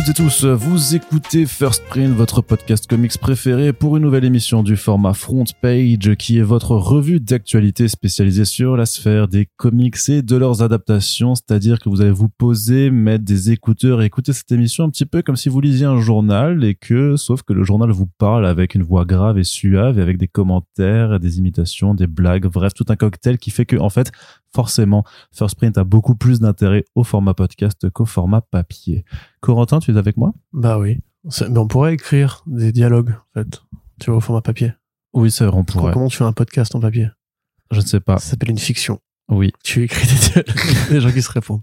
Toutes et tous, vous écoutez First Print, votre podcast comics préféré pour une nouvelle émission du format Front Page qui est votre revue d'actualité spécialisée sur la sphère des comics et de leurs adaptations, c'est-à-dire que vous allez vous poser, mettre des écouteurs écouter cette émission un petit peu comme si vous lisiez un journal et que, sauf que le journal vous parle avec une voix grave et suave et avec des commentaires, des imitations, des blagues, bref, tout un cocktail qui fait que, en fait, forcément, First Print a beaucoup plus d'intérêt au format podcast qu'au format papier. Corentin, tu es avec moi? Bah oui. Mais on pourrait écrire des dialogues, en fait, tu vois, au format papier. Oui, c'est vrai, on pourrait. Comment tu fais un podcast en papier? Je ne sais pas. Ça s'appelle une fiction. Oui. Tu écris des des gens qui se répondent.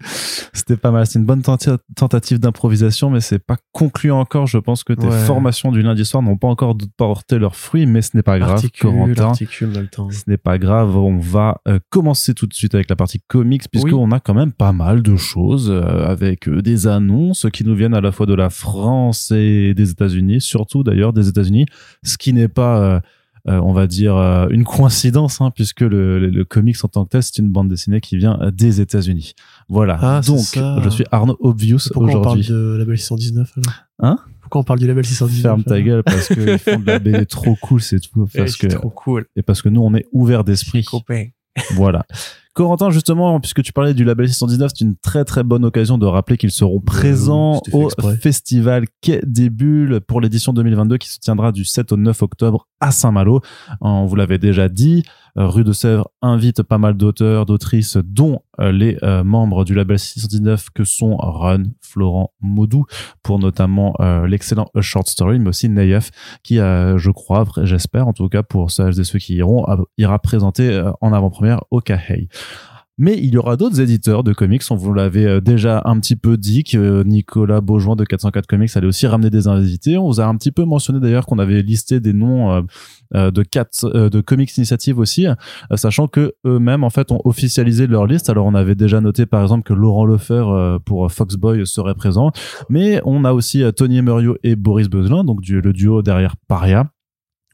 C'était pas mal. C'est une bonne tentative d'improvisation, mais c'est pas conclu encore. Je pense que tes formations du lundi soir n'ont pas encore porté leurs fruits, mais ce n'est pas grave. Corentin, ce n'est pas grave. On va euh, commencer tout de suite avec la partie comics, puisqu'on a quand même pas mal de choses euh, avec euh, des annonces qui nous viennent à la fois de la France et des États-Unis, surtout d'ailleurs des États-Unis, ce qui n'est pas on va dire euh, une coïncidence hein, puisque le, le, comics en tant que tel c'est une bande dessinée qui vient des États-Unis. Voilà. Ah, Donc je suis Arnaud Obvious aujourd'hui. Pourquoi on parle de label 619 alors? Hein? Pourquoi on parle du label 619 Ferme ta gueule parce qu'ils font de la BD trop cool, c'est tout. Parce que trop cool. Et parce que nous on est ouvert d'esprit. Voilà. Corentin, justement, puisque tu parlais du label 619, c'est une très très bonne occasion de rappeler qu'ils seront présents au festival Quai des Bulles pour l'édition 2022 qui se tiendra du 7 au 9 octobre à Saint-Malo. On vous l'avait déjà dit, euh, Rue de Sèvres invite pas mal d'auteurs, d'autrices, dont euh, les euh, membres du label 619 que sont Run, Florent, Modou, pour notamment l'excellent A Short Story, mais aussi Nayef, qui, je crois, j'espère en tout cas pour celles et ceux qui iront, ira présenter en avant-première au Kahei. Mais il y aura d'autres éditeurs de comics. On vous l'avait euh, déjà un petit peu dit que euh, Nicolas Beaujoin de 404 Comics allait aussi ramener des invités. On vous a un petit peu mentionné d'ailleurs qu'on avait listé des noms euh, de quatre de comics initiatives aussi, sachant que eux-mêmes en fait ont officialisé leur liste. Alors on avait déjà noté par exemple que Laurent Lefer pour Foxboy serait présent, mais on a aussi Tony Emerio et Boris Bezelin, donc le duo derrière Paria.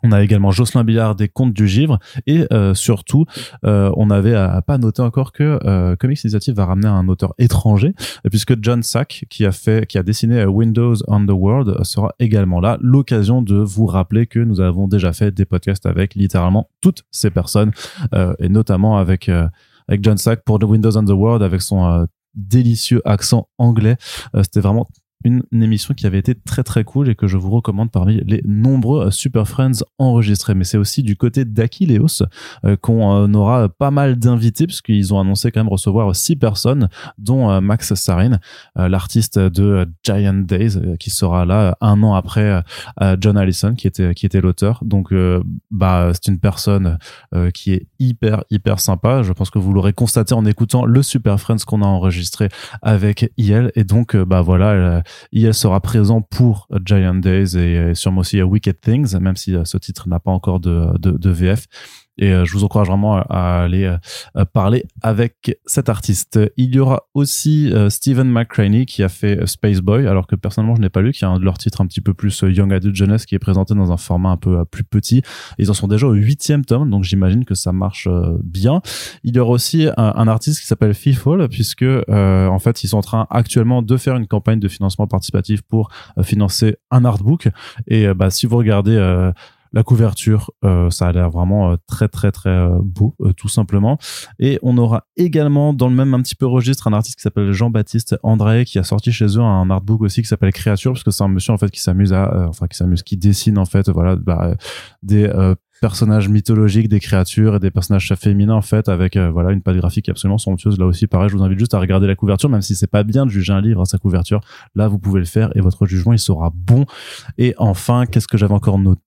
On a également Jocelyn Billard des Contes du Givre et euh, surtout, euh, on avait à, pas noté encore que euh, Comics Initiative va ramener un auteur étranger puisque John Sack qui a fait, qui a dessiné Windows on the World sera également là. L'occasion de vous rappeler que nous avons déjà fait des podcasts avec littéralement toutes ces personnes et notamment avec avec John Sack pour Windows on the World avec son délicieux accent anglais. C'était vraiment une, émission qui avait été très très cool et que je vous recommande parmi les nombreux Super Friends enregistrés. Mais c'est aussi du côté d'Aquileos euh, qu'on euh, aura pas mal d'invités puisqu'ils ont annoncé quand même recevoir six personnes, dont euh, Max Sarin, l'artiste de Giant Days, qui sera là un an après John Allison, qui était qui était l'auteur. Donc bah c'est une personne qui est hyper hyper sympa. Je pense que vous l'aurez constaté en écoutant le Super Friends qu'on a enregistré avec IL. Et donc bah voilà il sera présent pour Giant Days et sûrement aussi Wicked Things, même si euh, ce titre n'a pas encore de, VF. Et euh, je vous encourage vraiment à aller euh, parler avec cet artiste. Il y aura aussi Stephen McCraney qui a fait Space Boy, alors que personnellement je n'ai pas lu, qui est un de leurs titres un petit peu plus Young Adult Jeunesse, qui est présenté dans un format un peu plus petit. Ils en sont déjà au huitième tome, donc j'imagine que ça marche bien. Il y aura aussi un, artiste qui s'appelle FIFOL, puisque en fait ils sont en train actuellement de faire une campagne de financement participatif pour financer un artbook. Et bah, si vous regardez la couverture, euh, ça a l'air vraiment euh, très très très euh, beau, tout simplement. Et on aura également dans le même un petit peu registre un artiste qui s'appelle Jean-Baptiste André qui a sorti chez eux un artbook aussi qui s'appelle Créature parce que c'est un monsieur en fait qui s'amuse à, enfin qui s'amuse, qui dessine en fait, voilà, bah, des personnages mythologiques, des créatures et des personnages féminins en fait avec euh, voilà une pâte graphique absolument somptueuse. Là aussi, pareil, je vous invite juste à regarder la couverture, même si c'est pas bien de juger un livre à sa couverture. Là, vous pouvez le faire et votre jugement il sera bon. Et enfin, qu'est-ce que j'avais encore noté?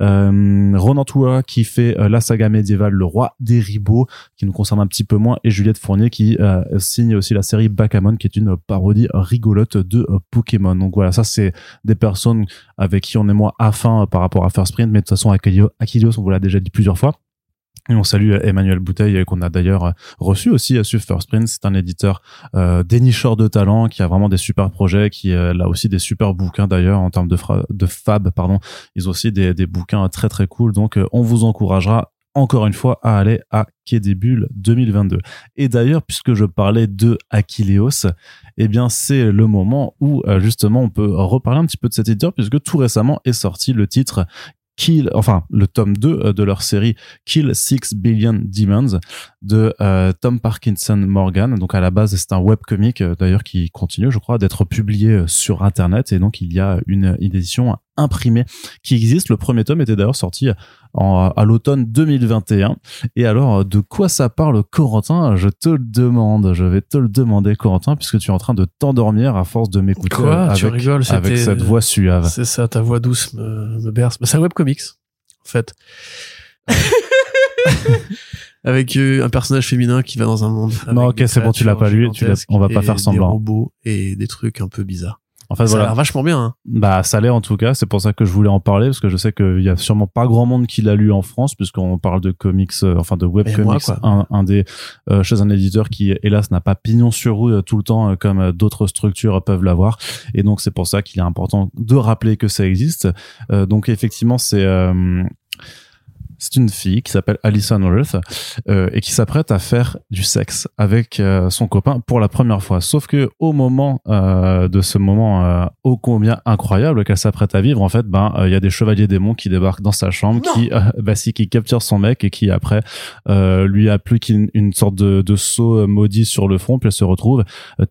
Euh, Ronan Toua qui fait euh, la saga médiévale Le Roi des Ribauds, qui nous concerne un petit peu moins, et Juliette Fournier qui euh, signe aussi la série Bakamon, qui est une parodie rigolote de Pokémon. Donc voilà, ça c'est des personnes avec qui on est moins afin par rapport à First Sprint, mais de toute façon, Akilio, on vous l'a déjà dit plusieurs fois. On salue Emmanuel Bouteille qu'on a d'ailleurs reçu aussi sur First Print. C'est un éditeur euh, dénicheur de talent qui a vraiment des super projets, qui euh, a aussi des super bouquins d'ailleurs en termes de, fab. Pardon, ils ont aussi des, bouquins très très cool. Donc euh, on vous encouragera encore une fois à aller à Quai des Bulles 2022. Et d'ailleurs, puisque je parlais de Aquileos, eh bien c'est le moment où euh, justement on peut reparler un petit peu de cet éditeur puisque tout récemment est sorti le titre Kill, enfin le tome 2 euh, de leur série Kill 6 Billion Demons de euh, Tom Parkinson Morgan. Donc à la base c'est un webcomic d'ailleurs qui continue je crois d'être publié sur internet et donc il y a une édition imprimée qui existe. Le premier tome était d'ailleurs sorti à l'automne 2021. Et alors, de quoi ça parle, Corentin? Je te le demande. Je vais te le demander, Corentin, puisque tu es en train de t'endormir à force de m'écouter avec, avec cette voix suave. C'est ça, ta voix douce me, me berce. Bah, c'est un webcomics, en fait. avec euh, un personnage féminin qui va dans un monde. Non, ok, c'est bon, tu l'as pas lu. Tu on va pas faire semblant. Des robots et des trucs un peu bizarres. En fait, ça a l'air vachement bien. Hein. Bah, ça l'est en tout cas. C'est pour ça que je voulais en parler parce que je sais qu'il y a sûrement pas grand monde qui l'a lu en France puisqu'on parle de comics, euh, enfin de webcomics, un, un, des euh, chez un éditeur qui hélas n'a pas pignon sur rue euh, tout le temps comme d'autres structures peuvent l'avoir. Et donc c'est pour ça qu'il est important de rappeler que ça existe. donc effectivement, c'est c'est une fille qui s'appelle Alison Worth euh, et qui s'apprête à faire du sexe avec euh, son copain pour la première fois. Sauf que au moment euh, de ce moment ô combien incroyable qu'elle s'apprête à vivre, en fait, ben il y a des chevaliers démons qui débarquent dans sa chambre, qui bah si, qui capturent son mec et qui après lui appliquent une, une sorte de, de saut maudit sur le front, puis elle se retrouve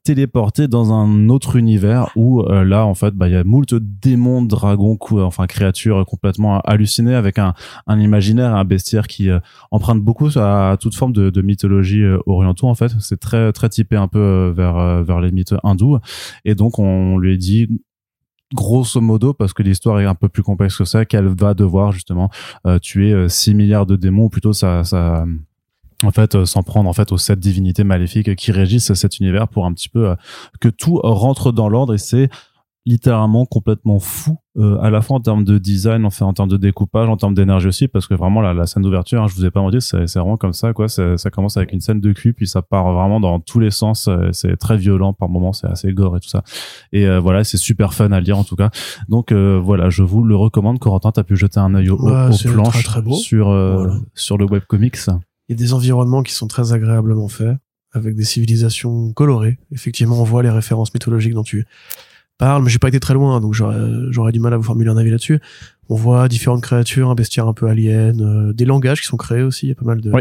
téléportée dans un autre univers où là en fait bah il y a moult démons, dragons, enfin créatures complètement hallucinées avec un, un imaginaire un bestiaire qui euh, emprunte beaucoup à, toute forme de, mythologie euh, orientaux en fait. C'est très très typé un peu euh, vers vers les mythes hindous et donc on lui dit grosso modo, parce que l'histoire est un peu plus complexe que ça, qu'elle va devoir justement tuer 6 milliards de démons, ou plutôt ça, ça en fait s'en prendre en fait aux sept divinités maléfiques qui régissent cet univers pour un petit peu que tout rentre dans l'ordre et c'est littéralement complètement fou euh, à la fois en termes de design enfin en termes de découpage en termes d'énergie aussi parce que vraiment la, la scène d'ouverture hein, je vous ai pas menti c'est vraiment comme ça quoi. Ça, ça commence avec une scène de cul puis ça part vraiment dans tous les sens euh, c'est très violent par moments c'est assez gore et tout ça. Et euh, voilà c'est super fun à lire en tout cas. Donc voilà je vous le recommande. Corentin t'as pu jeter un œil au, planches sur sur le webcomics. Il y a des environnements qui sont très agréablement faits avec des civilisations colorées. Effectivement on voit les références mythologiques dont tu parle, mais j'ai pas été très loin, donc j'aurais du mal à vous formuler un avis là-dessus. On voit différentes créatures, un bestiaire un peu alien, euh, des langages qui sont créés aussi, il y a pas mal de...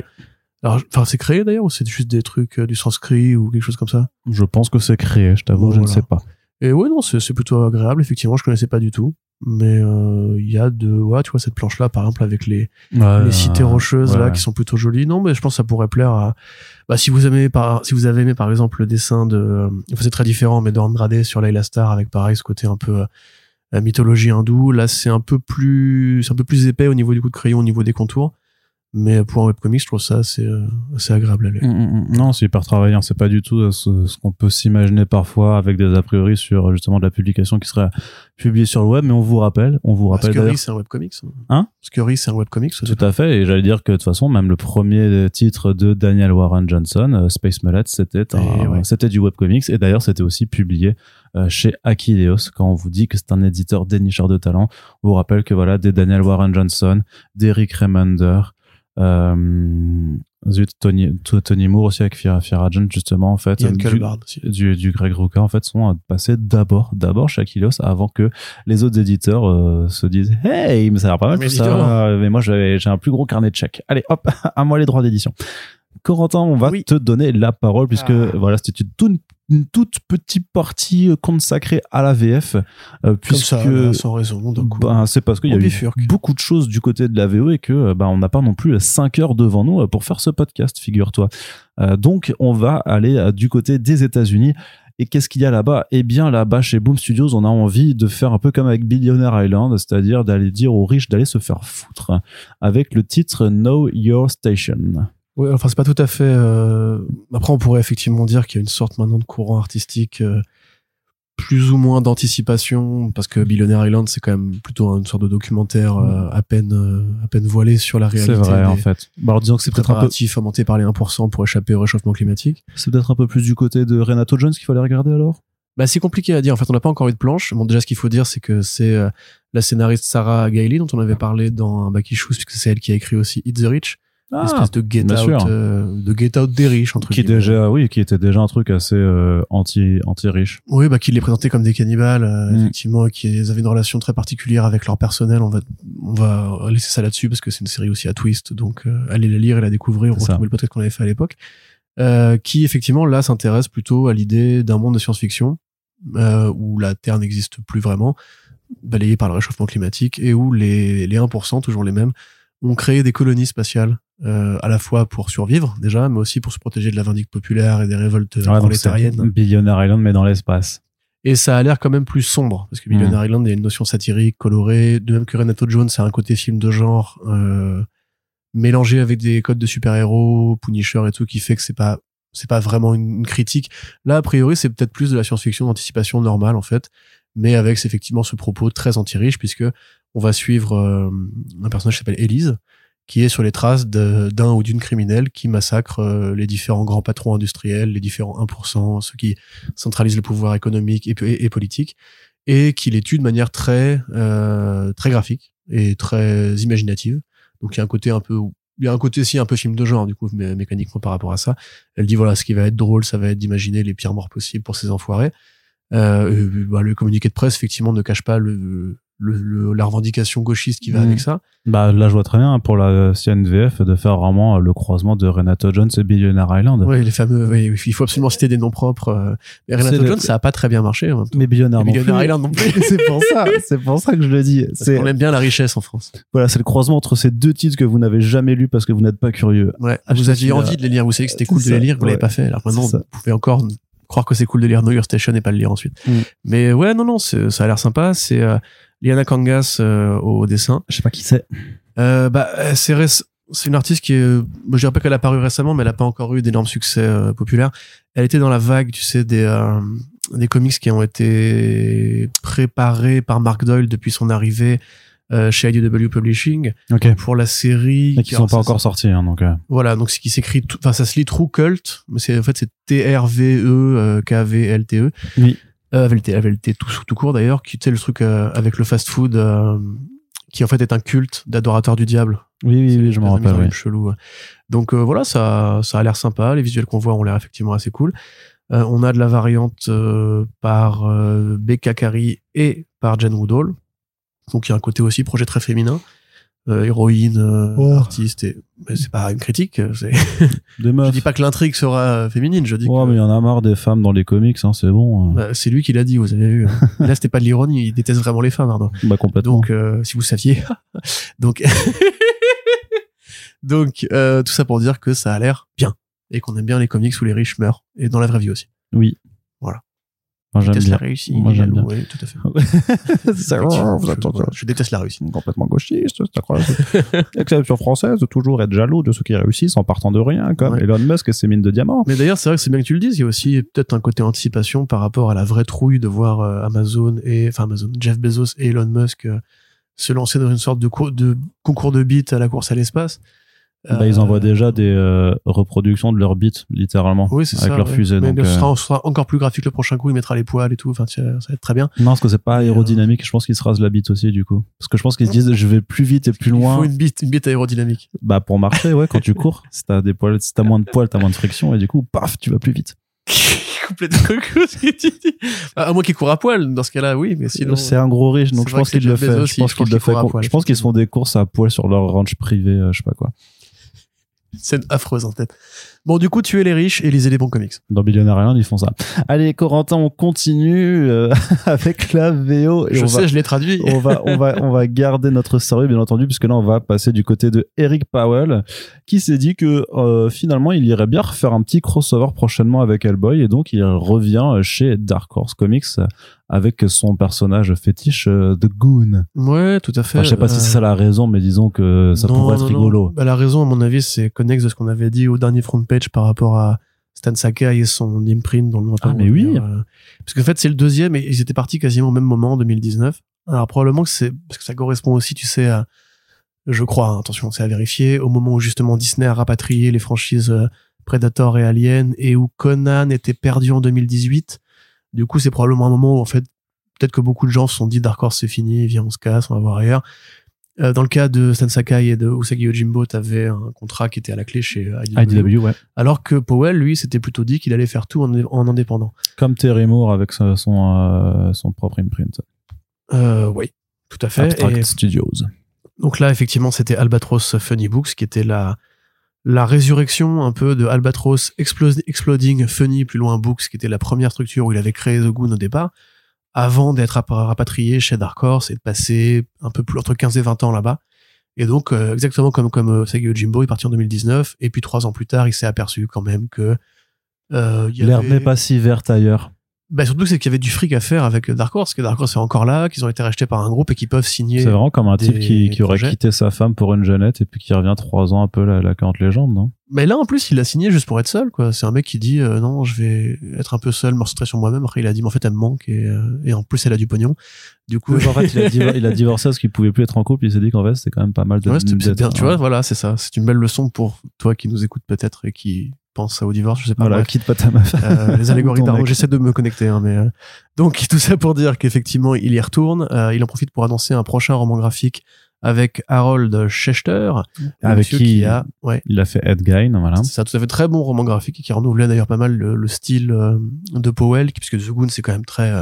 Alors, enfin, c'est créé d'ailleurs ou c'est juste des trucs euh, du sanskrit ou quelque chose comme ça? Je pense que c'est créé, je t'avoue, je ne sais pas. Et ouais, non, c'est plutôt agréable, effectivement, je connaissais pas du tout mais euh, il y a de ouais tu vois cette planche là par exemple avec les les cités rocheuses là qui sont plutôt jolies. Non mais je pense que ça pourrait plaire à bah si vous aimez par si vous avez aimé par exemple le dessin de euh, c'est très différent mais de Andrade sur Layla Star avec pareil ce côté un peu euh, mythologie hindoue. Là c'est un peu plus c'est un peu plus épais au niveau du coup de crayon au niveau des contours mais pour un webcomic je trouve ça assez euh, assez agréable à lire. Mm, mm, mm. non c'est hyper travaillant. C'est pas du tout euh, ce, qu'on peut s'imaginer parfois avec des a priori sur justement de la publication qui serait publiée sur le web. Mais on vous rappelle on vous rappelle Scurry c'est un webcomic hein? Scurry c'est un webcomic tout à fait. Et j'allais dire que de toute façon même le premier titre de Daniel Warren Johnson euh, Space Mullet c'était c'était du webcomics. Et d'ailleurs c'était aussi publié chez Aquileos quand on vous dit que c'est un éditeur dénicheur de talent on vous rappelle que voilà des Daniel Warren Johnson d'Eric Remender euh, zut, Tony, Tony Moore aussi avec Fira, justement en fait du, du, Greg Rucka en fait sont passés d'abord d'abord chez Aquilos avant que les autres éditeurs euh, se disent hey mais ça a l'air pas mal mais tout ça. mais moi j'ai un plus gros carnet de chèques. Allez hop à moi les droits d'édition Corentin, on va te donner la parole puisque ah. voilà, c'était une, une, toute petite partie euh, consacrée à la VF euh, puisque ça, sans raison. Ben, c'est parce qu'il y a eu beaucoup de choses du côté de la VO et que ben on n'a pas non plus 5 heures devant nous pour faire ce podcast, figure-toi. donc on va aller du côté des États-Unis. Et qu'est-ce qu'il y a là-bas? Eh bien, là-bas, chez Boom Studios, on a envie de faire un peu comme avec Billionaire Island, c'est-à-dire d'aller dire aux riches d'aller se faire foutre avec le titre Know Your Station. Oui, enfin c'est pas tout à fait. Euh... Après, on pourrait effectivement dire qu'il y a une sorte maintenant de courant artistique euh, plus ou moins d'anticipation, parce que Billionaire Island c'est quand même plutôt une sorte de documentaire euh, à peine à peine voilé sur la réalité. C'est vrai en fait. Bah, alors disons que c'est peut-être un peu fomenté par les 1% pour échapper au réchauffement climatique. C'est peut-être un peu plus du côté de Renato Jones qu'il fallait regarder alors? Bah c'est compliqué à dire. En fait, on n'a pas encore eu de planche. Bon, déjà ce qu'il faut dire, c'est que c'est la scénariste Sarah Gailey dont on avait parlé dans Baki Shoes, puisque c'est elle qui a écrit aussi It's the Rich ah, espèce de get out, euh, de get out des riches entre qui déjà, oui, qui était déjà un truc assez euh, anti anti riche. Oui, bah qui les présentait comme des cannibales, euh, mm. effectivement, qui avaient une relation très particulière avec leur personnel. On va on va laisser ça là-dessus parce que c'est une série aussi à twist, donc allez la lire et la découvrir. Retrouver le podcast qu'on avait fait à l'époque, qui effectivement là s'intéresse plutôt à l'idée d'un monde de science-fiction où la Terre n'existe plus vraiment, balayée par le réchauffement climatique et où les les 1%, toujours les mêmes ont créé des colonies spatiales euh, à la fois pour survivre déjà, mais aussi pour se protéger de la vindicte populaire et des révoltes ouais, prolétariennes. Billionaire Island, mais dans l'espace. Et ça a l'air quand même plus sombre, parce que Billionaire mmh. Island, il y a une notion satirique, colorée, de même que Renato Jones, c'est un côté film de genre euh, mélangé avec des codes de super-héros, Punisher et tout, qui fait que c'est pas c'est pas vraiment une, critique. Là, a priori, c'est peut-être plus de la science-fiction d'anticipation normale en fait, mais avec effectivement ce propos très anti-riche, puisque on va suivre euh, un personnage qui s'appelle Elise, qui est sur les traces d'un ou d'une criminelle qui massacre euh, les différents grands patrons industriels, les différents 1%, ceux qui centralisent le pouvoir économique et, politique, et qui les tue de manière très euh, très graphique et très imaginative. Donc il y a un côté un peu il y a un côté aussi un peu film de genre du coup mécaniquement par rapport à ça. Elle dit voilà ce qui va être drôle ça va être d'imaginer les pires morts possibles pour ces enfoirés. Euh, bah, le communiqué de presse effectivement ne cache pas le, le, la revendication gauchiste qui va mm. avec ça. Bah là je vois très bien pour la CNVF de faire vraiment le croisement de Renato Jones et Billionaire Island. Oui, les fameux oui, il faut absolument citer des noms propres. Euh. Mais Renato Jones ça a pas très bien marché hein. Mais Billionaire, Island non plus. c'est pour ça, c'est pour ça que je le dis. On aime bien la richesse en France. Voilà, c'est le croisement entre ces deux titres que vous n'avez jamais lus parce que vous n'êtes pas curieux. Ouais, vous aviez envie de les lire, vous savez que c'était cool de les lire, vous l'avez pas fait. Alors maintenant vous pouvez encore croire que c'est cool de lire New York Station et pas le lire ensuite. Mm. Mais ouais, non, non, ça a l'air sympa. C'est euh, Liana Kangas euh, au dessin. Je sais pas qui c'est. Euh, bah, c'est c'est une artiste qui est, je dirais pas qu'elle a paru récemment, mais elle a pas encore eu d'énormes succès euh, populaires. Elle était dans la vague, tu sais, des euh, des comics qui ont été préparés par Mark Doyle depuis son arrivée euh, chez IDW Publishing pour la série mais qui sont pas encore sortis hein, donc euh. voilà donc ce qui s'écrit enfin ça se lit True Cult mais c'est en fait c'est T R V E K V L T E oui euh, VLT, tout, tout court d'ailleurs, qui était le truc euh, avec le fast-food, euh, qui en fait est un culte d'adorateur du diable. Oui, oui, oui je m'en rappelle. Oui. Chelou. Donc euh, voilà, ça, ça a l'air sympa. Les visuels qu'on voit ont l'air effectivement assez cool. on a de la variante par Becca Carey et par Jen Woodall. Donc il y a un côté aussi projet très féminin. Euh, héroïne, euh, oh. artiste. Et c'est pas une critique. Euh, c'est. je dis pas que l'intrigue sera féminine. Je dis. Ouais, mais il y en a marre des femmes dans les comics. Hein, c'est bon. Hein. Bah, c'est lui qui l'a dit. Vous avez vu. Hein. Là, c'était pas de l'ironie. Il déteste vraiment les femmes. Arnaud. Bah complètement. Donc, si vous saviez. Donc. Donc, tout ça pour dire que ça a l'air bien et qu'on aime bien les comics où les riches meurent et dans la vraie vie aussi. Oui. Moi, j'aime bien. la réussite. Moi, j'aime bien. Oui, tout à fait. je, je, déteste la réussite. Complètement gauchiste, c'est incroyable. Exception française, de toujours être jaloux de ceux qui réussissent en partant de rien, comme Elon Musk et ses mines de diamants. Mais d'ailleurs, c'est vrai que c'est bien que tu le dises. Il y a aussi peut-être un côté anticipation par rapport à la vraie trouille de voir euh, Amazon et, enfin, Amazon, Jeff Bezos et Elon Musk euh, se lancer dans une sorte de, de concours de bits à la course à l'espace. Bah, ils envoient euh, déjà des euh, reproductions de leurs bits, littéralement. Oui, c'est avec leur fusée. Mais donc, ce euh, sera, encore plus graphique le prochain coup, il mettra les poils et tout. Enfin, ça va être très bien. Non, parce que c'est pas aérodynamique. Je pense qu'ils se rasent la bite aussi, du coup. Parce que je pense qu'ils se disent, je vais plus vite et plus loin. Il faut une bite, une bite aérodynamique. Bah, pour marcher, ouais, quand tu cours. Si t'as des poils, si t'as moins de poils, t'as moins de friction et du coup, paf, tu vas plus vite. complètement ce que tu dis. À moins qu'ils courent à poil, dans ce cas-là, oui, mais sinon. C'est un gros riche, donc je pense qu'il le fait. Je pense qu'il le fait. Je pense qu'ils se font des courses à poil sur leur ranch privé, je sais pas quoi scène affreuse en tête. Bon, du coup, tuer les riches et lisez les bons comics. Dans Billionaire Island, ils font ça. Allez, Corentin, on continue euh, avec la VO. Et je sais, je l'ai traduit. on va, on va, on va garder notre sérieux, bien entendu, puisque là, on va passer du côté de Eric Powell, qui s'est dit que euh, finalement, il irait bien refaire un petit crossover prochainement avec Hellboy, et donc il revient chez Dark Horse Comics avec son personnage fétiche euh, The Goon. Ouais, tout à fait. je sais pas si c'est ça la raison, mais disons que ça pourrait être rigolo. Bah, la raison, à mon avis, c'est connexe de ce qu'on avait dit au dernier front page par rapport à Stan Sakai et son imprint dans le Ah mais oui. Euh, parce qu'en fait, c'est le deuxième et ils étaient partis quasiment au même moment en 2019. Alors probablement que c'est parce que ça correspond aussi, tu sais, à, je crois, hein, attention, c'est à vérifier, au moment où justement Disney a rapatrié les franchises euh, Predator et Alien et où Conan était perdu en 2018. Du coup, c'est probablement un moment où en fait, peut-être que beaucoup de gens se sont dit Dark Horse c'est fini, viens on se casse, on va voir ailleurs. Euh, dans le cas de Stan Sakai et de Usagi Ojimbo, t'avais un contrat qui était à la clé chez IDW. IDW ouais. Alors que Powell, lui, s'était plutôt dit qu'il allait faire tout en, en, indépendant. Comme Terry Moore avec son, son, son propre imprint. Euh, oui, tout à fait. Abstract Studios. Donc là, effectivement, c'était Albatros Funny Books qui était la, la résurrection un peu de Albatros Exploding Funny plus loin Books, qui était la première structure où il avait créé The Goon au départ, avant d'être rapatrié chez Dark Horse et de passer un peu plus entre 15 et 20 ans là-bas. Et donc, euh, exactement comme comme euh, Jimbo, il est parti en 2019, et puis trois ans plus tard, il s'est aperçu quand même que euh, l'herbe n'est pas si verte ailleurs bah surtout c'est qu'il y avait du fric à faire avec Dark Horse, que Dark Horse est encore là, qu'ils ont été rachetés par un groupe et qui peuvent signer. C'est vraiment comme un type qui, qui aurait quitté sa femme pour une jeunette et puis qui revient trois ans un peu la, la légende, non? Mais là en plus il a signé juste pour être seul, quoi. C'est un mec qui dit euh, non, je vais être un peu seul, me concentrer sur moi-même. Après il a dit mais en fait elle me manque et, euh, et en plus elle a du pognon. Du coup, en fait il a, il a divorcé parce qu'il pouvait plus être en couple. Il s'est dit qu'en fait c'était quand même pas mal de. Ouais, bien, tu vois, voilà, c'est ça. C'est une belle leçon pour toi qui nous écoute peut-être et qui pense au divorce, je sais pas. Voilà, quitte pas ta meuf. Euh, les allégories d'Arnaud, j'essaie de me connecter, hein, mais euh, donc tout ça pour dire qu'effectivement il y retourne. Euh, il en profite pour annoncer un prochain roman graphique avec Harold Schechter, avec qui, il a, ouais, il a fait Edgain, voilà. C'est ça, tout à fait très bon roman graphique et qui renouvelait d'ailleurs pas mal le, style de Powell, puisque The Goon c'est quand même très,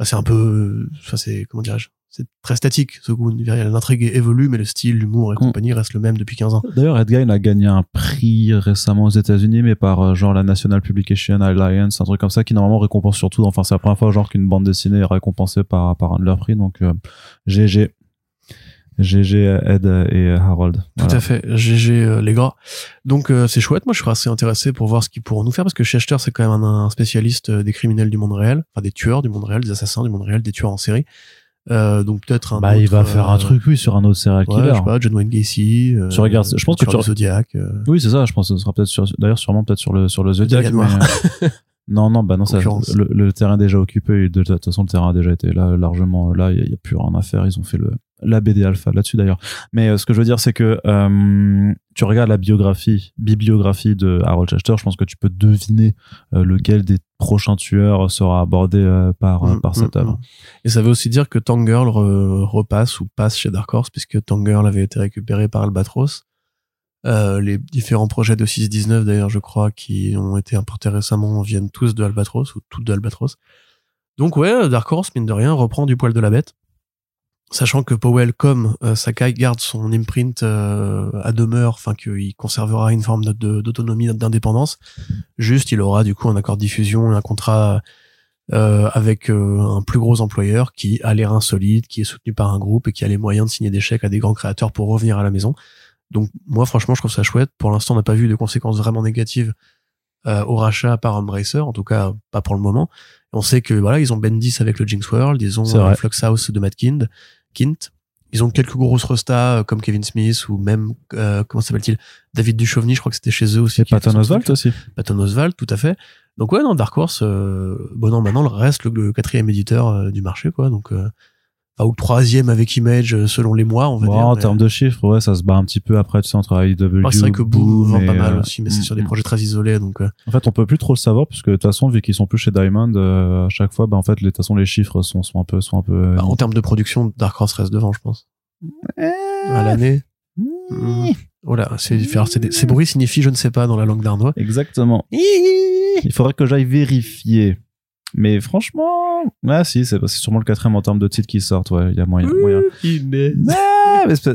c'est un peu, ça c'est comment dirais-je, c'est très statique, ce goût. L'intrigue évolue, mais le style, l'humour et mm. compagnie reste le même depuis 15 ans. D'ailleurs, Edgain a gagné un prix récemment aux États-Unis, mais par euh, genre la National Publication Alliance, un truc comme ça, qui normalement récompense surtout. Enfin, c'est la première fois genre qu'une bande dessinée est récompensée par, par un de leurs prix. Donc, euh, GG. GG Ed et Harold. Tout à fait, GG les gars. Donc euh, c'est chouette, moi je suis assez intéressé pour voir ce qu'ils pourront nous faire parce que Schechter c'est quand même un, un, spécialiste des criminels du monde réel, enfin des tueurs du monde réel, des assassins du monde réel, des tueurs en série. Euh, donc peut-être un bah, il va faire un euh, truc oui sur un autre serial killer. je sais pas, John Wayne Gacy. Euh, tu regardes, je pense que tu Zodiac. Euh. Oui, c'est ça, je pense que ce sera peut-être sur d'ailleurs sûrement peut-être sur le sur le Zodiac mais... Non non, bah non ça le, le, terrain est déjà occupé de, toute façon le terrain a déjà été là largement là, il y, a plus rien à faire, ils ont fait le la BD alpha là-dessus d'ailleurs. Mais euh, ce que je veux dire, c'est que euh, tu regardes la biographie, bibliographie de Harold Schechter, je pense que tu peux deviner euh, lequel des prochains tueurs sera abordé par, mm, par cette mm. Mm. Et ça veut aussi dire que Tangirl repasse ou passe chez Dark Horse, puisque Tangirl avait été récupéré par Albatros. Les différents projets de 619 d'ailleurs, je crois, qui ont été importés récemment viennent tous de Albatros ou toutes de Albatros. Donc ouais, Dark Horse, mine de rien, reprend du poil de la bête sachant que Powell comme euh, Sakai garde son imprint euh, à demeure, enfin qu'il conservera une forme d'autonomie, d'indépendance. Juste, il aura du coup un accord de diffusion un contrat euh, avec un plus gros employeur qui a l'air insolite, qui est soutenu par un groupe et qui a les moyens de signer des chèques à des grands créateurs pour revenir à la maison. Donc moi, franchement, je trouve ça chouette. Pour l'instant, on n'a pas vu de conséquences vraiment négatives au rachat par Embracer, en tout cas pas pour le moment. On sait que voilà, ils ont Bendis avec le Jinx World, ils ont Flux House de Matt Kind Kint. Ils ont quelques grosses restas euh, comme Kevin Smith ou même euh, comment s'appelle-t-il? David Duchovny, je crois que c'était chez eux aussi. Et Patton Oswalt aussi. Patton Oswalt, tout à fait. Donc ouais, non, Dark Horse, euh, bon non, maintenant le reste le, quatrième éditeur euh, du marché, quoi. Donc ou le troisième avec Image selon les mois, on va dire. En termes de chiffres, ouais, ça se bat un petit peu après, tu sais, entre AEW. c'est vrai que Boom vend pas mal aussi, mais c'est sur des mm, projets très isolés, donc. En fait, on peut plus trop le savoir puisque de toute façon, vu qu'ils sont plus chez Diamond, à chaque fois, bah en fait, de toute façon, les chiffres sont, sont un peu, sont un peu. Bah, en termes de production, Dark Horse reste devant, je pense. À l'année. Mmh. Oh là, c'est ces bruits signifient je ne sais pas dans la langue d'Arnois. Exactement. Il faudrait que j'aille vérifier. Mais franchement, ah si, c'est sûrement le quatrième en termes de titres qui sortent, ouais, il y a moyen. moyen.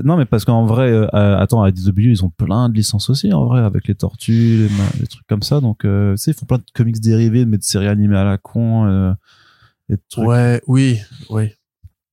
non, mais parce qu'en vrai, euh, attends, à DW, ils ont plein de licences aussi, en vrai, avec les tortues, les, trucs comme ça. Donc, euh, tu sais, ils font plein de comics dérivés, mais de séries animées à la con. Euh, et trucs. Ouais, oui, oui.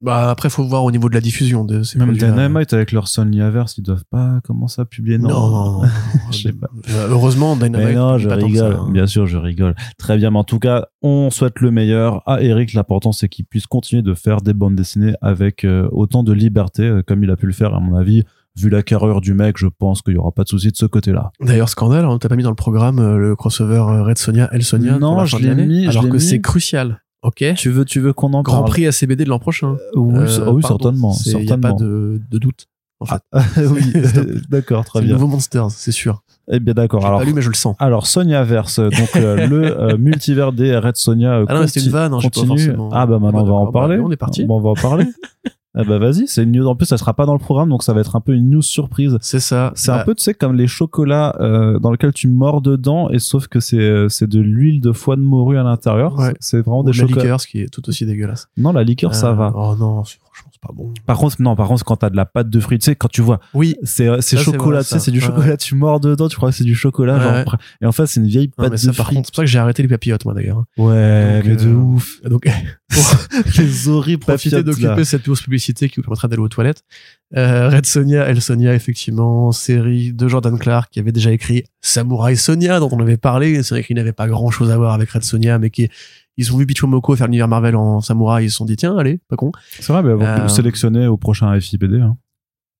Bah après faut voir au niveau de la diffusion de ces Même Dynamite avec leur Sonyverse, ils doivent pas commencer à publier non. Non, non, je sais pas. Euh, heureusement Dynamite. non, je rigole. Hein. Bien sûr, je rigole. Très bien, mais en tout cas, on souhaite le meilleur à Eric. L'important c'est qu'il puisse continuer de faire des bandes dessinées avec euh, autant de liberté euh, comme il a pu le faire à mon avis. Vu la carrure du mec, je pense qu'il y aura pas de souci de ce côté-là. D'ailleurs, scandale, on hein, t'a pas mis dans le programme le crossover Red Sonia, El Sonia. Non, je l'ai mis, alors que c'est crucial. Ok. Tu veux, tu veux qu'on en Grand Prix ACBD de l'an prochain. Euh, oui, euh, oui certainement. Il n'y a pas de, de doute. En fait. Ah, oui, d'accord, très bien. Nouveau Monsters, c'est sûr. Eh bien, d'accord. Alors, pas lu, mais je le sens. Alors, Sonia Verse, donc euh, le multivers des Red Sonia. ah non, c'était une vanne, hein, continue. Pas forcément... Ah bah maintenant on va en parler. On est parti. on va en parler. Ah bah vas-y, c'est une news. En plus, ça sera pas dans le programme, donc ça va être un peu une news surprise. C'est ça. C'est un bah peu, tu sais, comme les chocolats euh, dans lesquels tu mords dedans, et sauf que c'est euh, c'est de l'huile de foie de morue à l'intérieur. Ouais. C'est vraiment des chocolats. La liqueur, ce qui est tout aussi dégueulasse. Non, la liqueur, ça va. Oh non, franchement, c'est pas bon. Par contre, non, par contre, quand t'as de la pâte de fruits, tu sais, quand tu vois, oui, c'est c'est chocolat, tu sais, c'est du chocolat, tu mords dedans, tu crois que c'est du chocolat, genre, et en fait, c'est une vieille pâte de fruits. Par contre, c'est pour ça que j'ai arrêté les papillotes, moi d'ailleurs. Ouais, mais de ouf. Donc, les horribles profiter d'occuper cette pause publicité qui vous permettra d'aller aux toilettes. Euh, Red Sonia, Elle Sonia, effectivement, série de Jordan Clark qui avait déjà écrit Samurai Sonia dont on avait parlé. C'est vrai qu'il n'avait pas grand chose à voir avec Red Sonia, mais qui ils ont vu Momoko faire l'univers Marvel en samouraï, ils se sont dit tiens, allez, pas con. C'est vrai, mais euh... sélectionné au prochain FIPD. Hein.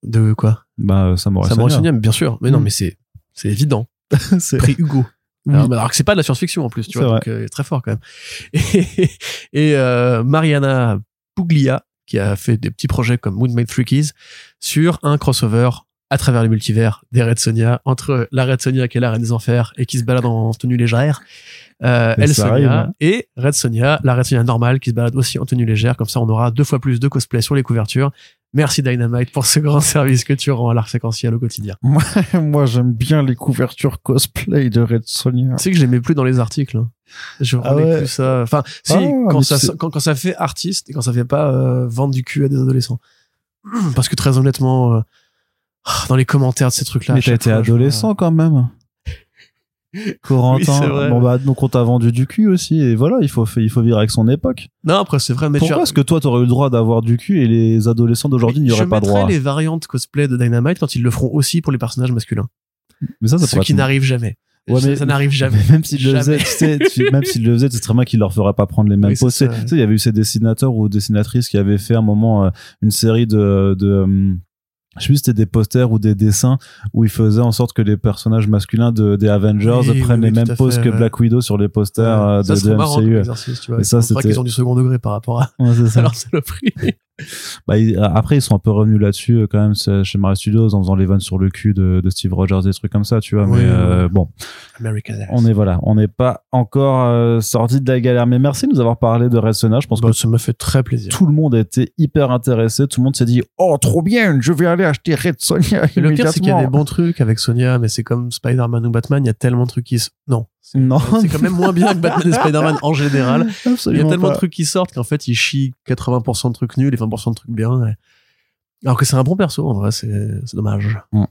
De quoi? Bah Samurai, Samurai Sonia. bien sûr. Mais non, mm. mais c'est c'est évident. c'est prix Hugo. Alors, alors, que c'est pas de la science-fiction en plus, tu vois, donc euh, très fort quand même. Et, et euh, Mariana Puglia, qui a fait des petits projets comme Moonmade Three Keys, sur un crossover à travers les multivers des Red Sonia, entre la Red Sonia qui est la reine des enfers et qui se balade en tenue légère, euh, Elle Sonia, hein. et Red Sonia, la Red Sonia normale qui se balade aussi en tenue légère, comme ça on aura deux fois plus de cosplay sur les couvertures Merci Dynamite pour ce grand service que tu rends à l'art séquentiel au quotidien. Moi, j'aime bien les couvertures cosplay de Red Sonia. Tu sais que j'aimais plus dans les articles. Hein. Je ah plus ça. Enfin, si, ah, quand, ça, quand, ça fait artiste et quand ça fait pas euh, vendre du cul à des adolescents. Parce que très honnêtement, euh, dans les commentaires de ces trucs-là. Mais t'as été adolescent quand même. Corentin. bon bah donc on t'a vendu du cul aussi et voilà, il faut il faut vivre avec son époque. Non, après c'est vrai mais Pourquoi est-ce que toi t'aurais eu le droit d'avoir du cul et les adolescents d'aujourd'hui n'y auraient pas droit Je les variantes cosplay de Dynamite quand ils le feront aussi pour les personnages masculins. Mais ça, ça Ce qui n'arrive jamais. Ouais, mais ça, n'arrive jamais. Même s'ils le faisaient, tu sais, même s'ils le faisaient, c'est très bien qu'ils leur feraient pas prendre les mêmes poses. Tu sais, il y avait eu ces dessinateurs ou dessinatrices qui avaient fait un moment euh, une série de, de euh, je sais plus c'était des posters ou des dessins où ils faisaient en sorte que les personnages masculins de, des Avengers prennent les mêmes poses que Black Widow sur les posters euh, de, de MCU. tu vois. Et ça, c'était qu'ils ont du second degré par rapport à, ouais, ça. à le prix bah, après, ils sont un peu revenus là-dessus euh, quand même chez Marvel Studios en faisant les vannes sur le cul de, de Steve Rogers, des trucs comme ça, tu vois. mais euh, bon, on est voilà, on n'est pas encore euh, sorti de la galère. Mais merci de nous avoir parlé de Red Je pense bah, que ça m'a fait très plaisir. Tout le monde a été hyper intéressé. Tout le monde s'est dit, oh trop bien, je vais aller acheter Red Sonia. le pire, c'est qu'il y a des bons trucs avec Sonia, mais c'est comme Spider-Man ou Batman, il y a tellement de trucs qui non, non. C'est quand même moins bien que Batman et Spider-man en général. il y a tellement de trucs qui sortent qu'en fait, ils chient 80% de trucs nuls et 20% de trucs bien. Alors que c'est un bon perso, en vrai, c'est dommage. Mm.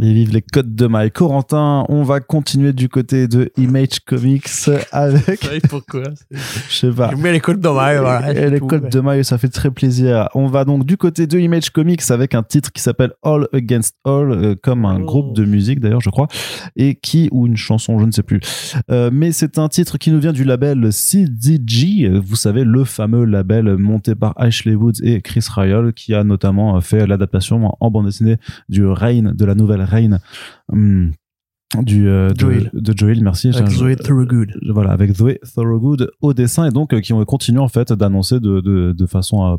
Et vive les codes de maille. Corentin, on va continuer du côté de Image Comics avec. pourquoi Je sais pas. Mais les codes de maille, voilà. Et les codes de maille, ça fait très plaisir. On va donc du côté de Image Comics avec un titre qui s'appelle All Against All, euh, comme un groupe de musique d'ailleurs, je crois, et qui ou une chanson, je ne sais plus. Euh, mais c'est un titre qui nous vient du label CDG, vous savez le fameux label monté par Ashley Woods et Chris Ryall, qui a notamment fait l'adaptation en bande dessinée du Reign de la nouvelle Rain hum, du euh, de, de, Joel merci avec Zoe Thorogood voilà avec Zoe Thorogood au dessin et donc euh, qui ont continué en fait d'annoncer de, de, de façon euh,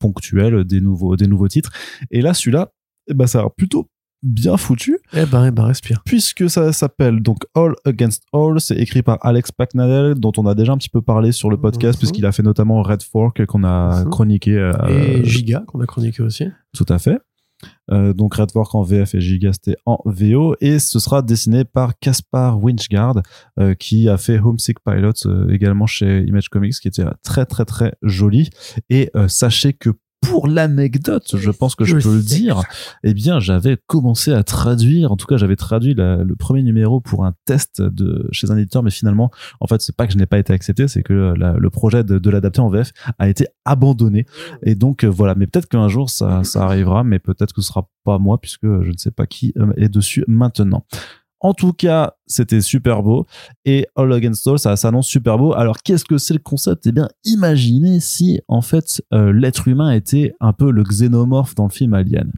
ponctuelle des nouveaux des nouveaux titres et là celui-là eh ben ça a plutôt bien foutu. Eh ben, eh ben, respire. Puisque ça s'appelle donc All Against All, c'est écrit par Alex Packnadel, dont on a déjà un petit peu parlé sur le podcast, mhm. puisqu'il a fait notamment Red Fork qu'on a chroniqué. et Giga qu'on a chroniqué aussi. Tout à fait. Euh, donc Redwork en VF et Gigasté en VO et ce sera dessiné par Caspar Winchgard euh, qui a fait Homesick Pilot euh, également chez Image Comics qui était très très très joli. Et sachez que pour l'anecdote, je pense que je, peux le dire, eh bien, j'avais commencé à traduire, en tout cas, j'avais traduit le premier numéro pour un test de chez un éditeur, mais finalement, en fait, c'est pas que je n'ai pas été accepté, c'est que le projet de, l'adapter en VF a été abandonné. Et donc, euh, voilà. Mais peut-être qu'un jour, ça, ça arrivera, mais peut-être que ce sera pas moi, puisque je ne sais pas qui euh, est dessus maintenant. En tout cas, c'était super beau. Et All Against All, ça s'annonce super beau. Alors, qu'est-ce que c'est le concept? Eh bien, imaginez si, en fait, euh, l'être humain était un peu le xénomorphe dans le film Alien.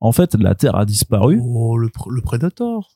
En fait, la Terre a disparu. Oh, le, le Predator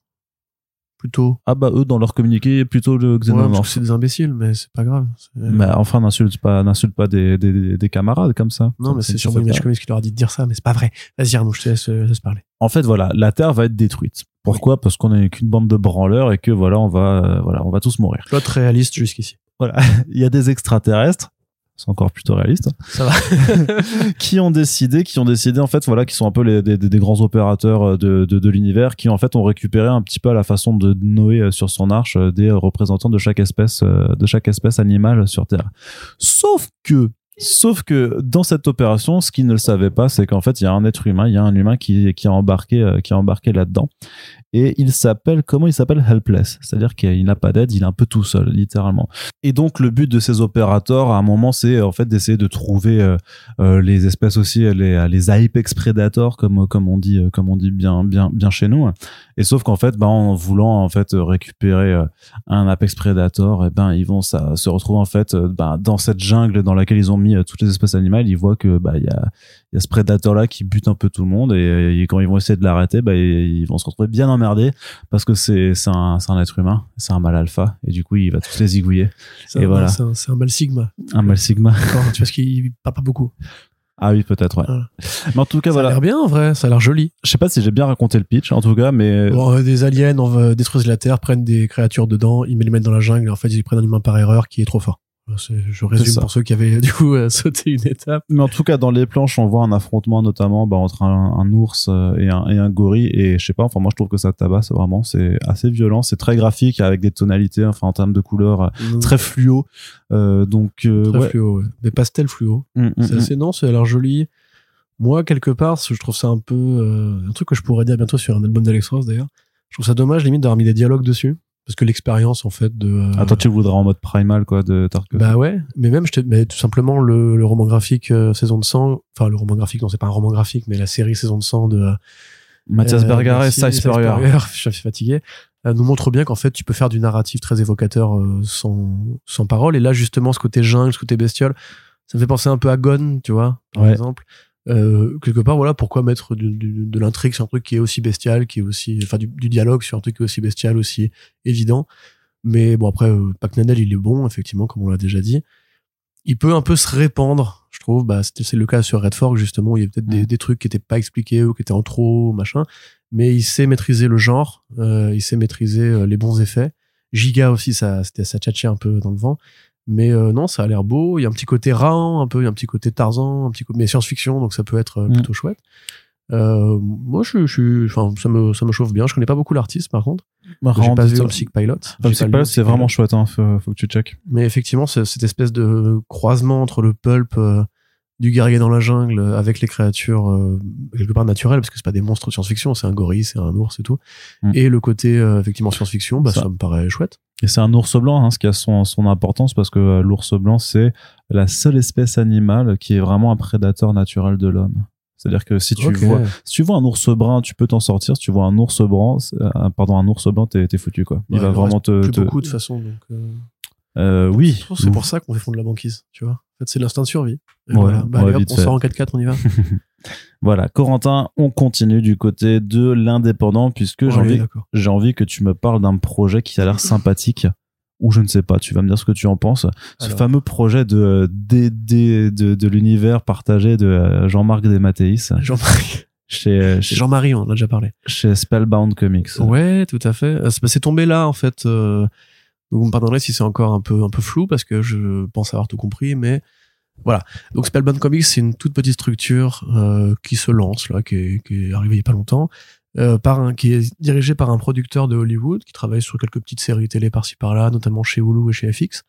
plutôt. Ah bah eux dans leur communiqué plutôt le xénomorphe. c'est des imbéciles mais c'est pas grave. Mais enfin n'insulte pas n'insulte pas des, des, des, camarades comme ça. Non mais c'est sur Image Comics qui leur a dit de dire ça mais c'est pas vrai. Vas-y Arnaud, je te laisse, laisse, parler. En fait voilà, la Terre va être détruite. Pourquoi Parce qu'on est qu'une bande de branleurs et que voilà, on va euh, voilà, on va tous mourir. Plot réaliste jusqu'ici. Voilà, il y a des extraterrestres c'est encore plutôt réaliste. Ça va. qui ont décidé, qui ont décidé en fait, voilà, qui sont un peu les, des, des grands opérateurs euh, de, de, de l'univers, qui en fait ont récupéré un petit peu à la façon de Noé euh, sur son arche des représentants de chaque espèce, de chaque espèce animale sur Terre. Sauf que Sauf que dans cette opération, ce qu'ils ne le savaient pas, c'est qu'en fait, il y a un être humain, il y a un humain qui, qui a embarqué, a embarqué là-dedans. Et il s'appelle comment il s'appelle? Helpless. C'est-à-dire qu'il n'a pas d'aide il est un peu tout seul littéralement. Et donc le but de ces opérateurs à un moment c'est en fait d'essayer de trouver euh, euh, les espèces aussi les les apex predators comme comme on dit comme on dit bien bien bien chez nous et sauf qu'en fait bah en voulant en fait récupérer euh, un apex predator et eh ben ils vont ça se retrouver en fait bah, dans cette jungle dans laquelle ils ont mis toutes les espèces animales ils voient que bah il y a il y a ce prédateur là qui bute un peu tout le monde. Et, quand ils vont essayer de l'arrêter ils vont se retrouver bien emmerdés parce que c'est c'est un un être humain c'est un mal alpha. Et du coup il va tous les zigouiller et voilà. c'est un, un, mal sigma. Un mal sigma. Tu vois qu'il parle pas beaucoup ah oui, peut-être, ouais. Mais en tout cas, voilà. Ça a l'air bien, en vrai. Ça a l'air joli. Je sais pas si j'ai bien raconté le pitch, en tout cas, mais. Bon, euh, des aliens on détruisent la Terre, prennent des créatures dedans, ils les mettent dans la jungle, et en fait, ils prennent un humain par erreur qui est trop fort. Je résume pour ceux qui avaient du coup euh, sauté une étape. Mais en tout cas, dans les planches, on voit un affrontement notamment bah, entre un, ours euh, et un, et un gorille. Et je sais pas, enfin moi je trouve que ça tabasse vraiment. C'est assez violent, c'est très graphique avec des tonalités, enfin en termes de couleurs euh, mmh. très fluo. Euh, donc très fluo, ouais. des pastels fluo. Mmh, mmh, c'est assez non, c'est l'air joli. Moi quelque part, je trouve ça un peu un truc que je pourrais dire bientôt sur un album d'Alex Ross d'ailleurs. Je trouve ça dommage limite d'avoir mis des dialogues dessus parce que l'expérience en fait de euh... attends tu voudrais en mode primal quoi de Tarkov bah ouais mais même je mais tout simplement le, le roman graphique euh, saison de sang enfin le roman graphique non c'est pas un roman graphique mais la série saison de sang de euh, Mathias Berger et Cy Spurrier. Je suis fatigué euh, nous montre bien qu'en fait tu peux faire du narratif très évocateur sans sans parole. Et là justement ce côté jungle ce côté bestiole ça me fait penser un peu à Gone tu vois par exemple euh, quelque part voilà pourquoi mettre du, de l'intrigue sur un truc qui est aussi bestial qui est aussi enfin du, dialogue sur un truc qui est aussi bestial aussi évident. Mais bon après euh, Pac Nanel il est bon effectivement comme on l'a déjà dit. Il peut un peu se répandre je trouve. Bah c'est le cas sur Red Fork justement où il y a peut-être des, des, trucs qui étaient pas expliqués ou qui étaient en trop machin. Mais il sait maîtriser le genre euh, il sait maîtriser euh, les bons effets. Giga aussi ça c'était ça tchatchait un peu dans le vent mais euh, non, ça a l'air beau. Il y a un petit côté Raon, un peu, il y a un petit côté Tarzan, un petit côté, mais science-fiction, donc ça peut être euh, mm. plutôt chouette. Euh, moi, je, je, enfin, ça me, ça me chauffe bien. Je connais pas beaucoup l'artiste, par contre. Bah, J'ai pas vu Psych Pilot. Psych Pilot, c'est vraiment chouette, hein. faut, faut, que tu check. Mais effectivement, cette espèce de croisement entre le pulp euh, du guerrier dans la jungle avec les créatures euh, quelque part naturelles, parce que c'est pas des monstres de science-fiction, c'est un gorille, c'est un ours et tout. Mm. Et le côté effectivement science-fiction, bah, ça. ça me paraît chouette. Et c'est un ours blanc, hein, ce qui a son, son importance parce que euh, l'ours blanc, c'est la seule espèce animale qui est vraiment un prédateur naturel de l'homme. C'est-à-dire que si tu vois, si tu vois un ours brun, tu peux t'en sortir. Si tu vois un ours brun, euh, pardon, un ours blanc, t'es, foutu quoi. Il va vraiment te. Plus beaucoup de façon. Donc euh... Euh, oui. C'est pour ça qu'on fait fondre la banquise, tu vois. En fait, c'est l'instinct de survie. voilà. Bah, on sort en 4-4, on y va. voilà, Corentin, on continue du côté de l'indépendant puisque j'ai envie, j'ai envie que tu me parles d'un projet qui a l'air sympathique ou je ne sais pas, tu vas me dire ce que tu en penses. Ce fameux projet de, de, de, de, l'univers partagé de euh, Jean-Marc Desmatteis. Jean-Marc. Chez, chez Jean-Marie, on en a déjà parlé. Chez Spellbound Comics. Ouais, tout à fait. Euh, c'est tombé là, en fait. Euh, vous me pardonnerez si c'est encore un peu, un peu flou parce que je pense avoir tout compris, mais voilà. Donc Spellbound Comics, c'est une toute petite structure euh, qui se lance là, qui est, qui est arrivée il y a pas longtemps, euh, par un, qui est dirigé par un producteur de Hollywood qui travaille sur quelques petites séries télé par-ci par-là, notamment chez Hulu et chez FX,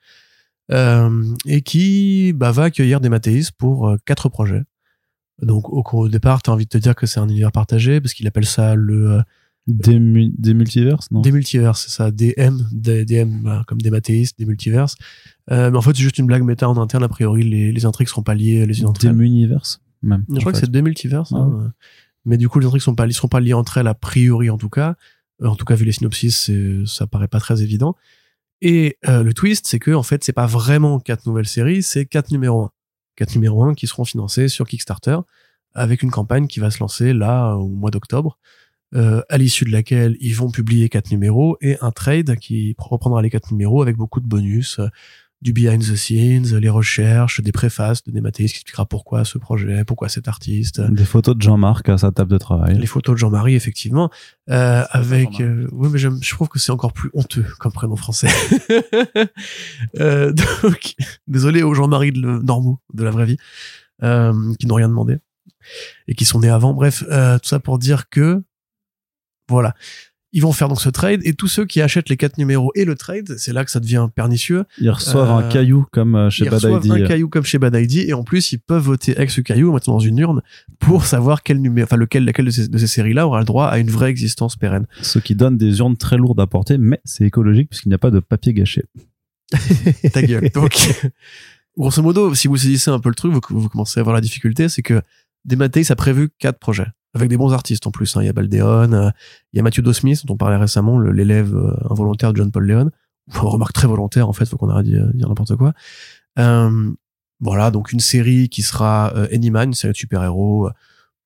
euh, et qui bah, va accueillir des Mathéis pour euh, quatre projets. Donc au, au départ, tu as envie de te dire que c'est un univers partagé parce qu'il appelle ça le euh, des, des multiverses, non? Des multiverses, c'est ça. DM, des, DM bah, comme des mathéistes, des multiverses. Euh, mais en fait, c'est juste une blague méta en interne. A priori, les, les intrigues seront pas liées les unes entre elles. Des universes, même. Je crois que c'est des multiverses. Ah hein. Mais du coup, les intrigues sont pas, seront pas liées entre elles a priori, en tout cas. Euh, en tout cas, vu les synopsis, ça paraît pas très évident. Et euh, le twist, c'est que en fait, c'est pas vraiment quatre nouvelles séries, c'est quatre numéros 1. Quatre numéros 1 qui seront financés sur Kickstarter avec une campagne qui va se lancer là au mois d'octobre euh, à l'issue de laquelle ils vont publier quatre numéros et un trade qui reprendra les quatre numéros avec beaucoup de bonus, euh, du behind the scenes, les recherches, des préfaces de Némathéis qui expliquera pourquoi ce projet, pourquoi cet artiste. Des photos de Jean-Marc à sa table de travail. Les photos de Jean-Marie, effectivement, euh, avec. Euh, oui, mais je trouve que c'est encore plus honteux comme prénom français. euh, donc, désolé aux Jean-Marie de normaux de la vraie vie euh, qui n'ont rien demandé et qui sont nés avant. Bref, euh, tout ça pour dire que voilà. Ils vont faire donc ce trade et tous ceux qui achètent les quatre numéros et le trade, c'est là que ça devient pernicieux. Ils reçoivent un euh, caillou comme chez Bad Ils reçoivent un caillou comme chez Bad ID et en plus ils peuvent voter avec ce caillou maintenant dans une urne pour savoir quel numéro, enfin lequel, laquelle de ces, séries-là aura le droit à une vraie existence pérenne. Ce qui donne des urnes très lourdes à porter, mais c'est écologique puisqu'il n'y a pas de papier gâché. Ta gueule. Donc, grosso modo, si vous saisissez un peu le truc, vous, vous commencez à voir la difficulté, c'est que Demateis a prévu quatre projets avec des bons artistes en plus. Hein. Il y a Baldeon, euh, il y a Matthew Dosmith dont on parlait récemment, l'élève euh, involontaire de John Paul Leon. Remarque très volontaire en fait, faut qu'on arrête de dire n'importe quoi. Euh, voilà, donc une série qui sera euh, Anyman, une série de super-héros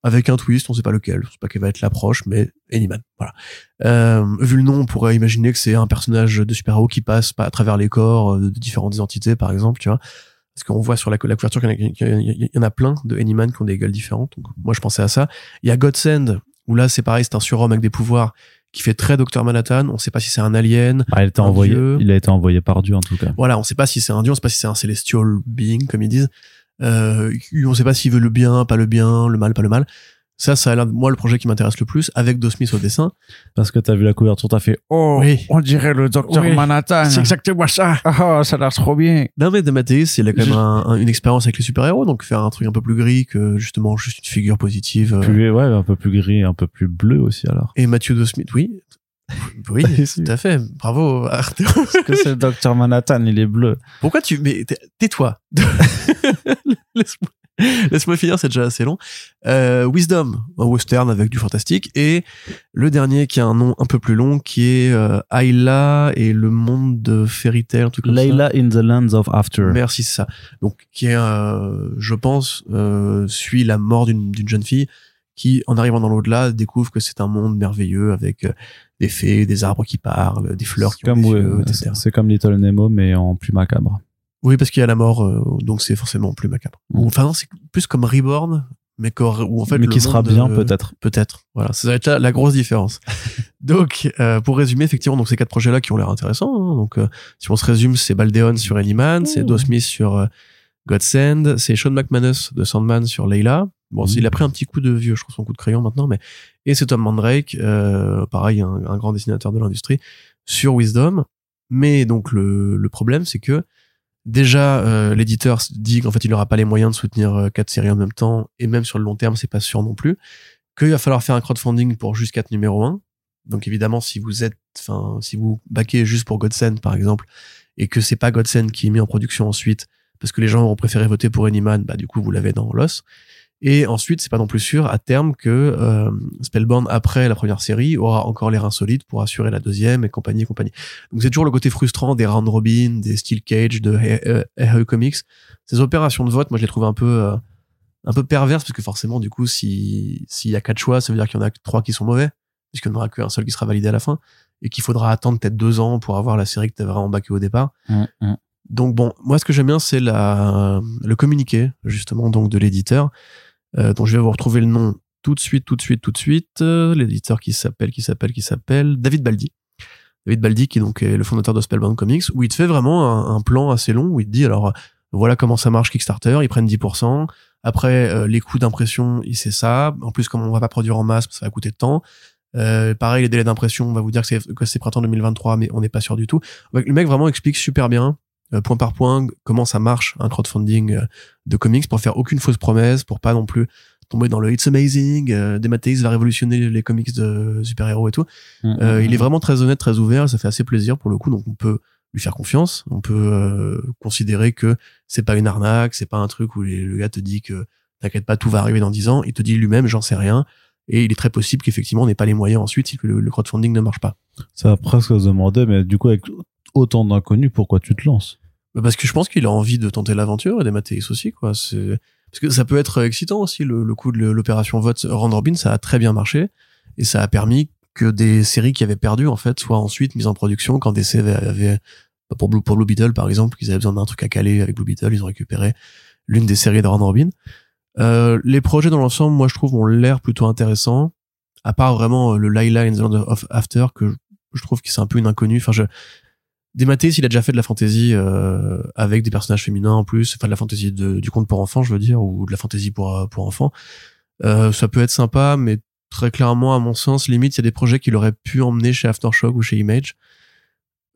avec un twist, on sait pas lequel, on sait pas quelle va être l'approche, mais Anyman, voilà. vu le nom, on pourrait imaginer que c'est un personnage de super-héros qui passe à travers les corps de différentes identités, par exemple, tu vois parce qu'on voit sur la, couverture qu'il y, en a plein de Anyman qui ont des gueules différentes. Donc, moi, je pensais à ça. Il y a Godsend, où là, c'est pareil, c'est un surhomme avec des pouvoirs qui fait très Docteur Manhattan. On sait pas si c'est un alien. Ah, il, a envoyé, il a été envoyé par Dieu, en tout cas. Voilà, on sait pas si c'est un dieu, on sait pas si c'est un celestial being, comme ils disent. Euh, on sait pas s'il veut le bien, pas le bien, le mal, pas le mal. Ça, ça a l'air, moi, le projet qui m'intéresse le plus, avec Do Smith au dessin. Parce que t'as vu la couverture, t'as fait, oh, on dirait le docteur Manhattan. C'est exactement ça. Oh, ça a l'air trop bien. Non, mais Mathéis, il a quand même une expérience avec les super-héros, donc faire un truc un peu plus gris que, justement, juste une figure positive. Euh. Plus, ouais, un peu plus gris, un peu plus bleu aussi, alors. Et Mathieu Do Smith, oui. Oui, tout à fait. Bravo, Arthur. Parce que c'est le docteur Manhattan, il est bleu. Pourquoi tu, mais tais-toi. Laisse-moi Laisse-moi finir, c'est déjà assez long. Euh, Wisdom, un western avec du fantastique. Et le dernier qui a un nom un peu plus long, qui est euh, Ayla et le monde de Fairy Tail, un truc comme Layla in the Lands of After. Merci, c'est ça. Donc, qui est, euh, je pense, euh, suit la mort d'une jeune fille qui, en arrivant dans l'au-delà, découvre que c'est un monde merveilleux avec euh, des fées, des arbres qui parlent, des fleurs qui comme, ont etc. C'est comme Little Nemo, mais en plus macabre. Oui, parce qu'il y a la mort, euh, donc c'est forcément plus macabre. Mm. Enfin, non, c'est plus comme Reborn, mais, en fait, mais qui sera bien euh, peut-être. Peut-être. Voilà, ça va être la, grosse différence. donc, euh, pour résumer, effectivement, donc ces quatre projets-là qui ont l'air intéressants. Hein, donc, si on se résume, c'est Baldeon sur Anyman, c'est Do Smith sur Godsend, c'est Sean McManus de Sandman sur Layla. Bon, mm. il a pris un petit coup de vieux, je crois, son coup de crayon maintenant, mais et c'est Tom Mandrake, pareil, un, un, grand dessinateur de l'industrie sur Wisdom. Mais donc le, le problème, c'est que déjà euh, l'éditeur dit qu'en fait il n'aura pas les moyens de soutenir euh, quatre séries en même temps et même sur le long terme c'est pas sûr non plus qu'il va falloir faire un crowdfunding pour juste quatre numéro 1 donc évidemment si vous êtes enfin si vous baquez juste pour Godsend par exemple et que c'est pas Godsend qui est mis en production ensuite parce que les gens ont préféré voter pour Anyman bah du coup vous l'avez dans l'os et ensuite, c'est pas non plus sûr à terme que euh, Spellbound après la première série aura encore les reins solides pour assurer la deuxième et compagnie et compagnie. Donc c'est toujours le côté frustrant des Round Robin, des Steel Cage, de Hey Comics. Ces opérations de vote, moi je les trouve un peu euh, un peu perverses parce que forcément du coup si s'il y a quatre choix, ça veut dire qu'il y en a trois qui sont mauvais puisqu'il n'y en aura qu'un seul qui sera validé à la fin et qu'il faudra attendre peut-être deux ans pour avoir la série que tu as vraiment backé au départ. Mmh, mmh. Donc bon, moi ce que j'aime bien c'est la le communiqué justement donc de l'éditeur euh, dont je vais vous retrouver le nom tout de suite, tout de suite, tout de suite. Euh, l'éditeur qui s'appelle, qui s'appelle, qui s'appelle David Baldi. David Baldi, qui donc est le fondateur de Spellbound Comics, où il te fait vraiment un, plan assez long, où il te dit, alors, voilà comment ça marche Kickstarter, ils prennent 10%, après, euh, les coûts d'impression, c'est ça, en plus, comme on va pas produire en masse, ça va coûter de temps, euh, pareil, les délais d'impression, on va vous dire que c'est, printemps 2023, mais on n'est pas sûr du tout. Le mec vraiment explique super bien euh, point par point comment ça marche un crowdfunding euh, de comics pour faire aucune fausse promesse, pour pas non plus tomber dans le It's Amazing, euh, va révolutionner les comics de super-héros et tout. Mm, mm, euh, il est mm. vraiment très honnête, très ouvert, ça fait assez plaisir pour le coup, donc on peut lui faire confiance, on peut considérer que c'est pas une arnaque, c'est pas un truc où le gars te dit que t'inquiète pas, tout va arriver dans 10 ans, il te dit lui-même j'en sais rien, et il est très possible qu'effectivement on n'ait pas les moyens ensuite si le, le crowdfunding ne marche pas. Ça va presque se demander, mais du coup avec autant d'inconnus, pourquoi tu te lances? Bah, Parce que je pense qu'il a envie de tenter l'aventure et des Mathéis aussi, quoi. Parce que ça peut être excitant aussi le, coup de l'opération vote Rand Robin, ça a très bien marché et ça a permis que des séries qui avaient perdu en fait soient ensuite mises en production quand DC avait, Bah, pour Blue, pour Blue Beetle, par exemple, ils avaient besoin d'un truc à caler avec Blue Beetle, ils ont récupéré l'une des séries de Ron Robin. Euh, les projets dans l'ensemble, moi, je trouve, ont l'air plutôt intéressants. À part vraiment euh, le Layla in the Land of After, que je trouve que c'est un peu une inconnue. Enfin, je, Desmatéis, il a déjà fait de la fantasy euh, avec des personnages féminins en plus, enfin de la fantasy du conte pour enfants, je veux dire, ou de la fantasy pour pour enfants. Euh, ça peut être sympa, mais très clairement, à mon sens, limite, il y a des projets qu'il aurait pu emmener chez Aftershock ou chez Image.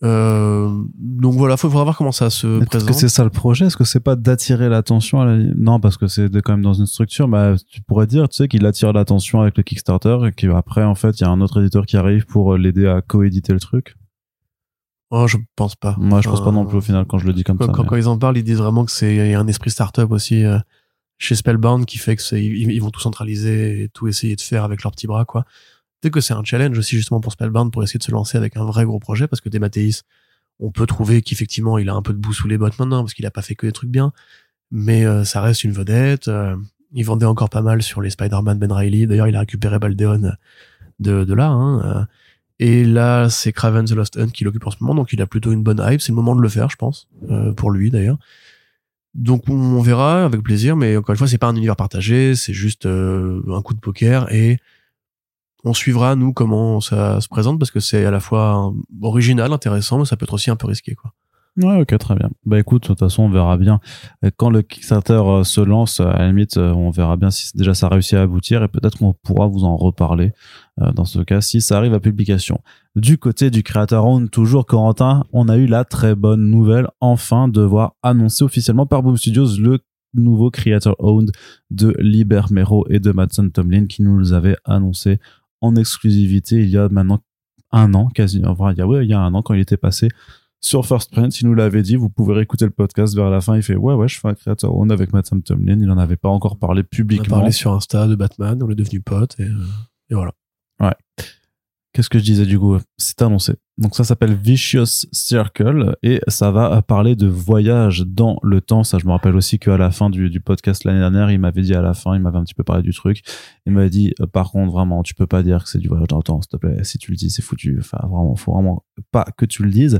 Euh, donc voilà, faut voir comment ça se présente. Est-ce que c'est ça le projet? Est-ce que c'est pas d'attirer l'attention la... Non, parce que c'est quand même dans une structure. Bah, tu pourrais dire, tu sais, qu'il attire l'attention avec le Kickstarter et qu'après, en fait, il y a un autre éditeur qui arrive pour l'aider à coéditer le truc. Oh, je pense pas. Moi, je pense pas non plus au final quand je le dis comme ça. Quand, quand, ils en parlent, ils disent vraiment que c'est un esprit startup aussi euh, chez Spellbound qui fait que c'est ils, vont tout centraliser et tout essayer de faire avec leurs petits bras quoi. Peut-être que c'est un challenge aussi justement pour Spellbound pour essayer de se lancer avec un vrai gros projet parce que Dematteis, on peut trouver qu'effectivement il a un peu de bout sous les bottes maintenant parce qu'il a pas fait que des trucs bien, mais euh, ça reste une vedette. Euh, il vendait encore pas mal sur les Spider-Man Ben Riley. D'ailleurs, il a récupéré Baldeon de, de là. Hein, et là, c'est Craven the Lost Hunt qui l'occupe en ce moment, donc il a plutôt une bonne hype. C'est le moment de le faire, je pense, euh, pour lui d'ailleurs. Donc on verra avec plaisir, mais encore une fois, c'est pas un univers partagé, c'est juste euh, un coup de poker et on suivra nous comment ça se présente parce que c'est à la fois original, intéressant, mais ça peut être aussi un peu risqué, quoi. Ouais, ok, très bien. Bah écoute, de toute façon, on verra bien. Quand le Kickstarter euh, se lance, à la limite, euh, on verra bien si déjà ça réussit à aboutir et peut-être qu'on pourra vous en reparler euh, dans ce cas si ça arrive à publication. Du côté du Creator Own, toujours Corentin, on a eu la très bonne nouvelle enfin de voir annoncé officiellement par Boom Studios le nouveau Creator Owned de Liber Mero et de Madsen Tomlin qui nous avait annoncé en exclusivité il y a maintenant un an, quasi, enfin, il y a, il y a un an quand il était passé sur First Print, il nous l'avait dit, vous pouvez réécouter le podcast vers la fin, il fait ouais ouais je fais un créateur on avec Matt Tomlin, il en avait pas encore parlé publiquement. On a parlé sur Insta de Batman, on est devenu potes et, euh, et voilà. Ouais. Qu'est-ce que je disais du coup? C'est annoncé. Donc ça s'appelle Vicious Circle et ça va parler de voyage dans le temps. Ça, je me rappelle aussi qu'à la fin du, du podcast l'année dernière, il m'avait dit à la fin, il m'avait un petit peu parlé du truc. Il m'avait dit, euh, par contre, vraiment, tu peux pas dire que c'est du voyage dans le temps, s'il te plaît. Si tu le dis, c'est foutu. Enfin, vraiment, faut vraiment pas que tu le dises.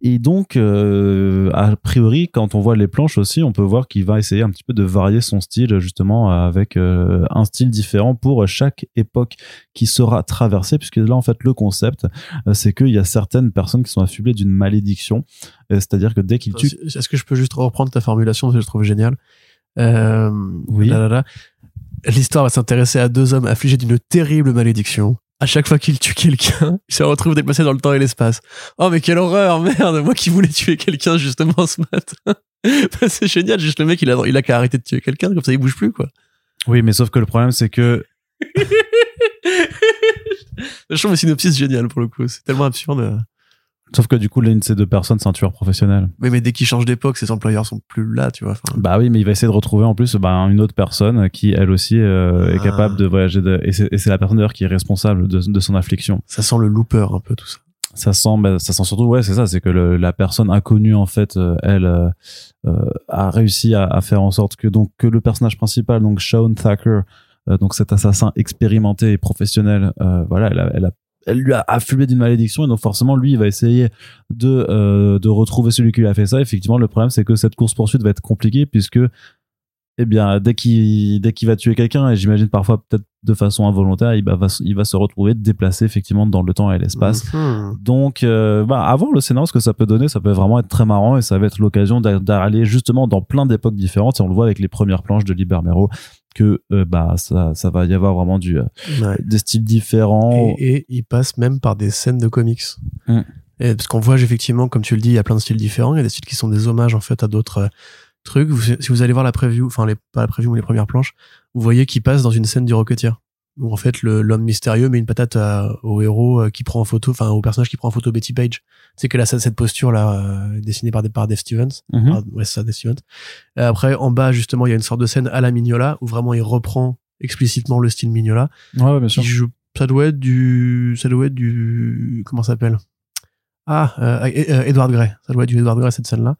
Et donc, euh, a priori, quand on voit les planches aussi, on peut voir qu'il va essayer un petit peu de varier son style, justement, avec euh, un style différent pour chaque époque qui sera traversée, puisque là, en fait, le concept, c'est qu'il y a certaines personnes qui sont affublées d'une malédiction. Euh, c'est-à-dire que dès qu'ils tuent... Est-ce que je peux juste reprendre ta formulation, que je trouve génial euh, Oui. L'histoire va s'intéresser à deux hommes affligés d'une terrible malédiction. À chaque fois qu'ils tuent quelqu'un, ils se retrouvent déplacés dans le temps et l'espace. Oh mais quelle horreur, merde, moi qui voulais tuer quelqu'un justement ce matin. c'est génial, juste le mec il a, il a qu'à arrêter de tuer quelqu'un, comme ça il bouge plus quoi. Oui, mais sauf que le problème c'est que je trouve le synopsis génial pour le coup. C'est tellement absurde. Sauf que du coup, l'une de ces deux personnes, c'est un tueur professionnel. Oui, mais dès qu'il change d'époque, ses employeurs sont plus là, tu vois. Bah oui, mais il va essayer de retrouver en plus bah, une autre personne qui, elle aussi, euh, est ah. capable de voyager. De... Et c'est la personne d'ailleurs qui est responsable de, de, son affliction. Ça sent le looper un peu tout ça. Ça sent, bah, ça sent surtout, ouais, c'est ça, c'est que le, la personne inconnue en fait, euh, elle euh, a réussi à, à, faire en sorte que donc que le personnage principal, donc Sean Thacker, donc cet assassin expérimenté et professionnel, euh, voilà, elle, a, elle, a, elle lui a afflué d'une malédiction et donc forcément lui il va essayer de euh, de retrouver celui qui lui a fait ça. Effectivement, le problème c'est que cette course poursuite va être compliquée puisque eh bien, dès qu'il dès qu'il va tuer quelqu'un, et j'imagine parfois peut-être de façon involontaire, il va, il va se retrouver déplacé effectivement dans le temps et l'espace. Mhm. Donc, euh, bah, avant le scénario, ce que ça peut donner, ça peut vraiment être très marrant et ça va être l'occasion d'aller justement dans plein d'époques différentes. Et on le voit avec les premières planches de Libermero que euh, bah ça, ça va y avoir vraiment du euh, des styles différents. Et, il passe même par des scènes de comics. Mm. Et parce qu'on voit effectivement, comme tu le dis, il y a plein de styles différents. Il y a des styles qui sont des hommages en fait à d'autres truc. si vous allez voir la preview, enfin les, pas la preview mais les premières planches, vous voyez qu'il passe dans une scène du Rocketeer. Où en fait l'homme mystérieux met une patate au héros euh, qui prend en photo, enfin au personnage qui prend en photo Betty Page. C'est que là cette posture là euh, dessinée par par Dave Stevens. Mhm. ouais c'est ça Dave Stevens. Et après en bas justement il y a une sorte de scène à la Mignola où vraiment il reprend explicitement le style Mignola. Ouais, bien sûr. ça doit être du ça doit être du comment ça s'appelle? Ah, euh, euh, Edward Gray. Ça doit être du Edward Gray, cette scène-là.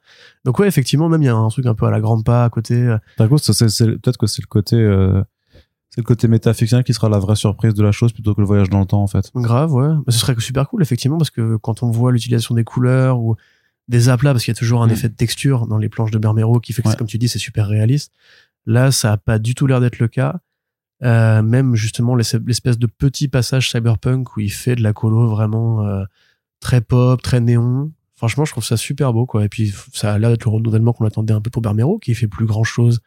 Donc ouais, effectivement, même il y a un truc un peu à la grande pas à côté. Euh. peut-être que c'est le côté... Euh, c'est le côté métafictionnel qui sera la vraie surprise de la chose plutôt que le voyage dans le temps, en fait. Grave, ouais. Mais ce serait super cool, effectivement, parce que quand on voit l'utilisation des couleurs ou des aplats parce qu'il y a toujours un mm. effet de texture dans les planches de Bermero qui fait que, comme tu dis, c'est super réaliste. Là, ça a pas du tout l'air d'être le cas. Euh, même justement l'espèce de petit passage cyberpunk où il fait de la colo vraiment euh, très pop, très néon. Franchement, je trouve ça super beau, quoi. Et puis, ça a l'air d'être le renouvellement qu'on attendait un peu pour Bermero, qui fait plus grand chose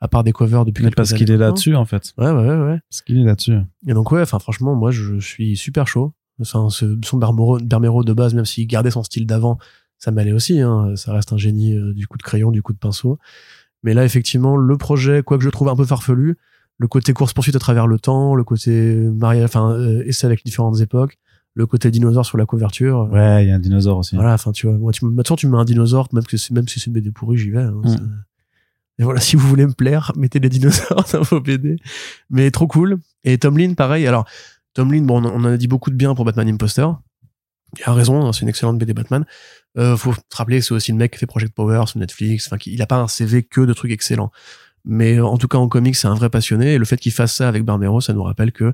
à part des covers depuis Mais parce qu'il est là-dessus, en fait. Ouais, ouais, ouais. Parce qu'il est là-dessus. Et donc, ouais, enfin, franchement, moi, je suis super chaud. Enfin, ce, son Bermero, Bermero de base, même s'il gardait son style d'avant, ça m'allait aussi. Hein. Ça reste un génie euh, du coup de crayon, du coup de pinceau. Mais là, effectivement, le projet, quoi que je trouve un peu farfelu, le côté course-poursuite à travers le temps, le côté mariage, enfin, euh, essai avec différentes époques, le côté dinosaure sur la couverture. Euh, ouais, il y a un dinosaure aussi. Voilà, enfin, tu vois, moi, tu, maintenant, tu mets un dinosaure, même, que même si c'est une BD pourrie, j'y vais. Hein, mm. Et voilà, si vous voulez me plaire, mettez les dinosaures dans vos BD. Mais trop cool. Et Tomlin, pareil. Alors, Tomlin, bon, on en a dit beaucoup de bien pour Batman Imposter. Il a raison, hein, c'est une excellente BD Batman. Euh, faut se rappeler, c'est aussi le mec qui fait Project Power sur Netflix. Enfin, il a pas un CV que de trucs excellents. Mais en tout cas, en comics, c'est un vrai passionné. Et le fait qu'il fasse ça avec Barmero, ça nous rappelle que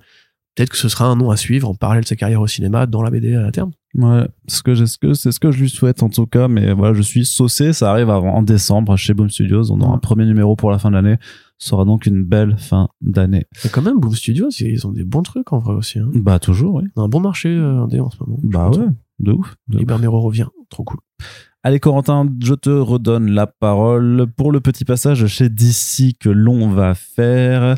peut-être que ce sera un nom à suivre en parallèle de sa carrière au cinéma dans la BD à terme. Ouais, c'est ce que c'est ce que je lui souhaite en tout cas. Mais voilà, je suis saucé. Ça arrive avant, en décembre chez Boom Studios. On aura un premier numéro pour la fin de l'année. Ce sera donc une belle fin d'année. Mais quand même, Boom Studios, ils ont des bons trucs en vrai aussi. Hein. Bah toujours, oui. Un bon marché euh, en ce moment. Bah ouais, de ouf. De Et Barmero revient, trop cool. Allez Corentin, je te redonne la parole pour le petit passage chez DC que l'on va faire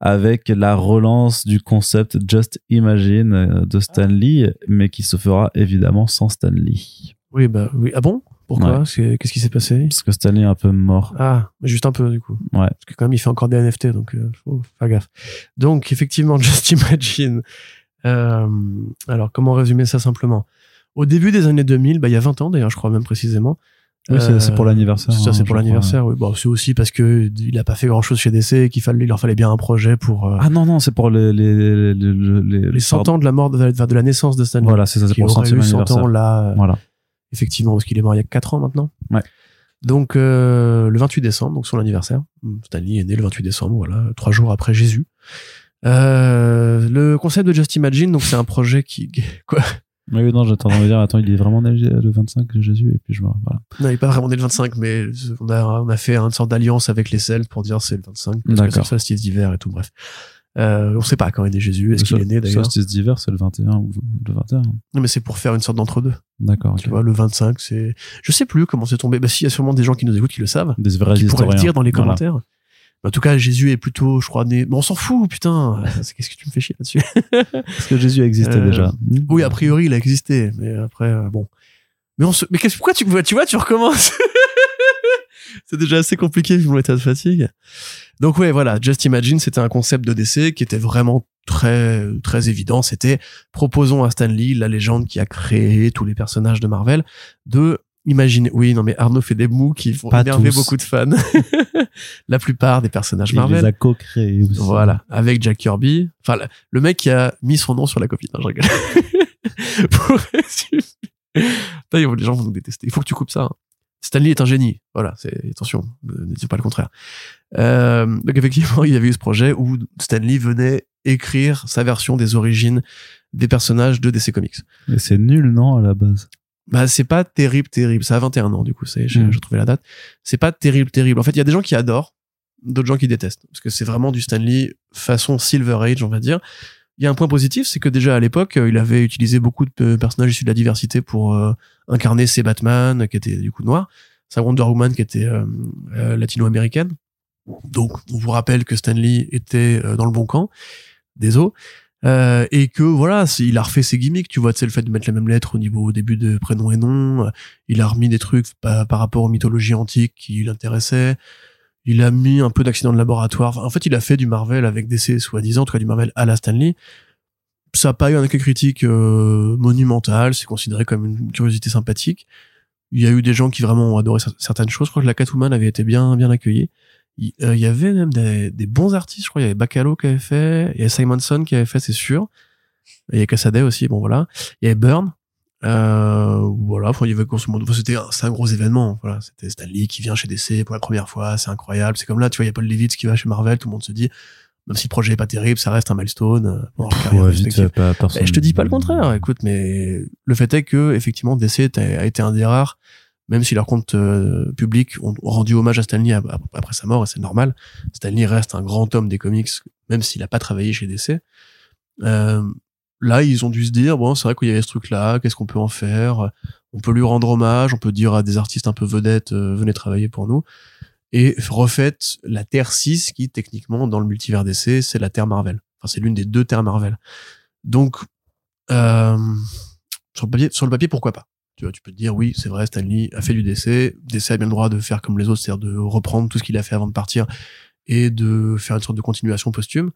avec la relance du concept Just Imagine euh, de Stan Lee, mais qui se fera évidemment sans Stan Lee. Oui, bah oui. Ah bon? Pourquoi Qu'est-ce qui s'est passé? Parce que Stan Lee est un peu mort. Ah, juste un peu du coup. Ouais. Parce que quand même il fait encore des NFT, donc euh, faut faire gaffe. Donc effectivement, Just Imagine. Euh, alors comment résumer ça simplement? Au début des années 2000, bah, il y a 20 ans d'ailleurs, je crois même précisément. Oui, c'est pour l'anniversaire. Ça, c'est hein, pour l'anniversaire. Oui. Bon, c'est aussi parce que il a pas fait grand chose chez DC, qu'il fallait, il leur fallait bien un projet pour. Euh, ah non non, c'est pour les les les, les, 100 ans de la mort de, de la naissance de Stanley. Voilà, c'est ça, c'est pour le centième anniversaire. 100 ans là. Euh, voilà. Effectivement, parce qu'il est mort il y a 4 ans maintenant. Ouais. Donc euh, le 28 décembre, donc son anniversaire. Stanley est né le 28 décembre, voilà, trois jours après Jésus. Euh, le concept de Just Imagine, donc c'est un projet qui quoi oui, non, j'attends de me dire, attends, il est vraiment né le 25, Jésus, et puis je vois, voilà. Non, il est pas vraiment né le 25, mais on a, on a fait une sorte d'alliance avec les Celtes pour dire c'est le 25, parce que c'est le solstice d'hiver et tout, bref. Euh, on sait pas quand est né Jésus, est-ce qu'il est né d'ailleurs? Le solstice d'hiver, c'est le 21 ou le 21. Non, mais c'est pour faire une sorte d'entre-deux. D'accord. Tu vois, le 25, c'est, je sais plus comment c'est tombé. Bah, s'il y a sûrement des gens qui nous écoutent qui le savent. Des vrais qui pourraient le dire dans les commentaires. En tout cas, Jésus est plutôt, je crois, né. Mais on s'en fout, putain. Qu'est-ce que tu me fais chier là-dessus? Parce que Jésus existait euh, déjà. Oui, a priori, il a existé, mais après, euh, bon. Mais on se. Mais qu'est-ce pourquoi tu tu vois, tu recommences? C'est déjà assez compliqué vu mon état de fatigue. Donc ouais, voilà. Just Imagine, c'était un concept de DC qui était vraiment très très évident. C'était proposons à Stan Lee, la légende qui a créé tous les personnages de Marvel, de Imaginez, oui, non, mais Arnaud fait des mots qui font énerver beaucoup de fans. la plupart des personnages Marvel. Il les a co-créés aussi. Voilà. Avec Jack Kirby. Enfin, le mec qui a mis son nom sur la copie. Non, je rigole. Pour résumer. les gens vont nous détester. Il faut que tu coupes ça. Hein. Stanley est un génie. Voilà, c'est attention, ne dis pas le contraire. Euh, donc effectivement, il y avait eu ce projet où Stanley venait écrire sa version des origines des personnages de DC Comics. Mais c'est nul, non, à la base? Bah c'est pas terrible terrible. Ça a 21 ans du coup c'est j'ai mm. trouvé la date. C'est pas terrible terrible. En fait il y a des gens qui adorent d'autres gens qui détestent. Parce que c'est vraiment du Stanley façon Silver Age on va dire. Il y a un point positif c'est que déjà à l'époque euh, il avait utilisé beaucoup de personnages issus de la diversité pour euh, incarner ses Batman qui étaient du coup noirs sa Wonder Woman qui était euh, latino-américaine. Donc on vous rappelle que Stanley était dans le bon camp des eaux euh, et que voilà, il a refait ses gimmicks, tu vois, c'est le fait de mettre la même lettre au niveau au début de prénom et nom, il a remis des trucs par, rapport aux mythologies antiques qui l'intéressaient, il a mis un peu d'accident de laboratoire, en fait, il a fait du Marvel avec DC soi-disant, en tout cas du Marvel à la Stanley. Ça n'a pas eu un accueil critique euh, monumental, c'est considéré comme une curiosité sympathique. Il y a eu des gens qui vraiment ont adoré certaines choses. Je crois que la Catwoman avait été bien bien accueillie. Euh, il y avait même des, des, bons artistes, je crois. Il y avait Bacalo qui avait fait, il y avait Simonson qui avait fait, c'est sûr. Il y avait Cassaday aussi, bon voilà. Il y avait Burn. Euh, voilà, il y avait c'était un, c'est un gros événement. Voilà, c'était Stanley qui vient chez DC pour la première fois, c'est incroyable. C'est comme là, tu vois, il y a Paul Levitz qui va chez Marvel, tout le monde se dit, même si le projet est pas terrible, ça reste un milestone. Bon, ouais, vite, pas, je te dis pas le contraire. Écoute, mais le fait est que effectivement DC a été un des rares même si leurs comptes euh, publics ont rendu hommage à Stanley après sa mort, et c'est normal. Stanley reste un grand homme des comics, même s'il n'a pas travaillé chez DC. Euh, là, ils ont dû se dire, bon, c'est vrai qu'il y avait ce truc-là, qu'est-ce qu'on peut en faire? On peut lui rendre hommage, on peut dire à des artistes un peu vedettes, euh, venez travailler pour nous. Et refaites la Terre 6, qui techniquement, dans le multivers DC, c'est la Terre Marvel. Enfin, c'est l'une des deux Terres Marvel. Donc, euh, sur, le papier, sur le papier, pourquoi pas? Tu vois, tu peux te dire, oui, c'est vrai, Stanley a fait du DC. DC a bien le droit de faire comme les autres, c'est-à-dire de reprendre tout ce qu'il a fait avant de partir et de faire une sorte de continuation posthume.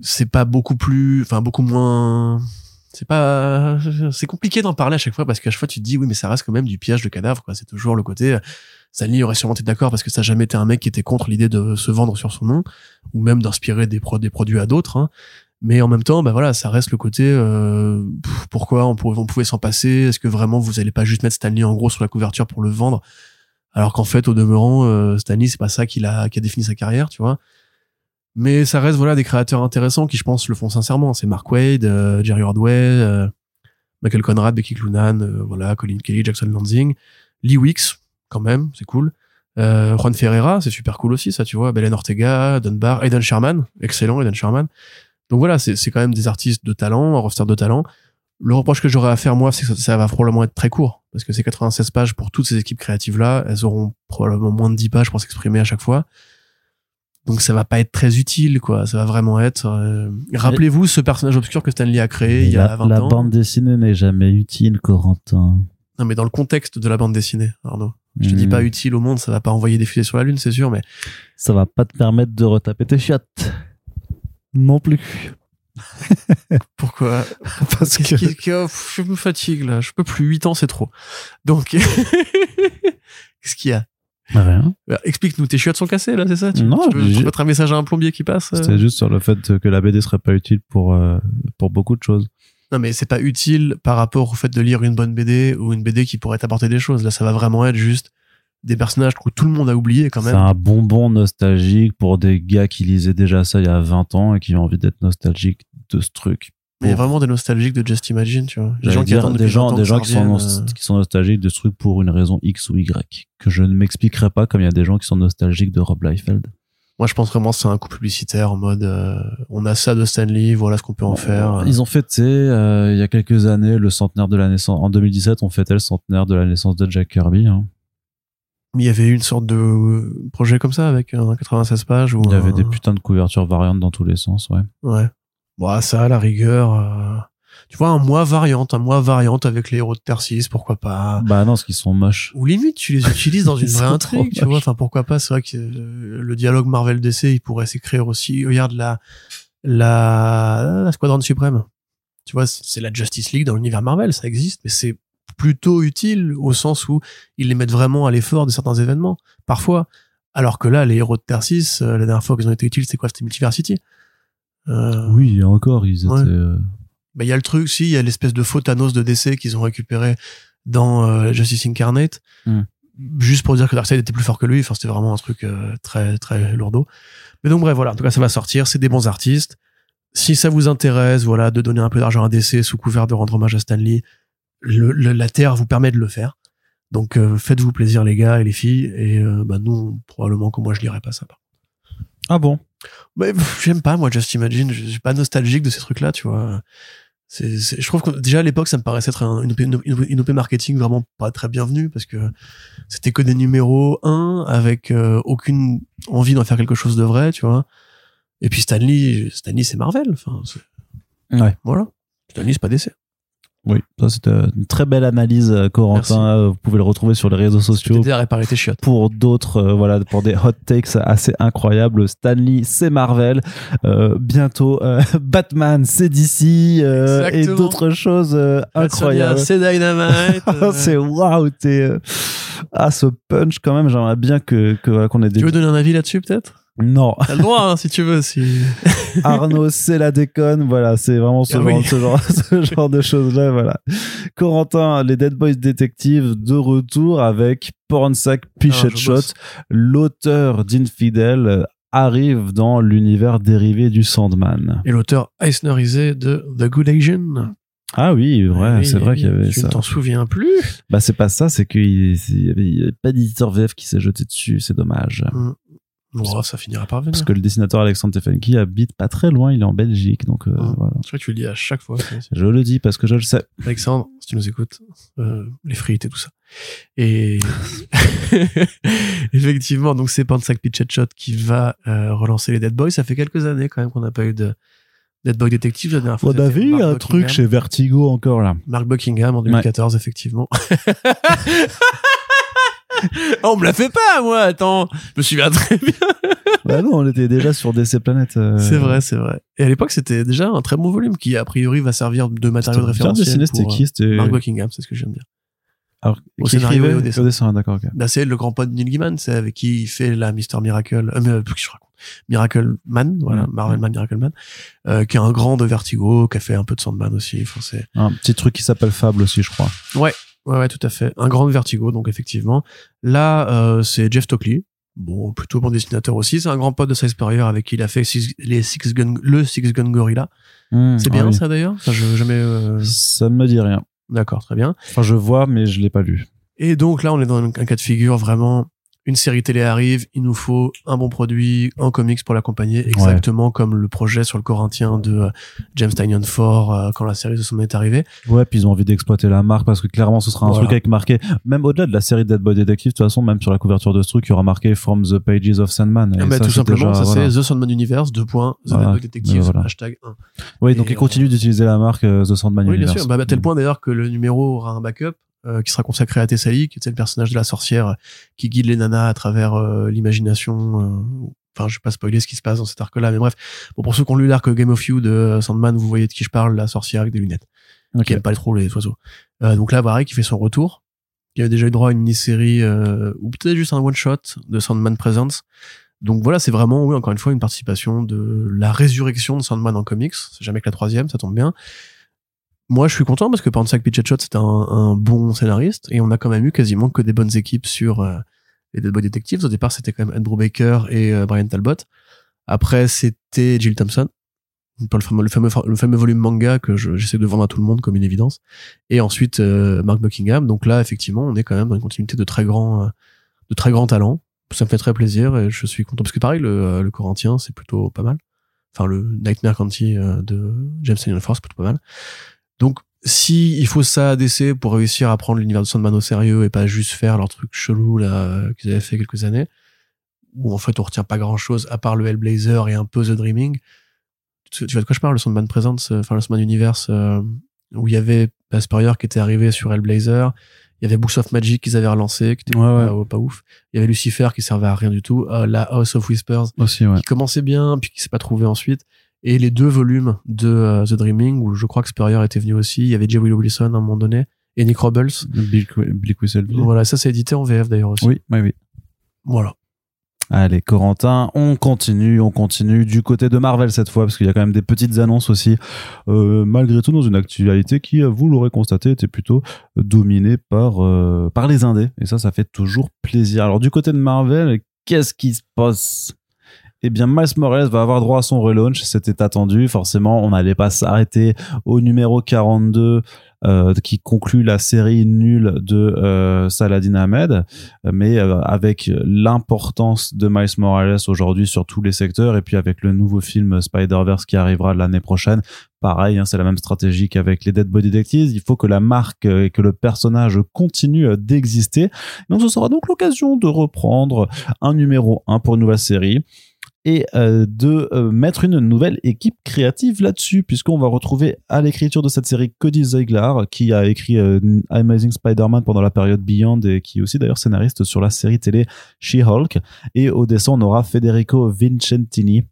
C'est pas beaucoup plus, enfin, beaucoup moins, c'est pas, c'est compliqué d'en parler à chaque fois parce qu'à chaque fois tu te dis, oui, mais ça reste quand même du piège de cadavre, quoi. C'est toujours le côté, Stanley aurait sûrement été d'accord parce que ça n'a jamais été un mec qui était contre l'idée de se vendre sur son nom ou même d'inspirer des, des produits à d'autres. Hein mais en même temps bah voilà ça reste le côté euh, pourquoi on pouvait, s'en passer? Est-ce que vraiment vous allez pas juste mettre Stanley en gros sur la couverture pour le vendre? Alors qu'en fait au demeurant euh, Stanley c'est pas ça qui a défini sa carrière tu vois? Mais ça reste voilà des créateurs intéressants qui je pense le font sincèrement. C'est Mark Wade euh, Jerry Ordway Michael Conrad Becky Clunan voilà Colin Kelly Jackson Lansing Lee Wicks quand même c'est cool. Juan Ferreira c'est super cool aussi ça tu vois. Belen Ortega Dunbar Aidan Sherman excellent Aidan Sherman donc voilà, c'est quand même des artistes de talent, un roster de talent. Le reproche que j'aurais à faire moi, c'est que ça va probablement être très court, parce que c'est 96 pages pour toutes ces équipes créatives-là, elles auront probablement moins de 10 pages pour s'exprimer à chaque fois. Donc ça va pas être très utile, quoi. Ça va vraiment être. Euh, rappelez-vous ce personnage obscur que Stanley a créé il y a 20 la ans. La bande dessinée n'est jamais utile, Corentin. Non, mais dans le contexte de la bande dessinée, Arnaud. Je te dis pas hmm. utile au monde, ça va pas envoyer des filets sur la lune, c'est sûr, mais ça va pas te permettre de retaper tes chiottes non plus. Pourquoi? Parce que je me fatigue là, je peux plus. 8 ans, c'est trop. Donc, qu'est-ce qu'il y a? Rien. Bah, explique-nous, tes chiottes sont cassées là, c'est ça? Tu, Non, tu peux, mettre un message à un plombier qui passe C'était juste sur le fait que la BD serait pas utile pour euh, pour beaucoup de choses. Non, mais c'est pas utile par rapport au fait de lire une bonne BD ou une BD qui pourrait t'apporter des choses. Là, ça va vraiment être juste des personnages que tout le monde a oublié quand même. C'est un bonbon nostalgique pour des gars qui lisaient déjà ça il y a 20 ans et qui ont envie d'être nostalgiques de ce truc. Mais il y a vraiment des nostalgiques de Just Imagine, tu vois. Des gens qui attendent des gens, des gens qui sont, euh. qui sont nostalgiques de ce truc pour une raison X ou Y, que je ne m'expliquerai pas comme il y a des gens qui sont nostalgiques de Rob Liefeld. Moi, je pense vraiment que c'est un coup publicitaire en mode, euh, on a ça de Stanley, voilà ce qu'on peut en faire. Ils ont fêté, euh, il y a quelques années, le centenaire de la naissance. En 2017, on fêtait le centenaire de la naissance de Jack Kirby. Hein il y avait une sorte de projet comme ça avec un 96 pages où il y avait des putains de couvertures variantes dans tous les sens ouais. Ouais. Bon ça à la rigueur euh, tu vois un mois variante un mois variante avec les héros de 6 pourquoi pas. Bah non parce qu'ils sont moches. Ou limite tu les utilises dans une vraie intrigue tu vois. enfin pourquoi pas c'est vrai que euh, le dialogue Marvel DC il pourrait s'écrire aussi. Regarde la la la Squadron suprême. Tu vois c'est la Justice League dans l'univers Marvel ça existe mais c'est plutôt utile au sens où ils les mettent vraiment à l'effort de certains événements, parfois. Alors que là, les héros de Terre 6, euh, la dernière fois qu'ils ont été utiles, c'est quoi? C'était Multiversity? Euh... Oui, encore, ils étaient... Euh, bah, il y a le truc, si, il y a l'espèce de faux Thanos de DC qu'ils ont récupéré dans euh, Justice Incarnate, hmm. juste pour dire que Darkseid était plus fort que lui. Enfin, c'était vraiment un truc très, très lourdeau. Mais donc, bref, voilà. En tout cas, ça va sortir. C'est des bons artistes. Si ça vous intéresse, voilà, de donner un peu d'argent à DC sous couvert de rendre hommage à Stanley, le, la Terre vous permet de le faire. Donc euh, faites-vous plaisir les gars et les filles et euh, bah nous probablement que moi je lirai pas ça. Ah bon? Mais j'aime pas moi Just Imagine, je suis pas nostalgique de ces trucs là, tu vois. C'est, je trouve que déjà à l'époque ça me paraissait être une, OP, une, OP marketing vraiment pas très bienvenue parce que c'était que des numéros 1 avec euh, aucune envie d'en faire quelque chose de vrai, tu vois. Et puis Stanley, Stanley c'est Marvel, enfin ouais. voilà. Stanley c'est pas DC. Oui, ça c'était une très belle analyse, euh, Corentin. Euh, vous pouvez le retrouver sur les réseaux sociaux. Pour d'autres, euh, voilà, pour des hot takes assez incroyables. Stanley, c'est Marvel. bientôt, Batman, c'est DC et d'autres choses incroyables. C'est Dynamite. c'est waouh, t'es ah ce punch quand même. J'aimerais bien que qu'on ait des. Tu veux donner un avis là-dessus peut-être? Non. T'as le droit, hein, si tu veux. Si... Arnaud, c'est la déconne. Voilà, c'est vraiment ce, ah genre, ce, genre, ce genre de choses-là. Voilà. Corentin, les Dead Boys Detectives de retour avec Pornsack Pichet ah, Shot. L'auteur d'Infidel arrive dans l'univers dérivé du Sandman. Et l'auteur Eisnerisé de The Good Asian. Ah oui, vrai, c'est vrai qu'il y avait ça. Tu t'en souviens plus? Bah c'est pas ça, c'est qu'il y, avait pas d'éditeur VF qui s'est jeté dessus, c'est dommage. Mm. Oh, ça finira par venir. Parce que le dessinateur Alexandre Tefenki habite pas très loin, il est en Belgique, donc euh, mm. voilà. Je crois que tu le dis à chaque fois. Je le dis parce que je le sais. Alexandre, si tu nous écoutes, euh, les frites et tout ça. Et effectivement, donc c'est Pansac Pitch Shot qui va euh, relancer les Dead Boys. Ça fait quelques années quand même qu'on n'a pas eu de Dead Boy Detective la dernière fois. On avait eu un truc chez Vertigo encore là. Mark Buckingham en 2014 effectivement. on me l'a fait pas moi, attends. Je me souviens très bien. bah non, on était déjà sur DC Planet. Euh. C'est vrai, c'est vrai. Et à l'époque, c'était déjà un très bon volume qui a priori va servir de matériau de référence. C'était qui euh, Mark Buckingham, c'est ce que je viens de dire. Alors, au scénario au dessin. d'accord. Bah, c'est le grand pote Neil Gaiman, c'est avec qui il fait la Mister Miracle. Euh, mais, euh, je raconte? Miracle Man, voilà, Marvel Man, Miracle Man, euh, qui est un grand de Vertigo, qui a fait un peu de Sandman aussi. Enfin, un petit truc qui s'appelle Fable aussi, je crois. Ouais, ouais, ouais, tout à fait. Un grand Vertigo, donc effectivement. Là, euh, c'est Jeff Stockley. Bon, plutôt bon dessinateur aussi. C'est un grand pote de Size Superior avec qui il a fait les Six Gun, le Six Gun Gorilla. Hmm, c'est bien ah ça d'ailleurs? Je jamais. Euh... Ça ne me dit rien. D'accord, très bien. Enfin, je vois, mais je l'ai pas lu. Et donc là, on est dans un cas de figure vraiment une série télé arrive, il nous faut un bon produit, un comics pour l'accompagner, exactement comme le projet sur le Corinthien de euh, James Tynion Ford euh, quand la série de son est arrivée. Ouais, puis ils ont envie d'exploiter la marque parce que clairement ce sera un truc avec marqué, même au-delà de la série Dead Boy Detective, de toute façon, même sur la couverture de ce truc, il y aura marqué From the Pages of Sandman. Et ah, tout simplement, ça c'est The Sandman Universe, deux points, The Dead Boy Detective, hashtag 1. Oui, donc ils continuent d'utiliser la marque euh, The Sandman Universe. Oui, bien sûr, bah, tel mm. point d'ailleurs que le numéro aura un backup euh, qui sera consacré à Thessalie, qui est le personnage de la sorcière euh, qui guide les nanas à travers euh, l'imagination. Enfin, je vais pas spoiler ce qui se passe dans cet arc-là, mais bref. Bon, pour ceux qui ont lu l'arc Game of You de Sandman, vous voyez de qui je parle, la sorcière avec des lunettes. Okay. Qui aime pas trop les oiseaux. donc là, pareil, qui fait son retour. Il avait déjà eu droit à une mini-série, ou peut-être juste un one-shot de Sandman Presence. Donc voilà, c'est vraiment, oui, encore une fois, une participation de la résurrection de Sandman en comics. C'est jamais que la troisième, ça tombe bien moi, je suis content parce que Pansac Shot, c'était un, un, bon scénariste et on a quand même eu quasiment que des bonnes équipes sur euh, les Dead Boy Detectives. Au départ, c'était quand même Andrew Baker et euh, Brian Talbot. Après, c'était Jill Thompson le fameux, le fameux, le fameux volume manga que j'essaie de vendre à tout le monde comme une évidence. Et ensuite, euh, Mark Buckingham. Donc là, effectivement, on est quand même dans une continuité de très grands, de très grands talents. Ça me fait très plaisir et je suis content parce que pareil, le, le Corinthien, c'est plutôt pas mal. Enfin, le Nightmare County de James Force, c'est plutôt pas mal. Donc, si il faut ça à DC pour réussir à prendre l'univers de Sandman au sérieux et pas juste faire leur truc chelou là qu'ils avaient fait quelques années, où en fait on retient pas grand chose à part le Hellblazer et un peu The Dreaming. Tu, vois de quoi je parle, le Sandman Presence, enfin le Sandman Universe, euh, où il y avait Spurrier qui était arrivé sur Hellblazer, il y avait Books of Magic qu'ils avaient relancé, qui était pas, ouf. Il y avait Lucifer qui servait à rien du tout, euh, la House of Whispers Aussi, qui commençait bien puis qui s'est pas trouvé ensuite et les deux volumes de euh, The Dreaming où je crois que Spurrier était venu aussi il y avait J. Willow Wilson à un moment donné et Nick Robles Bill, Bill voilà ça c'est édité en VF d'ailleurs aussi oui oui oui voilà Allez, Corentin, on continue, on continue du côté de Marvel cette fois, parce qu'il y a quand même des petites annonces aussi, euh, malgré tout dans une actualité qui, vous l'aurez constaté, était plutôt dominée par, euh, par les indés. Et ça, ça fait toujours plaisir. Alors du côté de Marvel, qu'est-ce qui se passe? Eh bien Miles Morales va avoir droit à son relaunch, c'était attendu, forcément on n'allait pas s'arrêter au numéro 42 euh, qui conclut la série nulle de euh, Saladin Ahmed, mais euh, avec l'importance de Miles Morales aujourd'hui sur tous les secteurs et puis avec le nouveau film Spider-Verse qui arrivera l'année prochaine, pareil, hein, c'est la même stratégie qu'avec les Dead Body Detectives. Il faut que la marque et que le personnage continue d'exister. Donc ce sera donc l'occasion de reprendre un numéro 1 pour une nouvelle série et euh, de euh, mettre une nouvelle équipe créative là-dessus, puisqu'on va retrouver à l'écriture de cette série Cody Ziegler, qui a écrit euh, Amazing Spider-Man pendant la période Beyond et qui est aussi d'ailleurs scénariste sur la série télé She-Hulk. Et au dessin, on aura Federico Vincentini,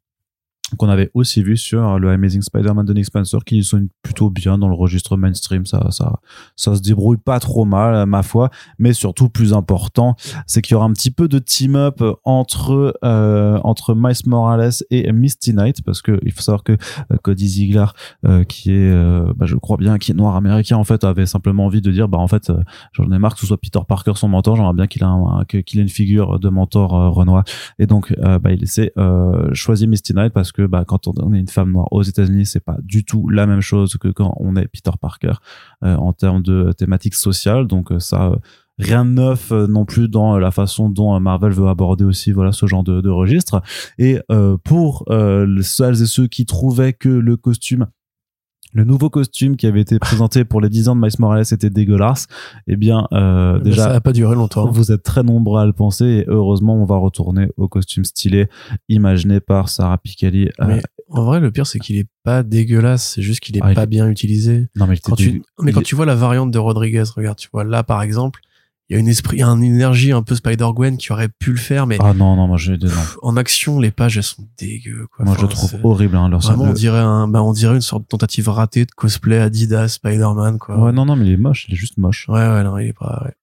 qu'on avait aussi vu sur le Amazing Spider-Man de Nick Spencer qui sont plutôt bien dans le registre mainstream. Ça ça ça se débrouille pas trop mal ma foi. Mais surtout plus important c'est qu'il y aura un petit peu de team up entre euh, entre Miles Morales et Misty Knight parce que il faut savoir que euh, Cody Ziegler euh, qui est euh, bah, je crois bien qui est noir américain en fait avait simplement envie de dire bah en fait j'en ai marre que ce soit Peter Parker son mentor. J'aimerais bien qu'il a qu'il ait une figure de mentor Renoir. Et donc bah il s'est choisi Misty Knight parce que que bah, quand on est une femme noire aux États-Unis, c'est pas du tout la même chose que quand on est Peter Parker en termes de thématiques sociales. Donc ça, rien de neuf non plus dans la façon dont Marvel veut aborder aussi voilà ce genre de, de registre. Et pour celles et ceux qui trouvaient que le costume le nouveau costume qui avait été présenté pour les 10 ans de Miles Morales était dégueulasse. Eh bien, euh, déjà, ça n'a pas duré longtemps. Vous êtes très nombreux à le penser et heureusement, on va retourner au costume stylé imaginé par Sarah Picali. Euh, mais en vrai, le pire, c'est qu'il est pas dégueulasse. C'est juste qu'il est ah, pas bien utilisé. Non, mais, quand tu... mais quand tu vois la variante de Rodriguez, regarde, tu vois là, par exemple, il y a une esprit, une énergie un peu Spider-Gwen qui aurait pu le faire, mais. Ah non, non, moi j'ai des En action, les pages, elles sont dégueu, quoi. Moi, je trouve horrible, hein, leur Vraiment, on dirait un, bah, on dirait une sorte de tentative ratée de cosplay Adidas, Spider-Man, quoi. Ouais, non, non, mais il est moche, il est juste moche. Ouais, ouais, non, il est pas, ouais.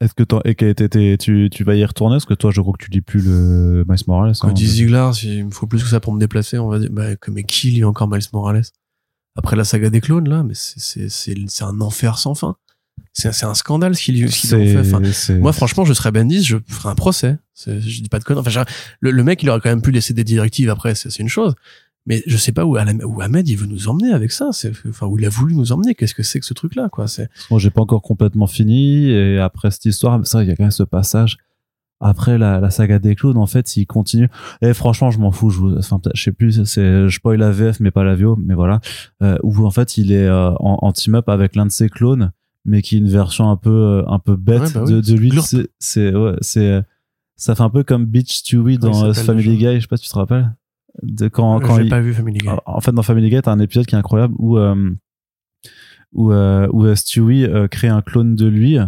Est-ce que toi, et tu, tu vas y retourner? Est-ce que toi, je crois que tu lis plus le Miles Morales? Quand dit Ziegler, il me faut plus que ça pour me déplacer, on va dire, bah, mais qui lit encore Miles Morales? Après la saga des clones, là, mais c'est, c'est, c'est un enfer sans fin c'est un scandale ce qu'ils qu ont fait. moi, franchement, je serais Bendis, je ferais un procès. Je dis pas de conneries. Enfin, le, mec, il aurait quand même pu laisser des directives après, c'est une chose. Mais je sais pas où, où Ahmed il veut nous emmener avec ça. Enfin, où il a voulu nous emmener. Qu'est-ce que c'est que ce truc-là, quoi? C'est. Moi, j'ai pas encore complètement fini. Et après cette histoire, c'est vrai qu'il y a quand même ce passage. Après la, la saga des clowns, en fait, il continue. Et franchement, je m'en fous. Je, enfin, je sais plus. C'est, je spoil la VF, mais pas la VO. Mais voilà, euh, où en fait, il est euh, en, en team-up avec l'un de ses clones mais qui est une version un peu euh, un peu bête bah de, de, lui c'est c'est ouais, c'est ça fait un peu comme Beach Stewie dans euh, Family Guy je sais pas si tu te rappelles. De quand quand il... pas vu Family Guy. En fait dans Family Guy t'as un épisode qui est incroyable où euh, où où Stewie crée un clone de lui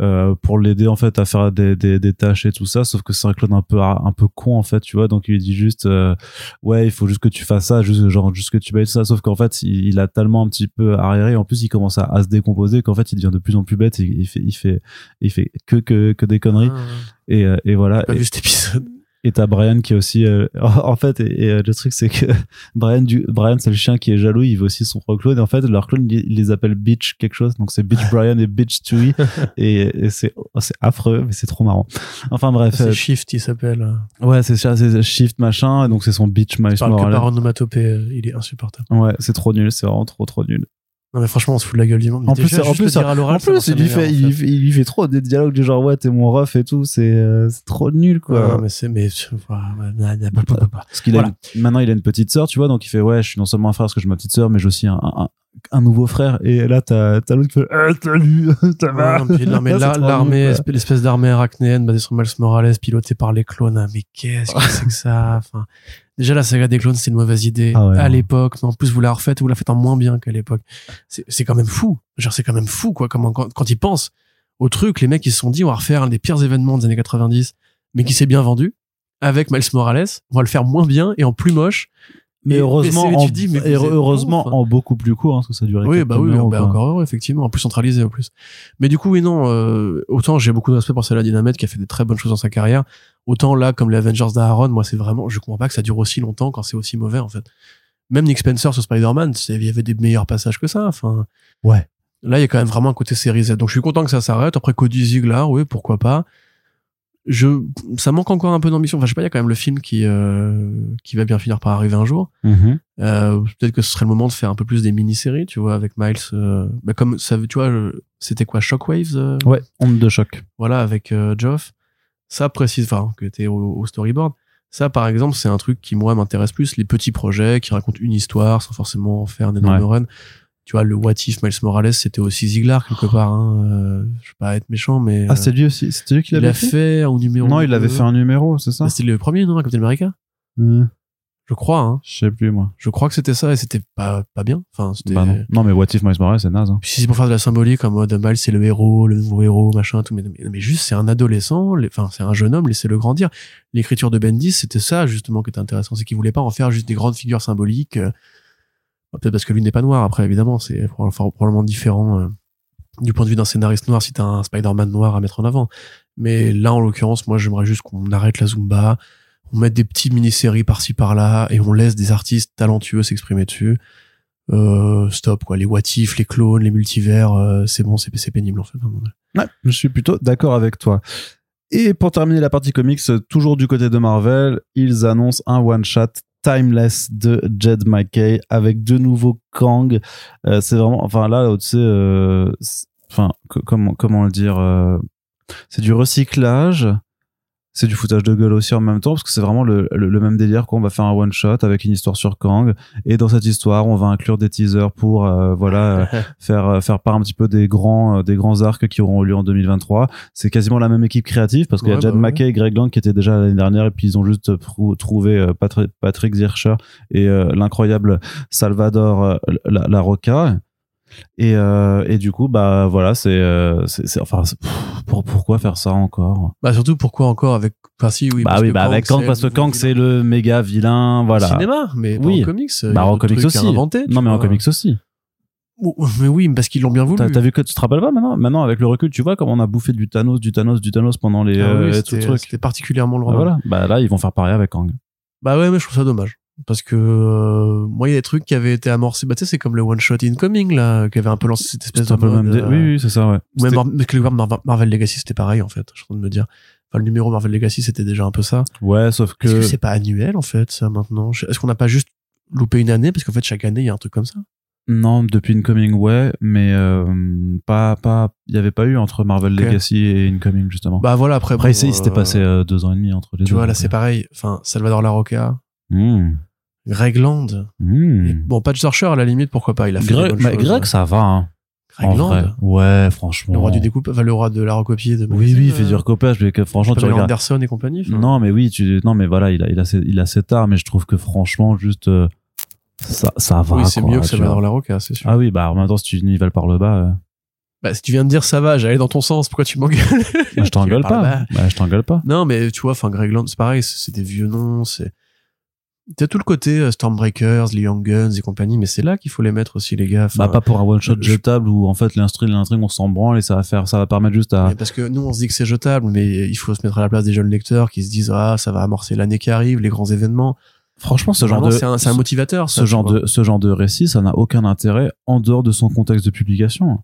euh, pour l'aider en fait à faire des, des, des, tâches et tout ça. Sauf que c'est un clone un peu un peu con en fait tu vois. Donc il lui dit juste euh, ouais il faut juste que tu fasses ça juste genre juste que tu bailles ça. Sauf qu'en fait il, a tellement un petit peu arriéré. En plus il commence à, à se décomposer qu'en fait il devient de plus en plus bête et il fait il fait il fait que que, que des conneries. Ah, et, euh, et voilà. Pas vu cet épisode et t'as Brian qui est aussi euh, en fait et, euh, le truc c'est que Brian du Brian c'est le chien qui est jaloux il veut aussi son propre clone et en fait leur clone il les appelle Bitch quelque chose donc c'est Bitch Brian et Bitch Chewie et, et c'est oh, c'est affreux mais c'est trop marrant. Enfin bref c'est euh, Shift il s'appelle. ouais c'est ça c'est Shift machin donc c'est son Bitch Miles Morales. par onomatopée il est insupportable. Ouais c'est trop nul c'est vraiment trop trop nul non mais franchement on se fout de la gueule du monde. En plus, en plus, en plus, il lui fait, il, lui fait trop des dialogues du genre ouais t'es mon ref et tout, c'est euh, trop nul quoi. Non, mais c'est mais parce qu'il a maintenant il a une petite sœur tu vois donc il fait ouais je suis non seulement un frère parce que j'ai ma petite sœur mais j'ai aussi un, nouveau frère. Et là t'as t'as l'autre qui fait ah, salut ça va. l'armée l'armée l'espèce d'armée arachnéenne basée sur Miles Morales pilotée par les clones hein, mais qu'est-ce que c'est que ça enfin déjà la saga des clones c'est une mauvaise idée ah à l'époque mais en plus vous la refaites vous la faites en moins bien qu'à l'époque c'est c'est quand même fou genre c'est quand même fou quoi comment quand, quand ils pensent au truc les mecs ils se sont dit on va refaire un des pires événements des années 90 mais qui s'est bien vendu avec Miles Morales on va le faire moins bien et en plus moche mais heureusement, en, dis, mais heureusement en beaucoup plus court, hein, parce que ça durait. Oui, bah oui, bah encore heureux, effectivement, en plus centralisé en plus. Mais du coup, oui, non. Euh, autant j'ai beaucoup de respect pour Salah Dynamite qui a fait des très bonnes choses dans sa carrière. Autant là, comme les Avengers d'Aaron, moi, c'est vraiment, je comprends pas que ça dure aussi longtemps quand c'est aussi mauvais en fait. Même Nick Spencer sur Spider-Man, il y avait des meilleurs passages que ça. Enfin. Ouais. Là, il y a quand même vraiment un côté série Z. Donc, je suis content que ça s'arrête. Après, Cody Ziegler, oui, pourquoi pas je ça manque encore un peu d'ambition enfin je sais pas il y a quand même le film qui euh, qui va bien finir par arriver un jour mm-hmm. euh, peut-être que ce serait le moment de faire un peu plus des mini-séries tu vois avec Miles euh, bah comme ça tu vois c'était quoi Shockwaves euh? Ouais onde de choc voilà avec euh, Geoff ça précise enfin que était au, au, storyboard. Ça par exemple c'est un truc qui moi m'intéresse plus les petits projets qui racontent une histoire sans forcément faire un énorme run. Tu vois le What If Miles Morales c'était aussi Ziegler quelque part hein. Euh, je vais pas être méchant mais ah c'est lui aussi c'était lui qui l'avait fait, fait un numéro non il avait fait un numéro c'est ça? C'était le premier non Captain America? Mmh. Je crois hein je sais plus moi je crois que c'était ça et c'était pas pas bien enfin c'était bah non. non mais What If Miles Morales c'est naze hein. si c'est pour faire de la symbolique en mode Miles c'est le héros le nouveau héros machin tout mais, mais juste c'est un adolescent enfin c'est un jeune homme laissez-le grandir l'écriture de Bendis c'était ça justement qui était intéressant c'est qu'il voulait pas en faire juste des grandes figures symboliques euh, Peut-être parce que lui n'est pas noir. Après, évidemment, c'est probablement différent euh, du point de vue d'un scénariste noir si t'as un Spider-Man noir à mettre en avant. Mais là, en l'occurrence, moi, j'aimerais juste qu'on arrête la Zumba, on mette des petites mini-séries par-ci par-là et on laisse des artistes talentueux s'exprimer dessus. Euh, stop quoi, les what if, les clones, les multivers, euh, c'est bon, c'est pénible en fait. Ouais, je suis plutôt d'accord avec toi. Et pour terminer la partie comics, toujours du côté de Marvel, ils annoncent un one shot Timeless de Jed McKay avec de nouveaux Kang. Euh, c'est vraiment, enfin là, tu sais, euh, enfin comment comment le dire, euh, c'est du recyclage c'est du foutage de gueule aussi en même temps parce que c'est vraiment le, le, même délire qu'on va faire un one shot avec une histoire sur Kang. Et dans cette histoire on va inclure des teasers pour euh, voilà faire euh, faire part un petit peu des grands euh, des grands arcs qui auront lieu en 2023 c'est quasiment la même équipe créative parce qu'il y a Jed bah McKay et Greg Land qui étaient déjà l'année dernière et puis ils ont juste trouvé Patrick, Patrick Zircher et l'incroyable Salvador la, la Roca et, euh, et du coup, bah voilà, c'est, euh, enfin, pour, pourquoi faire ça encore? Bah surtout pourquoi encore avec, enfin si oui. Bah oui, bah avec Kang parce que Kang c'est le méga vilain, voilà. cinéma, mais oui. en comics. Bah en comics aussi. Inventé, non mais en comics aussi. Mais oui, parce qu'ils l'ont bien voulu. T'as vu que tu te rappelles pas maintenant? Maintenant, avec le recul, tu vois comment on a bouffé du Thanos, du Thanos, du Thanos pendant les ah oui, euh. C'était particulièrement le bah, voilà. Bah là, ils vont faire pareil avec Kang. Bah ouais, mais je trouve ça dommage parce que euh, moi il y a des trucs qui avaient été amorcés. Bah tu sais c'est comme le one shot incoming là qui avait un peu lancé cette espèce de mode, même oui, oui c'est ça ouais. ou même Marvel, Marvel Legacy c'était pareil en fait je suis en train de me dire. Enfin le numéro Marvel Legacy c'était déjà un peu ça. Ouais sauf que est-ce que c'est pas annuel en fait ça maintenant? Est-ce qu'on n'a pas juste loupé une année? Parce qu'en fait chaque année il y a un truc comme ça. Non depuis incoming ouais mais euh, pas pas il y avait pas eu entre Marvel Legacy et incoming justement. Bah voilà après après ici c'était passé euh, deux ans et demi entre les deux tu vois là c'est pareil. Enfin Salvador Larroca Mmh. Greg Land. Hmm. bon, Patch Searcher, à la limite, pourquoi pas. Il a fait Greg, mais Greg, ça va. Hein. Greg Land. Ouais, franchement. Le roi du découpe, enfin, le roi de la recopier de Oui, oui, il fait du recopage, mais que franchement, tu regardes. Anderson et compagnie. Non, mais oui, tu, non, mais voilà, il a, il a, il a cet art, mais je trouve que franchement, juste, euh, ça, ça va. Oui, c'est mieux que ça va dans la roca, c'est sûr. Ah oui, bah, en même temps, si tu nivelles par le bas. Euh... Bah, si tu viens de dire ça va, j'allais dans ton sens, pourquoi tu m'engueules? bah, je t'engueule pas. Bah, je t'engueule pas. Non, mais tu vois, enfin, Greg Land, c'est pareil, c'est des vieux noms, c'est, T'as tout le côté euh, Stormbreakers, les Young Guns et compagnie, mais c'est là qu'il faut les mettre aussi, les gars. bah, pas pour un one shot jetable où, en fait, l'instring, l'instring, on s'en branle et ça va faire, ça va permettre juste à. parce que nous, on se dit que c'est jetable, mais il faut se mettre à la place des jeunes lecteurs qui se disent, ah, ça va amorcer l'année qui arrive, les grands événements. Franchement, ce genre de. C'est un, un, motivateur, ça, Ce genre de, ce genre de récit, ça n'a aucun intérêt en dehors de son contexte de publication.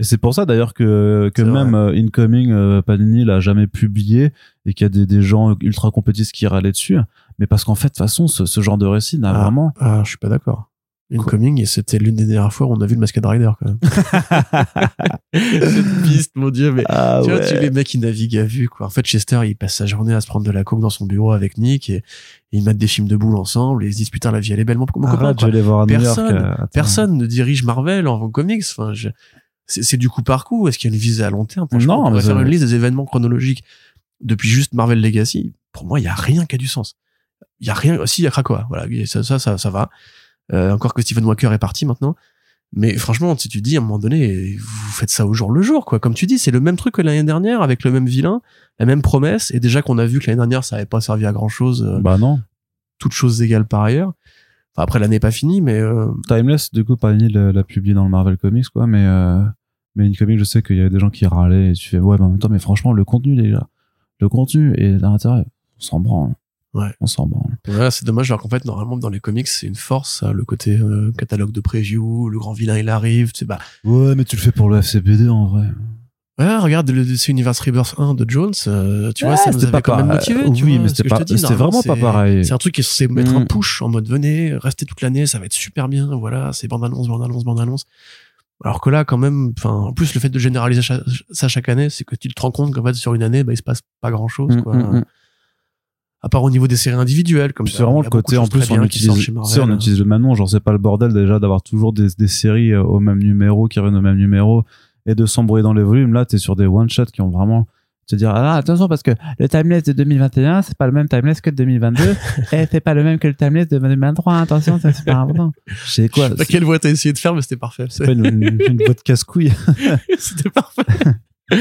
Et c'est pour ça d'ailleurs que, que même euh, Incoming, euh, Panini l'a jamais publié et qu'il y a des, des gens ultra compétitifs qui râlaient dessus mais parce qu'en fait, de toute façon, ce, ce genre de récit n'a ah, vraiment. Ah, je suis pas d'accord. Incoming, et c'était l'une des dernières fois où on a vu le Masqued Rider, quand même. Cette piste, mon dieu, mais ah, tu vois, tu les mecs qui naviguent à vue, quoi. En fait, Chester, il passe sa journée à se prendre de la coke dans son bureau avec Nick et, et ils mettent des films de boules ensemble et ils se disent, putain, la vie, elle est belle, mon, mon copain. Je vais les voir à personne, New York, euh, personne ne dirige Marvel en comics. Enfin, je... c'est du coup par coup. Est-ce qu'il y a une visée à long terme? Non, on va faire une liste des événements chronologiques depuis juste Marvel Legacy. Pour moi, il y a rien qui a du sens il y a rien si il y a Krakoa. Voilà ça ça ça, ça va. Euh, encore que Stephen Walker est parti maintenant. Mais franchement si tu dis à un moment donné vous faites ça au jour le jour quoi. Comme tu dis c'est le même truc que l'année dernière avec le même vilain la même promesse et déjà qu'on a vu que l'année dernière ça avait pas servi à grand chose euh, bah non. toutes choses égales par ailleurs. Enfin, après l'année n'est pas finie mais euh... Timeless du coup Panini l'a publié dans le Marvel Comics quoi mais euh... mais une comic je sais qu'il y avait des gens qui râlaient et tu fais ouais mais en même temps mais franchement le contenu gars le contenu et l'intérêt on s'en branle Ouais. On s'en branle. Ouais, c'est dommage alors qu'en fait normalement dans les comics c'est une force le côté euh, catalogue de preview, le grand vilain il arrive, tu sais bah. Ouais, mais tu le fais pour le FCBD en vrai. Ouais, regarde le DC Universe Rebirth 1 de Jones, euh, tu vois, ça nous avait pas quand même motivé. oui, mais c'était pas, c'était vraiment pas pareil. C'est un truc qui est censé mettre un mm. push en mode venez, restez toute l'année, ça va être super bien, voilà, c'est bande annonce, bande annonce, bande annonce. Alors que là, quand même, enfin, en plus, le fait de généraliser ça chaque année, c'est que tu te rends compte qu'en fait, sur une année, bah, il se passe pas grand chose, mm, quoi. Mm, à part au niveau des séries individuelles comme c'est vraiment le côté en plus on utilise on utilise le même nom genre c'est pas le bordel déjà d'avoir toujours des, des séries euh, au même numéro qui reviennent au même numéro et de s'embrouiller dans les volumes. Là t'es sur des one shots qui ont vraiment te dire ah attention parce que le timeless de 2021 c'est pas le même timeless que de 2022 et c'est pas le même que le timeless de 2023 attention c'est super important. Je sais quoi je quelle voix t'as essayé de faire mais c'était parfait. c'est une, une, une voix de casse-couille. C'était parfait.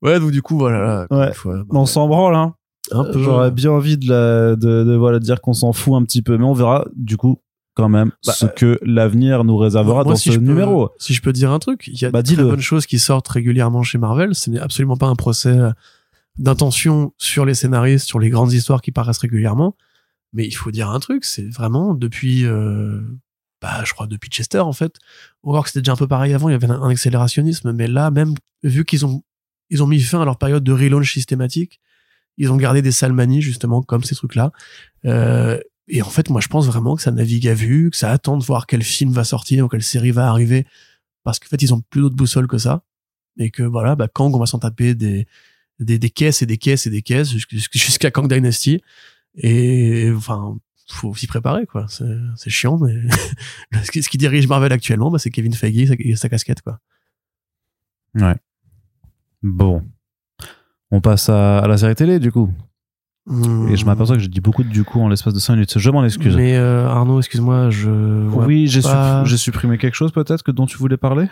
Ouais donc du coup voilà ouais. on s'en branle hein J'aurais bien envie de, la, de, de, voilà, dire qu'on s'en fout un petit peu, mais on verra du coup quand même bah, ce que l'avenir nous réservera dans ce numéro. si je peux dire un truc, il y a bah, de très bonnes choses qui sortent régulièrement chez Marvel. Ce n'est absolument pas un procès d'intention sur les scénaristes, sur les grandes histoires qui paraissent régulièrement. Mais il faut dire un truc, c'est vraiment depuis, euh, bah, je crois depuis Chester en fait. Voit que c'était déjà un peu pareil avant, il y avait un, un accélérationnisme, mais là même vu qu'ils ont ils ont mis fin à leur période de relaunch systématique, ils ont gardé des salmanies justement comme ces trucs-là. Euh, Et en fait, moi, je pense vraiment que ça navigue à vue, que ça attend de voir quel film va sortir ou quelle série va arriver, parce qu'en fait, ils ont plus d'autres boussoles que ça. Et que voilà, bah, Kang, on va s'en taper des, caisses et des caisses et des caisses jusqu'à Kang Dynasty. Et enfin, faut s'y préparer, quoi. C'est chiant, mais ce qui dirige Marvel actuellement, bah, c'est Kevin Feige et sa, casquette, quoi. Ouais. Bon. On passe à, à la série télé, du coup. Et je m'aperçois que j'ai dit beaucoup de du coup en l'espace de 5 minutes. Je m'en excuse. Mais euh, Arnaud, excuse-moi, je. Oui, j'ai supprimé quelque chose peut-être que dont tu voulais parler?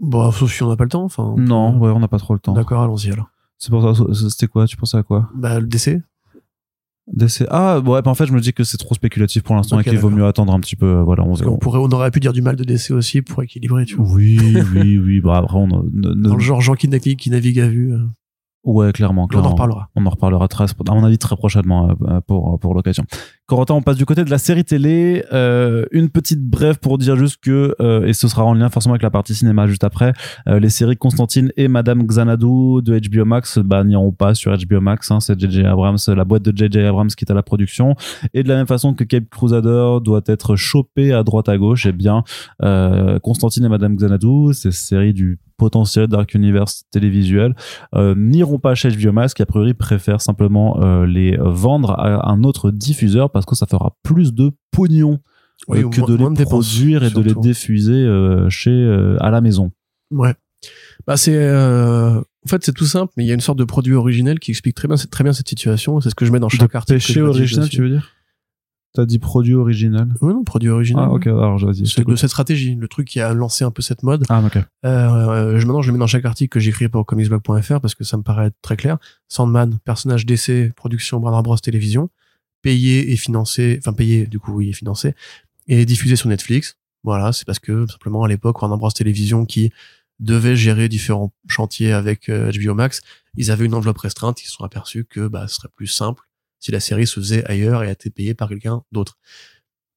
Bon, sauf si on n'a pas le temps. Enfin. Non, ouais, on n'a pas trop le temps. D'accord, allons-y alors. C'est pour ça. C'était quoi? Tu pensais à quoi? Bah le décès. Décès. Ah ouais, bah, en fait, je me dis que c'est trop spéculatif pour l'instant et qu'il vaut mieux attendre un petit peu. Voilà, on, on, pourrait, on aurait pu dire du mal de décès aussi pour équilibrer, tu vois. Oui, oui, oui. Bah après, on. Dans le genre gens qui, qui naviguent à vue. Euh. Ouais, clairement, clairement. On en reparlera. On en reparlera très, à mon avis, très prochainement euh, pour, pour l'occasion. Corentin, on passe du côté de la série télé. Euh, une petite brève pour dire juste que, euh, et ce sera en lien forcément avec la partie cinéma juste après, euh, les séries Constantine et Madame Xanadu de HBO Max bah, n'iront pas sur HBO Max. Hein, c'est JJ Abrams, la boîte de JJ Abrams qui est à la production. Et de la même façon que Cape Crusader doit être chopé à droite à gauche, eh bien Constantine et Madame Xanadu, ces séries du potentiel Dark Universe télévisuel n'iront pas chez HBO Max qui a priori préfère simplement les vendre à un autre diffuseur parce que ça fera plus de pognon euh, que de les produire et de les diffuser chez à la maison. Ouais. Bah c'est en fait c'est tout simple mais il y a une sorte de produit originel qui explique très bien très bien cette situation, c'est ce que je mets dans chaque article. Péché original, tu veux dire? T'as dit produit original? Oui, non, produit original. Ah, ok, alors vas-y. C'est de cette stratégie, le truc qui a lancé un peu cette mode. Ah, ok. Euh, je, maintenant, je le mets dans chaque article que j'écris pour comicsblog.fr parce que ça me paraît très clair. Sandman, personnage d'essai, production Warner Bros. Télévision, payé et financé, enfin payé, du coup, oui, et financé, et diffusé sur Netflix. Voilà, c'est parce que, simplement, à l'époque, Warner Bros. Télévision qui devait gérer différents chantiers avec HBO euh, Max, ils avaient une enveloppe restreinte, ils se sont aperçus que, bah, ce serait plus simple si la série se faisait ailleurs et a été payée par quelqu'un d'autre.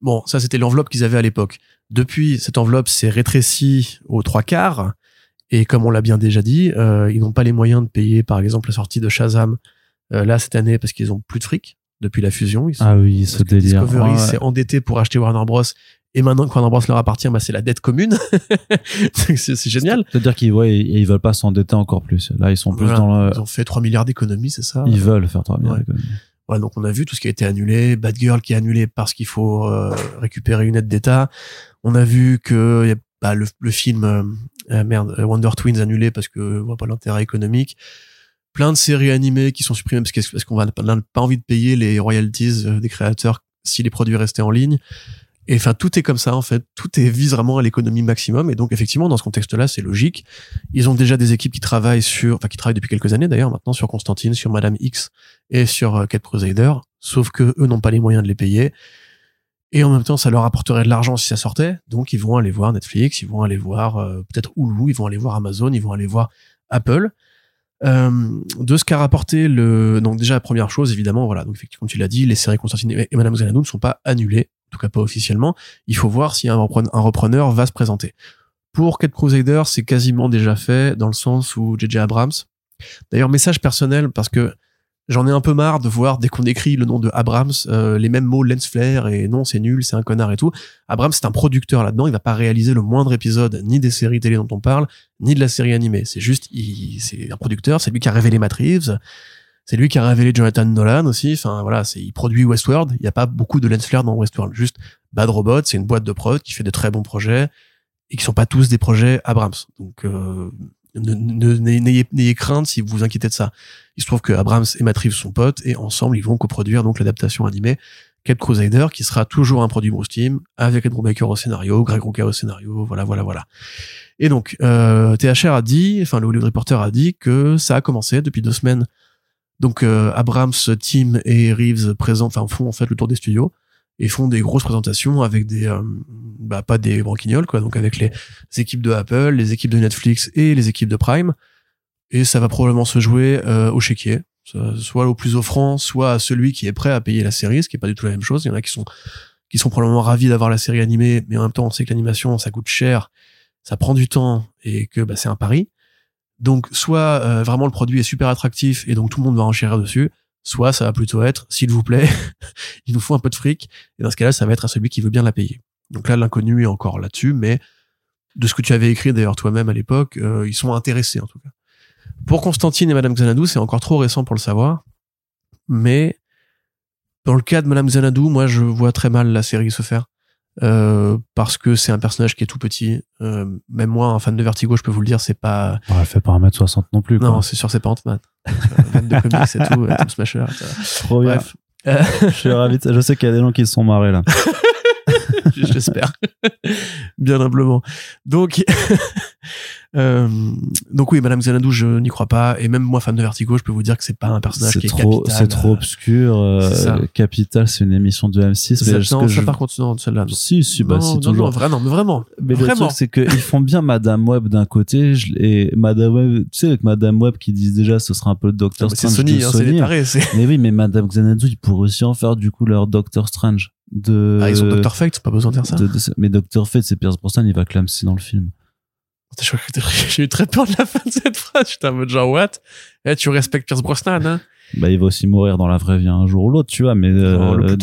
Bon, ça c'était l'enveloppe qu'ils avaient à l'époque. Depuis, cette enveloppe s'est rétrécie aux trois quarts. Et comme on l'a bien déjà dit, euh, ils n'ont pas les moyens de payer, par exemple, la sortie de Shazam euh, là cette année parce qu'ils ont plus de fric depuis la fusion. ah oui, ce délire. Discovery s'est endetté pour acheter Warner Bros. Et maintenant que Warner Bros leur appartient, bah, c'est la dette commune. c'est génial. C'est-à-dire qu'ils ouais, ils veulent pas s'endetter encore plus. Là, ils sont plus dans le... Ils ont fait 3 milliards d'économies, c'est ça? Ils veulent faire 3 milliards d'économies. Voilà, donc on a vu tout ce qui a été annulé, Bad Girl qui est annulé parce qu'il faut euh, récupérer une aide d'État. On a vu que bah, le, le, film euh, euh, merde Wonder Twins annulé parce que voit pas l'intérêt économique. Plein de séries animées qui sont supprimées parce qu'on n'a pas envie de payer les royalties des créateurs si les produits restaient en ligne. Et enfin, tout est comme ça, en fait. Tout est vise vraiment à l'économie maximum. Et donc, effectivement, dans ce contexte-là, c'est logique. Ils ont déjà des équipes qui travaillent sur, enfin, qui travaillent depuis quelques années d'ailleurs, maintenant, sur Constantine, sur Madame X et sur euh, Cat Crusader. Sauf que eux n'ont pas les moyens de les payer. Et en même temps, ça leur apporterait de l'argent si ça sortait. Donc, ils vont aller voir Netflix, ils vont aller voir euh, peut-être Hulu, ils vont aller voir Amazon, ils vont aller voir Apple. Euh, de ce qu'a rapporté le donc déjà la première chose évidemment voilà donc effectivement comme tu l'as dit les séries Constantine et Madame Xanadu ne sont pas annulées en tout cas pas officiellement, il faut voir si un, repreneur, va se présenter. Pour Cat Crusader, c'est quasiment déjà fait dans le sens où JJ Abrams. D'ailleurs, message personnel parce que j'en ai un peu marre de voir dès qu'on écrit le nom de Abrams euh, les mêmes mots lens flare et non c'est nul, c'est un connard et tout. Abrams c'est un producteur là-dedans, il va pas réaliser le moindre épisode ni des séries télé dont on parle, ni de la série animée. C'est juste, c'est un producteur, c'est lui qui a révélé Matt c'est lui qui a révélé Jonathan Nolan aussi. Enfin voilà, c'est il produit Westworld. Il n'y a pas beaucoup de lens flare dans Westworld. Juste Bad Robot, c'est une boîte de prod qui fait de très bons projets et qui sont pas tous des projets Abrams. Donc euh, n'ayez crainte si vous vous inquiétez de ça. Il se trouve que Abrams et Matt Reeves sont potes et ensemble ils vont coproduire donc l'adaptation animée Cape Crusader qui sera toujours un produit Bruce Team avec Andrew Baker au scénario, Greg Rucka au scénario, voilà voilà voilà. Et donc euh, THR a dit, enfin le Hollywood Reporter a dit que ça a commencé depuis deux semaines donc euh, Abrams, Tim et Reeves présentent, enfin font en fait le tour des studios et font des grosses présentations avec des, euh, bah pas des branquignoles quoi, donc avec les équipes de Apple, les équipes de Netflix et les équipes de Prime. Et ça va probablement se jouer euh, au chéquier, soit au plus offrant, soit à celui qui est prêt à payer la série, ce qui est pas du tout la même chose. Il y en a qui sont qui sont probablement ravis d'avoir la série animée, mais en même temps on sait que l'animation ça coûte cher, ça prend du temps et que bah, c'est un pari. Donc soit euh, vraiment le produit est super attractif et donc tout le monde va enchérir dessus, soit ça va plutôt être, s'il vous plaît, il nous faut un peu de fric, et dans ce cas-là, ça va être à celui qui veut bien la payer. Donc là, l'inconnu est encore là-dessus, mais de ce que tu avais écrit d'ailleurs toi-même à l'époque, euh, ils sont intéressés en tout cas. Pour Constantine et Madame Xanadu, c'est encore trop récent pour le savoir, mais dans le cas de Madame Xanadu, moi je vois très mal la série se faire. Euh, parce que c'est un personnage qui est tout petit. Euh, même moi, un fan de Vertigo, je peux vous le dire, c'est pas. elle fait pas 1m60 non plus. Non, c'est sûr, c'est pas Ant-Man. de comics et tout, tout Smasher. Trop Bref. je suis ravi. Je sais qu'il y a des gens qui se sont marrés là. J'espère. Bien humblement. Donc, euh, donc oui, Madame Xanadu, je n'y crois pas. Et même moi, fan de Vertigo, je peux vous dire que c'est pas un personnage qui est trop, C'est trop obscur. Euh, Capital, c'est une émission de M6. Mais non, ça par contre, non, celle-là. Si, si, bah, si, toujours. vraiment, mais vraiment. Mais vraiment. le truc, c'est qu'ils font bien Madame Web d'un côté, et Madame Web, tu sais, avec Madame Web qui disent déjà, ce sera un peu le Doctor Strange. C'est Sony, hein, c'est Mais oui, mais Madame Xanadu, ils pourraient aussi en faire, du coup, leur Doctor Strange. De... Ah, ils ont Doctor Fate, pas besoin de dire ça. mais Doctor Fate, c'est Pierce Brosnan, il va clamser dans le film. J'ai eu très peur de la fin de cette phrase. J'étais en mode genre, what? Eh, tu respectes Pierce Brosnan, hein? Bah, il va aussi mourir dans la vraie vie un jour ou l'autre, tu vois, mais euh,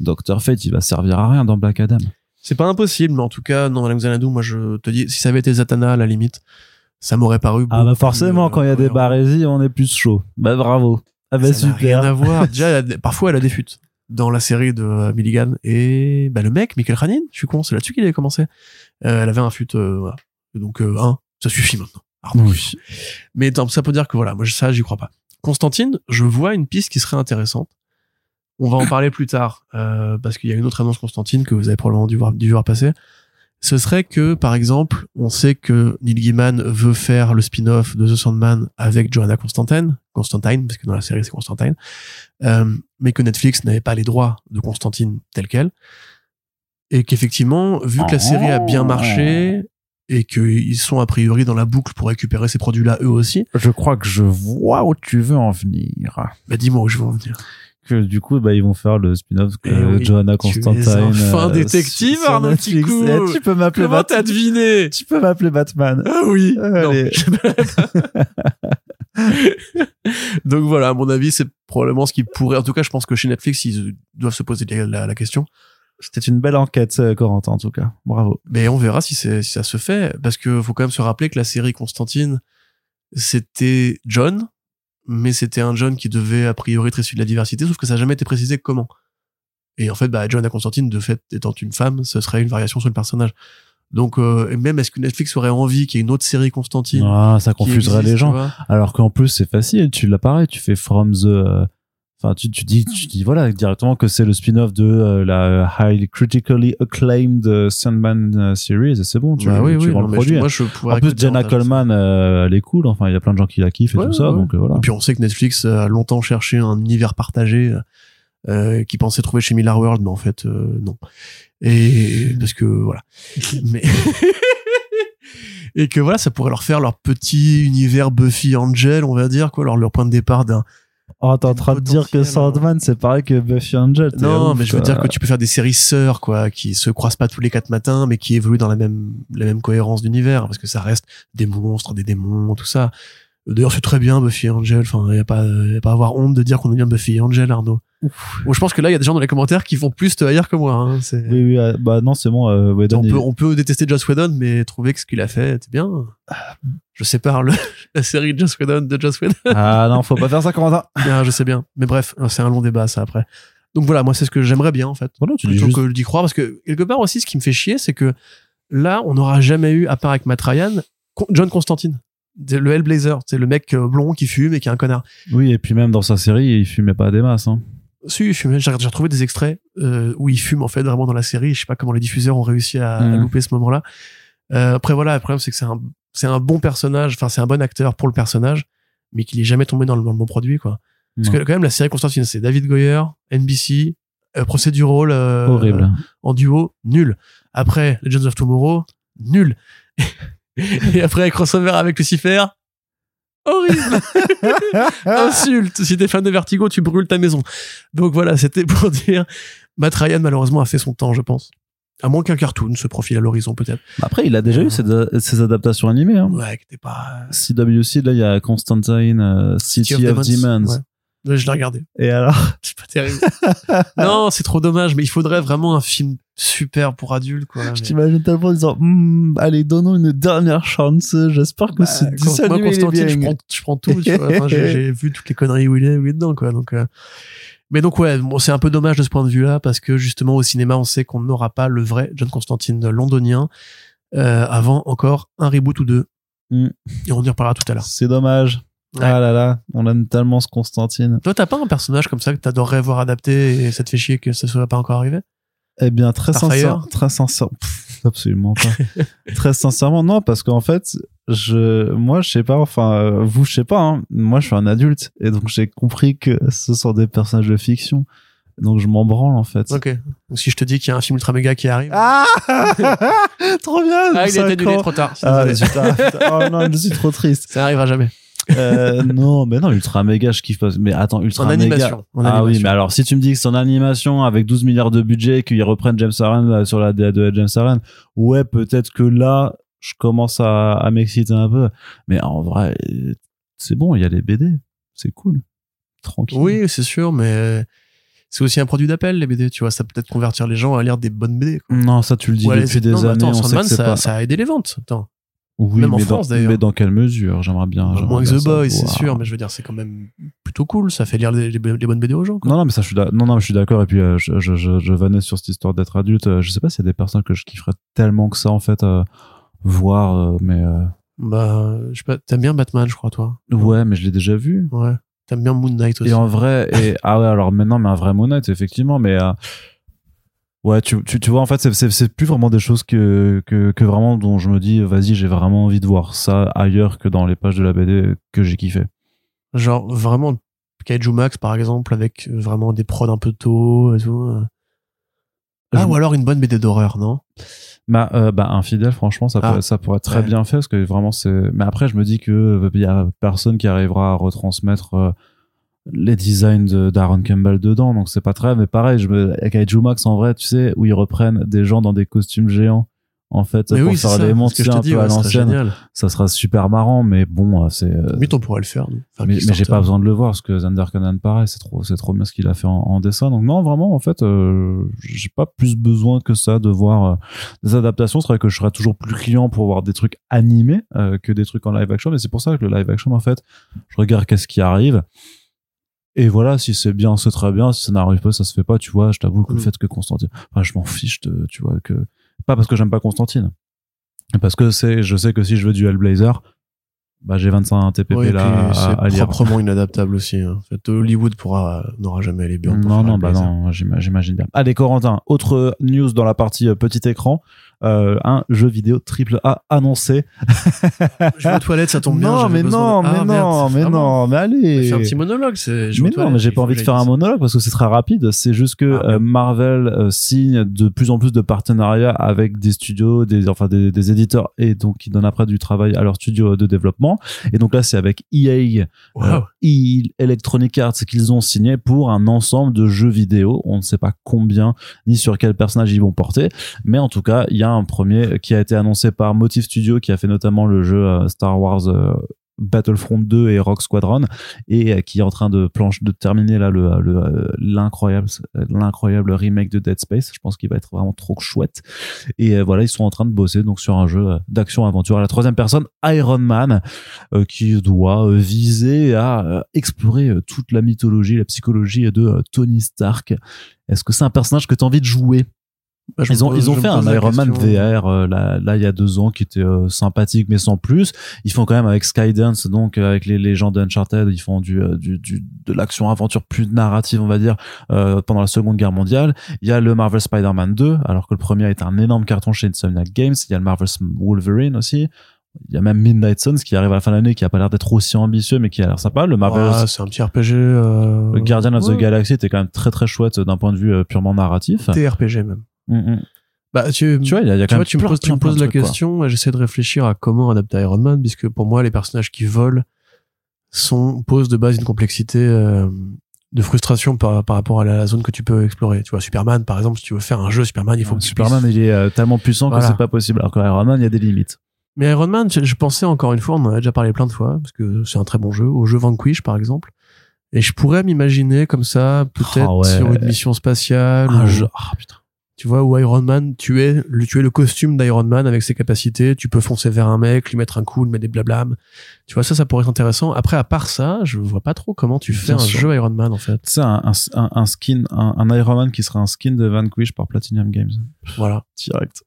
Doctor Fate, il va servir à rien dans Black Adam. C'est pas impossible, mais en tout cas, dans Madame Xanadu, moi, je te dis, si ça avait été Zatanna, à la limite, ça m'aurait paru. Ah, bah, forcément, quand il y a des barésies, on est plus chaud. Bah, bravo. Ah, bah, ça super. rien à voir. Déjà, parfois, elle a des fuites dans la série de euh, Milligan et bah le mec Michael Khanin je suis con c'est là-dessus qu'il avait commencé euh, elle avait un fut euh, voilà donc euh, un ça suffit maintenant. Oui. mais ça peut dire que voilà moi ça j'y crois pas. Constantine je vois une piste qui serait intéressante. On va en parler plus tard euh, parce qu'il y a une autre annonce Constantine que vous avez probablement dû voir, dû voir passer. Ce serait que, par exemple, on sait que Neil Gaiman veut faire le spin-off de The Sandman avec Joanna Constantine, Constantine, parce que dans la série c'est Constantine, euh, mais que Netflix n'avait pas les droits de Constantine tel quel, et qu'effectivement, vu que la série a bien marché et qu'ils sont a priori dans la boucle pour récupérer ces produits-là eux aussi. Je crois que je vois où tu veux en venir. Bah dis-moi où je veux en venir. Que du coup bah ils vont faire le spin-off que eh Johanna Constantine enfin euh, détective Arnaud eh, tu peux m'appeler comment t'as deviné? Tu peux m'appeler Batman. Ah oui. Donc voilà à mon avis c'est probablement ce qui pourrait en tout cas je pense que chez Netflix ils doivent se poser la, la question c'était une belle enquête euh, Corentin en tout cas bravo mais on verra si si ça se fait parce que faut quand même se rappeler que la série Constantine c'était John mais c'était un John qui devait a priori être issu de la diversité, sauf que ça n'a jamais été précisé comment. Et en fait, bah, John à Constantine, de fait, étant une femme, ce serait une variation sur le personnage. Donc, euh, même est-ce que Netflix aurait envie qu'il y ait une autre série Constantine Ah, ça confuserait les gens. Alors qu'en plus, c'est facile, tu l'apparais, tu fais From the euh, Enfin, tu, tu dis, tu dis voilà directement que c'est le spin-off de euh, la highly critically acclaimed euh, Sandman euh, series. C'est bon, tu, bah oui, tu oui, le produit. Moi, je en plus, Jenna Coleman, elle est cool. Enfin, il y a plein de gens qui la kiffent et tout ça. Donc voilà. Et puis on sait que Netflix a longtemps cherché un univers partagé euh, qui pensait trouver chez Miller World, mais en fait non. Et parce que voilà. mais et que voilà, ça pourrait leur faire leur petit univers Buffy Angel, on va dire quoi, leur leur point de départ d'un Oh, t'es en train de dire que Sandman, c'est pareil que Buffy Angel. Non, mais je veux dire que tu peux faire des séries sœurs, quoi, qui se croisent pas tous les quatre matins, mais qui évoluent dans la même, la même cohérence d'univers, parce que ça reste des monstres, des démons, tout ça. D'ailleurs, c'est très bien Buffy Angel. Enfin, y a pas, y a pas à avoir honte de dire qu'on est bien Buffy Angel, Arnaud. Bon, je pense que là, il y a des gens dans les commentaires qui vont plus te haïr que moi. Hein. Oui, oui, euh, bah non, c'est bon. Euh, on, peut, on peut détester Joss Whedon, mais trouver que ce qu'il a fait était bien. Je sépare le, la série Joss Whedon de Joss Whedon. ah non, faut pas faire ça, Corentin. ah, je sais bien. Mais bref, c'est un long débat, ça, après. Donc voilà, moi, c'est ce que j'aimerais bien, en fait. Voilà, tu plutôt dis que d'y croire, parce que quelque part aussi, ce qui me fait chier, c'est que là, on n'aura jamais eu, à part avec Matt Ryan, John Constantine le Hellblazer, c'est le mec euh, blond qui fume et qui est un connard. Oui, et puis même dans sa série, il fumait pas des masses. Hein. Si. J'ai retrouvé des extraits euh, où il fume en fait vraiment dans la série. Je sais pas comment les diffuseurs ont réussi à, mmh. louper ce moment-là. Euh, après voilà, le problème c'est que c'est un c'est un bon personnage, enfin c'est un bon acteur pour le personnage, mais qu'il est jamais tombé dans le, bon produit quoi. Parce que quand même la série Constantine, c'est David Goyer, NBC, euh, Procedural euh, horrible en duo, nul. Après Legends of Tomorrow, nul. Et après, crossover avec Lucifer. Horrible! Insulte! Si t'es fan de Vertigo, tu brûles ta maison. Donc voilà, c'était pour dire, Matt Ryan, malheureusement, a fait son temps, je pense. À moins qu'un cartoon se profile à l'horizon, peut-être. Après, il a déjà eu ses, adaptations animées. Hein. Ouais, qui pas. CWC, là, il y a Constantine, euh, City, of, Demons. Je l'ai regardé. Et alors C'est pas terrible. non, c'est trop dommage, mais il faudrait vraiment un film super pour adultes, quoi. Je t'imagine tellement en disant, hm, allez, donnons une dernière chance. J'espère que bah, ce dessin moi, Constantine, je prends, je prends tout, tu vois. Enfin, j'ai vu toutes les conneries où il est, où il est dedans, quoi. Donc, euh... mais donc, ouais, bon, c'est un peu dommage de ce point de vue-là, parce que justement, au cinéma, on sait qu'on n'aura pas le vrai John Constantine londonien, euh, avant encore un reboot ou deux. Mm. Et on y reparlera tout à l'heure. C'est dommage. Ah là là, on aime tellement ce Constantine. Toi, t'as pas un personnage comme ça que t'adorerais voir adapté et ça te fait chier que ça soit pas encore arrivé? Eh bien, très sincèrement, très sincèrement, absolument pas. très sincèrement, non, parce qu'en fait, je, moi, je sais pas, enfin, vous, je sais pas, hein, moi, je suis un adulte et donc j'ai compris que ce sont des personnages de fiction. Donc je m'en branle en fait. Ok. Donc si je te dis qu'il y a un film ultra méga qui arrive. Ah Trop bien. Ah il est annulé trop tard. Ah, oh non, je suis trop triste. Ça n'arrivera jamais. Euh, non, mais non, ultra méga, je kiffe pas. Mais attends, ultra en méga. Animation, en ah oui, mais alors si tu me dis que c'est en animation avec 12 milliards de budget, qu'ils reprennent James Aaron euh, sur la DA de James Aaron, ouais, peut-être que là, je commence à, à m'exciter un peu. Mais en vrai, c'est bon, il y a les BD, c'est cool, tranquille. Oui, c'est sûr, mais c'est aussi un produit d'appel les BD tu vois ça peut être convertir les gens à lire des bonnes BD quoi. non ça tu le dis depuis des années attends, on sait que ça, pas... ça a aidé les ventes attends oui, même en France d'ailleurs. Mais dans quelle mesure? J'aimerais bien. Bah, moins que The Boy, c'est sûr, mais je veux dire, c'est quand même plutôt cool. Ça fait lire les, bonnes BD aux gens. Quoi. Non, non, mais ça, je suis non, non, je suis d'accord. Et puis, euh, je, je, je, je vannais sur cette histoire d'être adulte. Euh, je sais pas s'il y a des personnes que je kifferais tellement que ça, en fait, euh, voir, mais. Bah, je sais pas. T'aimes bien Batman, je crois, toi. Ouais, mais je l'ai déjà vu. Ouais. T'aimes bien Moon Knight aussi. Et en vrai, et, ah ouais, alors maintenant, mais un vrai Moon Knight, effectivement, mais euh, ouais, tu, tu, tu vois, en fait, c'est plus vraiment des choses que, que, que vraiment dont je me dis, vas-y, j'ai vraiment envie de voir ça ailleurs que dans les pages de la BD que j'ai kiffé. Genre, vraiment, Kaiju Max, par exemple, avec vraiment des prods un peu tôt et tout. Euh. Ah, ou alors une bonne BD d'horreur, non? Bah, euh, bah, infidèle, franchement, ça, ah. pourrait, ça pourrait être très bien fait parce que vraiment c'est. Mais après, je me dis que euh, il y a personne qui arrivera à retransmettre euh, les designs d'Aaron Campbell dedans, donc c'est pas très. Mais pareil, je me... avec Max en vrai, tu sais, où ils reprennent des gens dans des costumes géants en fait mais pour oui, faire les monter un peu à l'ancienne. ça sera super marrant mais bon euh, c'est mais on pourrait le faire mais, j'ai pas besoin de le voir parce que Zander Cannon pareil c'est trop c'est trop bien ce qu'il a fait en, dessin. Donc non vraiment en fait euh, j'ai pas plus besoin que ça de voir euh, des adaptations. C'est vrai que je serais toujours plus client pour voir des trucs animés que des trucs en live action mais c'est pour ça que le live action en fait je regarde qu'est-ce qui arrive et voilà, si c'est bien, c'est très bien. Si ça n'arrive pas, ça se fait pas. Tu vois, je t'avoue que le mm. fait que Constantine, enfin, je m'en fiche de, tu vois, que pas parce que j'aime pas Constantine. Parce que c'est, je sais que si je veux du Hellblazer, bah, j'ai 25 TPP là à, C'est proprement inadaptable aussi. Hein. En fait, Hollywood pourra, n'aura jamais les bien. Non, non, bah non, j'imagine bien. Allez, Corentin, autre news dans la partie euh, petit écran. Euh, un jeu vidéo triple A annoncé. je vais aux toilettes, ça tombe bien. Non, mais non, mais, ah, non mais non, mais allez. Fais un petit monologue. C'est. Mais non, mais j'ai pas envie de faire un monologue parce que c'est très rapide. C'est juste que ah, euh, Marvel euh, signe de plus en plus de partenariats avec des studios, des enfin des, des, éditeurs et donc qui donnent après du travail à leur studio de développement. Et donc là, c'est avec EA, wow. Electronic Arts qu'ils ont signé pour un ensemble de jeux vidéo. On ne sait pas combien ni sur quel personnage ils vont porter, mais en tout cas, il y a un premier qui a été annoncé par Motive Studio, qui a fait notamment le jeu euh, Star Wars euh, Battlefront 2 et Rock Squadron et euh, qui est en train de planche de terminer là le l'incroyable l'incroyable remake de Dead Space. Je pense qu'il va être vraiment trop chouette. Et voilà ils sont en train de bosser donc sur un jeu d'action aventure à la troisième personne Iron Man qui doit viser à explorer toute la mythologie la psychologie de Tony Stark. Est-ce que c'est un personnage que tu as envie de jouer? Bah, ils ont, ils ont fait un Iron Man VR euh, là, là il y a deux ans qui était euh, sympathique mais sans plus. Ils font quand même avec Skydance donc euh, avec les, les gens d'Uncharted ils font du, du, du de l'action aventure plus narrative on va dire pendant la Seconde Guerre mondiale. Il y a le Marvel Spider-Man 2 alors que le premier est un énorme carton chez Insomniac Games. Il y a le Marvel Wolverine aussi. Il y a même Midnight Suns qui arrive à la fin de l'année qui a pas l'air d'être aussi ambitieux mais qui a l'air sympa. Le Marvel ah, c'est un petit RPG. Euh... Le Guardian of the Galaxy était quand même très très chouette d'un point de vue purement narratif. TRPG même. Mm, mm. Bah, tu, tu vois, il y a, y a quand tu, me poses, tu me poses la question et j'essaie de réfléchir à comment adapter Iron Man, puisque pour moi, les personnages qui volent sont, posent de base une complexité euh, de frustration par, par rapport à la, zone que tu peux explorer. Tu vois, Superman, par exemple, si tu veux faire un jeu Superman, il faut que Superman, il est euh, tellement puissant que c'est pas possible. Alors qu'Iron Man, il y a des limites. Mais Iron Man, je, pensais encore une fois, on en a déjà parlé plein de fois, parce que c'est un très bon jeu, au jeu Vanquish, par exemple. Et je pourrais m'imaginer comme ça, peut-être Ah sur une mission spatiale. Un ou- jeu- ah, putain. Tu vois, où Iron Man, tu es le, tu es le costume d'Iron Man avec ses capacités. Tu peux foncer vers un mec, lui mettre un coup, lui mettre des blablam. Tu vois, ça, ça pourrait être intéressant. Après, à part ça, je vois pas trop comment tu fais Bien un sûr. jeu Iron Man, en fait. Sais, un, un, skin, un, un Iron Man qui serait un skin de Vanquish par Platinum Games. Voilà. Direct.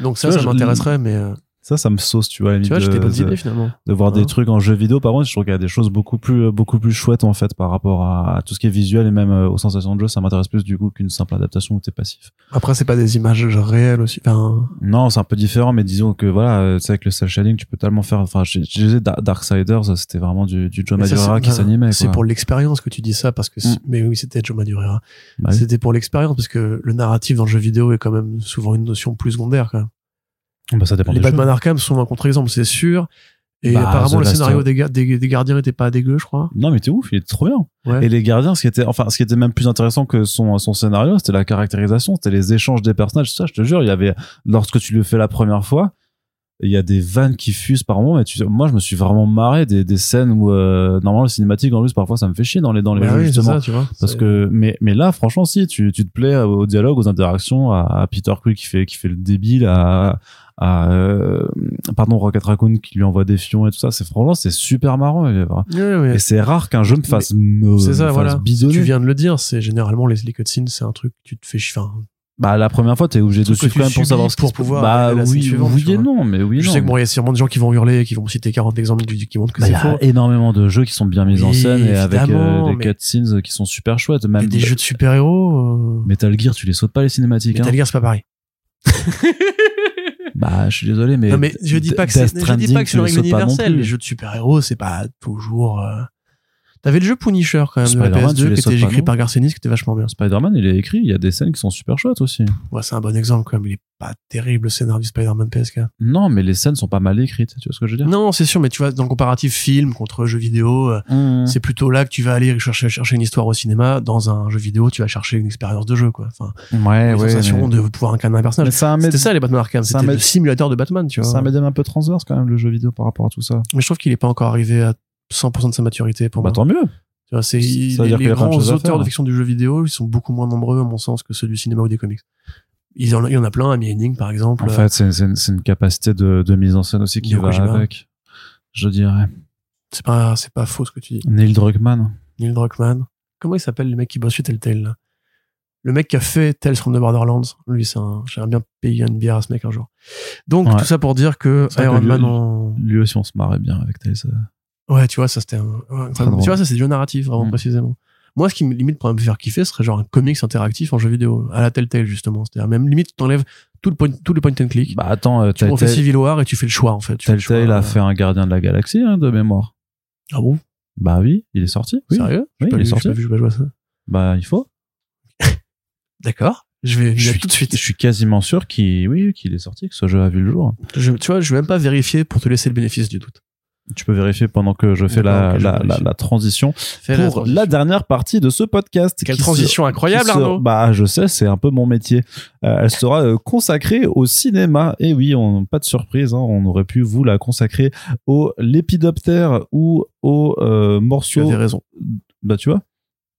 Donc ça, ça je- m'intéresserait, mais euh, Ça, ça me sauce, tu vois. la tu vois, limite j'ai des de- bonnes de- idées finalement. de voir Hein. des trucs en jeu vidéo par contre je trouve qu'il y a des choses beaucoup plus beaucoup plus chouettes en fait par rapport à, à tout ce qui est visuel et même euh, aux sensations de jeu ça m'intéresse plus du coup qu'une simple adaptation où t'es passif Après, c'est pas des images réelles aussi. Enfin, non c'est un peu différent mais disons que voilà euh, tu sais avec le cel shading tu peux tellement faire enfin je disais Dar- Darksiders c'était vraiment du, du Joe Madureira c'est- qui s'animait C'est pour l'expérience que tu dis ça, parce que, Mm. mais oui, c'était Joe Madureira. Bah oui. C'était pour l'expérience, parce que le narratif dans le jeu vidéo est quand même souvent une notion plus secondaire, quand même. Bah, ça dépend Les Batman jeux. Arkham sont un contre-exemple, c'est sûr. Et Bah, apparemment, The le Last scénario des, ga- des, des gardiens était pas dégueu, je crois. non mais t'es ouf il était trop bien Ouais. et les gardiens ce qui était enfin ce qui était même plus intéressant que son son scénario c'était la caractérisation c'était les échanges des personnages ça je te jure il y avait lorsque tu le fais la première fois il y a des vannes qui fusent par moment mais tu moi je me suis vraiment marré des, des scènes où euh, normalement le cinématique en plus parfois ça me fait chier dans les dans les Bah jeux oui, justement ça, tu vois. parce que mais mais là franchement si tu tu te plais au dialogue aux interactions à, à Peter Quill qui fait qui fait le débile à à euh, pardon Rocket Raccoon qui lui envoie des fions et tout ça c'est franchement c'est super marrant et, et c'est rare qu'un jeu me fasse me, C'est me ça, fasse voilà. bidonner. Tu viens de le dire, c'est généralement les, les cutscenes, c'est un truc que tu te fais chier. Enfin, Bah la première fois t'es obligé de suivre quand même pour savoir ce pour pouvoir Bah la oui, suivante, oui et non, mais oui je non. sais que bon, il y a sûrement des gens qui vont hurler, qui vont citer 40 exemples du- qui montrent que Bah, il c'est y a faux. énormément de jeux qui sont bien mis en scène et avec euh, des cutscenes qui sont super chouettes. Même des jeux de super-héros. euh, Metal Gear, tu les sautes pas les cinématiques. Metal Hein. Gear, c'est pas pareil. Bah je suis désolé mais. non, mais je dis pas que c'est, je dis pas que c'est une les règle universelle. Les jeux de super-héros, c'est pas toujours, euh, T'avais le jeu Punisher quand même de la Spider-Man, tu PS2 les qui était écrit par Garcenis qui était vachement bien. Spider-Man, il est écrit, il y a des scènes qui sont super chouettes aussi. Ouais, c'est un bon exemple quand même. Il est pas terrible le scénario du Spider-Man PSK. Non, mais les scènes sont pas mal écrites, tu vois ce que je veux dire? Non, c'est sûr, mais tu vois, dans le comparatif film contre jeu vidéo, euh, Mmh. c'est plutôt là que tu vas aller chercher, chercher une histoire au cinéma. Dans un jeu vidéo, tu vas chercher une expérience de jeu, quoi. Enfin, Ouais, une ouais. sensation mais- de pouvoir incarner un personnage. C'était ça les Batman Arkham, c'était le simulateur de Batman, tu vois. c'est un médium un peu transverse quand même, le jeu vidéo par rapport à tout ça. Mais je trouve qu'il est pas encore arrivé à 100% de sa maturité pour Bah moi. tant mieux. Tu vois, c'est les, grands auteurs faire. de fiction du jeu vidéo, ils sont beaucoup moins nombreux à mon sens que ceux du cinéma ou des comics. Il y en a, il y en a plein, Amy Henning par exemple. En fait, c'est une, capacité de, de mise en scène aussi qui va avec. Je dirais. c'est pas c'est pas faux ce que tu dis. Neil Druckmann. Neil Druckmann. Comment il s'appelle le mec qui bosse chez Telltale là? Le mec qui a fait Tales from the Borderlands. Lui, c'est un. J'aimerais bien payer une bière à ce mec un jour. Donc Ouais. tout ça pour dire que Iron que lui- Man en. Lui aussi, on se marrait bien avec Tales. Ouais, tu vois, ça c'était un. ouais, drôle. tu vois, ça c'est du jeu narratif vraiment Mm. précisément. Moi, ce qui me limite pourrait me faire kiffer serait genre un comics interactif en jeu vidéo à la Telltale justement. C'est-à-dire même limite t'enlèves tout le point, tout le point and click. Bah attends, euh, tu refais Civil War et tu fais le choix en fait. Tu Telltale choix, a euh, fait un gardien de la galaxie hein, de mémoire. Ah bon? Bah oui, il est sorti. Oui. Sérieux? Oui, pas il est sorti. j'ai pas joué à ça. Bah il faut. D'accord. Je vais Je je suis, tout de suite. je suis quasiment sûr qu'il oui, qu'il est sorti, que ce jeu a vu le jour. Je, tu vois, je vais même pas vérifier pour te laisser le bénéfice du doute. Tu peux vérifier pendant que je fais la, je la, la, vérifie. la transition Fais pour transition. la dernière partie de ce podcast. Quelle transition se- incroyable, se- Arnaud. Bah, je sais, c'est un peu mon métier. Euh, elle sera euh, consacrée au cinéma. Et oui, on, pas de surprise, hein, on aurait pu vous la consacrer au lépidoptère ou au euh, Tu morceau. avais raison. Bah, tu vois.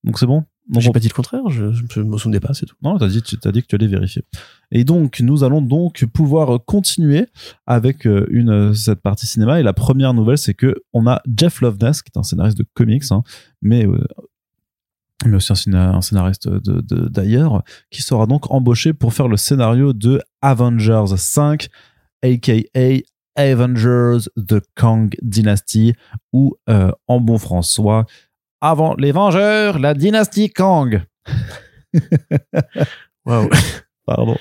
Donc c'est bon? Donc, J'ai pas dit le contraire, je, je me souvenais pas, c'est tout. non, t'as dit, tu t'as dit que tu allais vérifier. Et donc, nous allons donc pouvoir continuer avec euh, une euh, cette partie cinéma. Et la première nouvelle, c'est que on a Jeff Loveness, qui est un scénariste de comics, hein, mais euh, mais aussi un, scéna- un scénariste de- de- d'ailleurs, qui sera donc embauché pour faire le scénario de Avengers 5, aka Avengers The Kang Dynasty, ou euh, en bon François, avant les Vengeurs, la dynastie Kang. Waouh. Pardon.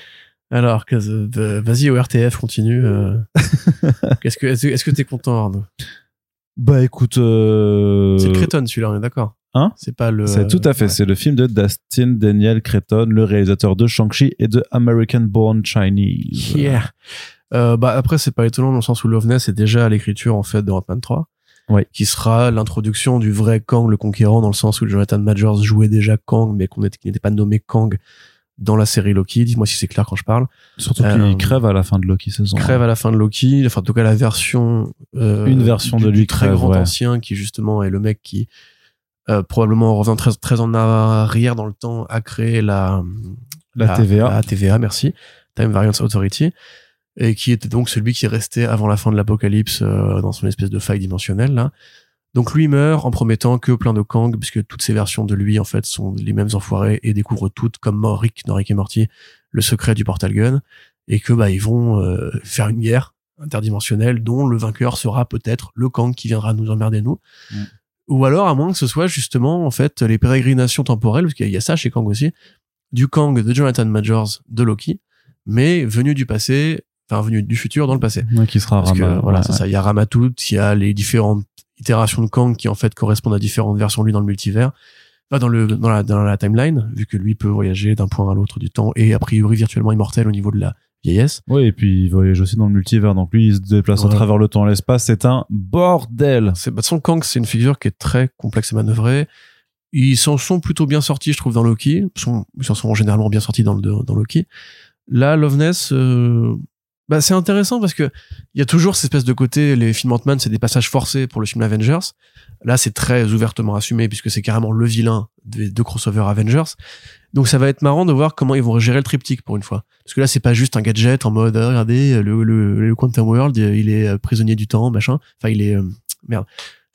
Alors, vas-y au RTF, continue. euh. Qu'est-ce que, est-ce que t'es content, Arnaud? Bah écoute, euh... C'est Creton, celui-là, on est d'accord? Hein? C'est pas le. c'est tout à fait. ouais. C'est le film de Dustin Daniel Cretton, le réalisateur de Shang-Chi et de American Born Chinese. Yeah. Euh, bah après c'est pas étonnant dans le sens où Loveness est déjà à l'écriture en fait de Ant-Man 3 Oui. qui sera l'introduction du vrai Kang le conquérant dans le sens où Jonathan Majors jouait déjà Kang mais qu'on n'était pas nommé Kang dans la série Loki dis-moi si c'est clair quand je parle Surtout Euh, qu'il crève à la fin de Loki saison. crève à la fin de Loki enfin en tout cas la version euh, Une version du- de lui du très crève, grand ouais. ancien qui justement est le mec qui probablement en revenant très, très en arrière dans le temps, a créé la, la, TVA. La TVA, merci. Time Variance Authority. Et qui était donc celui qui restait avant la fin de l'apocalypse dans son espèce de faille dimensionnelle, là. Donc lui meurt en promettant que plein de Kang, puisque toutes ces versions de lui en fait sont les mêmes enfoirés et découvrent toutes, comme Rick dans Rick et Morty, le secret du portal gun et que bah ils vont euh, faire une guerre interdimensionnelle dont le vainqueur sera peut-être le Kang qui viendra nous emmerder nous. Mm. Ou alors à moins que ce soit justement en fait les pérégrinations temporelles parce qu'il y a ça chez Kang aussi, du Kang de Jonathan Majors de Loki, mais venu du passé, enfin venu du futur dans le passé. qui sera Parce que, voilà, c'est ça, il y a Ramatout, il y a les différentes itérations de Kang qui en fait correspondent à différentes versions de lui dans le multivers pas dans le dans la dans la timeline vu que lui peut voyager d'un point à l'autre du temps et a priori virtuellement immortel au niveau de la vieillesse. Oui, et puis il voyage aussi dans le multivers, donc lui il se déplace à travers le temps et l'espace, c'est un bordel. C'est bah, son Kang, c'est une figure qui est très complexe à manœuvrer. Ils s'en sont plutôt bien sortis, je trouve, dans Loki. Ils s'en sont généralement bien sortis dans, le, dans Loki. Là, Loveness, euh, bah, c'est intéressant parce que il y a toujours cette espèce de côté, les films Ant-Man, c'est des passages forcés pour le film Avengers. Là, c'est très ouvertement assumé puisque c'est carrément le vilain des deux crossovers Avengers. Donc ça va être marrant de voir comment ils vont gérer le triptyque pour une fois. Parce que là, c'est pas juste un gadget en mode, ah, regardez, le, le, le, Quantum World, il est euh, prisonnier du temps, machin. Enfin, il est, euh, merde.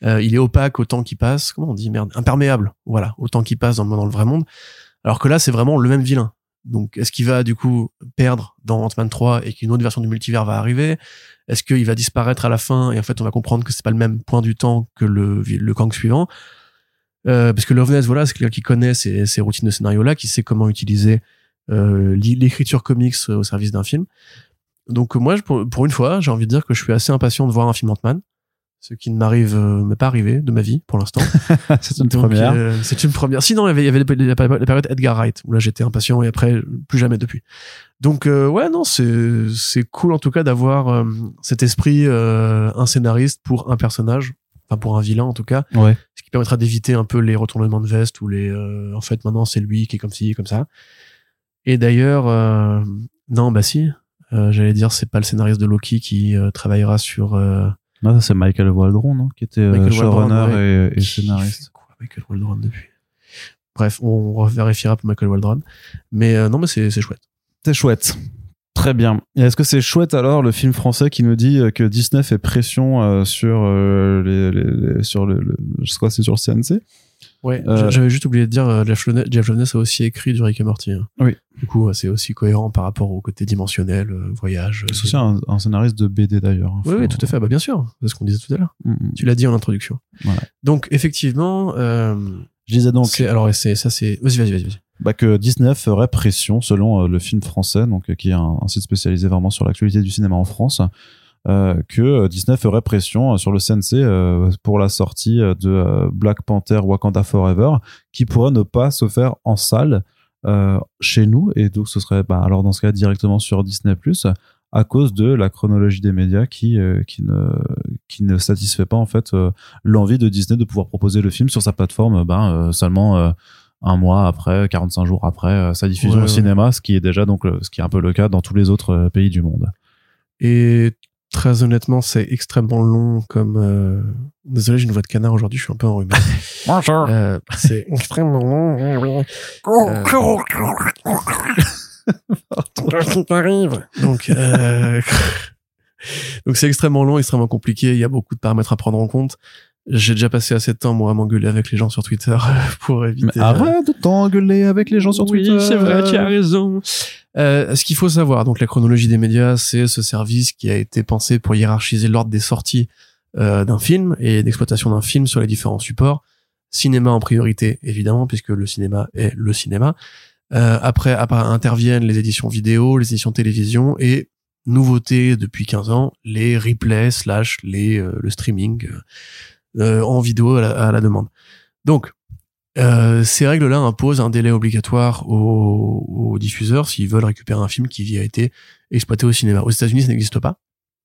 Euh, il est opaque au temps qui passe. Comment on dit, merde? Imperméable. Voilà. Au temps qui passe dans, dans le vrai monde. Alors que là, c'est vraiment le même vilain. Donc, est-ce qu'il va du coup perdre dans Ant-Man 3 et qu'une autre version du multivers va arriver? Est-ce qu'il va disparaître à la fin et en fait on va comprendre que c'est pas le même point du temps que le, le Kang suivant? Euh, Parce que Loveness, voilà, c'est quelqu'un qui connaît ces, ces routines de scénario-là, qui sait comment utiliser euh, l'écriture comics au service d'un film. Donc moi, pour, pour une fois, j'ai envie de dire que je suis assez impatient de voir un film Ant-Man ce qui ne m'arrive euh, m'est pas arrivé de ma vie pour l'instant. c'est une première. Euh, c'est une première. Sinon, il y avait, il y avait la, période Edgar Wright où là j'étais impatient et après plus jamais depuis. Donc euh, ouais non c'est c'est cool en tout cas d'avoir cet esprit un scénariste pour un personnage, enfin pour un vilain en tout cas. Ouais. Ce qui permettra d'éviter un peu les retournements de veste ou les en fait maintenant c'est lui qui est comme ci comme ça. Et d'ailleurs non bah si j'allais dire c'est pas le scénariste de Loki qui travaillera sur non, c'est Michael Waldron, non Qui était euh, showrunner et, scénariste. Quoi, Michael Waldron depuis? Bref, on vérifiera pour Michael Waldron. Mais euh, non, mais c'est chouette. C'est chouette. Très bien. Et est-ce que c'est chouette alors le film français qui nous dit euh, que Disney fait pression sur les, les, sur le, le je sais quoi c'est sur le CNC Ouais, euh, j'avais juste oublié de dire, euh, Jeff Loveness a aussi écrit du Rick et Morty. Hein. Oui. Du coup, c'est aussi cohérent par rapport au côté dimensionnel, euh, voyage. C'est aussi un, scénariste de BD d'ailleurs. Hein, oui, oui, tout à fait. Bah, bien sûr. C'est ce qu'on disait tout à l'heure. Mm, mm. Tu l'as dit en introduction. Voilà. Donc, effectivement, euh, je disais donc. Alors, c'est ça, c'est. Vas-y, vas-y, vas-y. Bah que Disney ferait pression, selon le film français, donc qui est un, un site spécialisé vraiment sur l'actualité du cinéma en France, que Disney ferait pression sur le CNC euh, pour la sortie de Black Panther Wakanda Forever, qui pourrait ne pas se faire en salle euh, chez nous, et donc ce serait bah, alors dans ce cas directement sur Disney à cause de la chronologie des médias qui qui ne qui ne satisfait pas en fait l'envie de Disney de pouvoir proposer le film sur sa plateforme ben seulement un mois après 45 jours après sa diffusion au cinéma ce qui est déjà donc ce qui est un peu le cas dans tous les autres pays du monde. Et Très honnêtement, c'est extrêmement long comme... Euh... Désolé, j'ai une voix de canard aujourd'hui, je suis un peu enrhumé. Bonjour. Euh, c'est extrêmement long. Euh... Donc, euh... donc c'est extrêmement long, extrêmement compliqué. Il y a beaucoup de paramètres à prendre en compte. J'ai déjà passé assez de temps moi à m'engueuler avec les gens sur Twitter pour éviter. Mais arrête de t'engueuler avec les gens sur Twitter. Oui, c'est vrai, tu as raison. Euh, ce qu'il faut savoir, donc la chronologie des médias, c'est ce service qui a été pensé pour hiérarchiser l'ordre des sorties euh, d'un film et d'exploitation d'un film sur les différents supports. Cinéma en priorité, évidemment, puisque le cinéma est le cinéma. Euh, après, après interviennent les éditions vidéo, les éditions télévision et nouveauté depuis 15 ans, les replays slash les euh, le streaming euh, en vidéo à la demande. Donc, euh, ces règles-là imposent un délai obligatoire aux, diffuseurs s'ils veulent récupérer un film qui a été exploité au cinéma. Aux États-Unis, ça n'existe pas.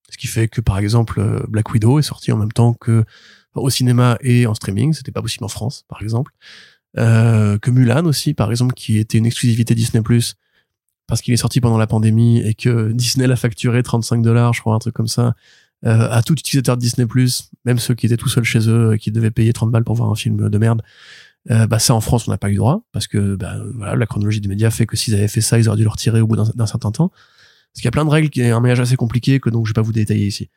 Ce qui fait que, par exemple, euh, Black Widow est sorti en même temps que au cinéma et en streaming. C'était pas possible en France, par exemple. Euh, que Mulan aussi, par exemple, qui était une exclusivité Disney+, parce qu'il est sorti pendant la pandémie et que Disney l'a facturé 35 dollars, je crois, un truc comme ça, euh, à tout utilisateur de Disney+, même ceux qui étaient tout seuls chez eux, qui devaient payer 30 balles pour voir un film de merde, euh, bah ça en France on n'a pas eu droit parce que bah, voilà la chronologie des médias fait que s'ils avaient fait ça ils auraient dû le retirer au bout d'un certain temps. Parce qu'il y a plein de règles qui est un maillage assez compliqué que donc je vais pas vous détailler ici.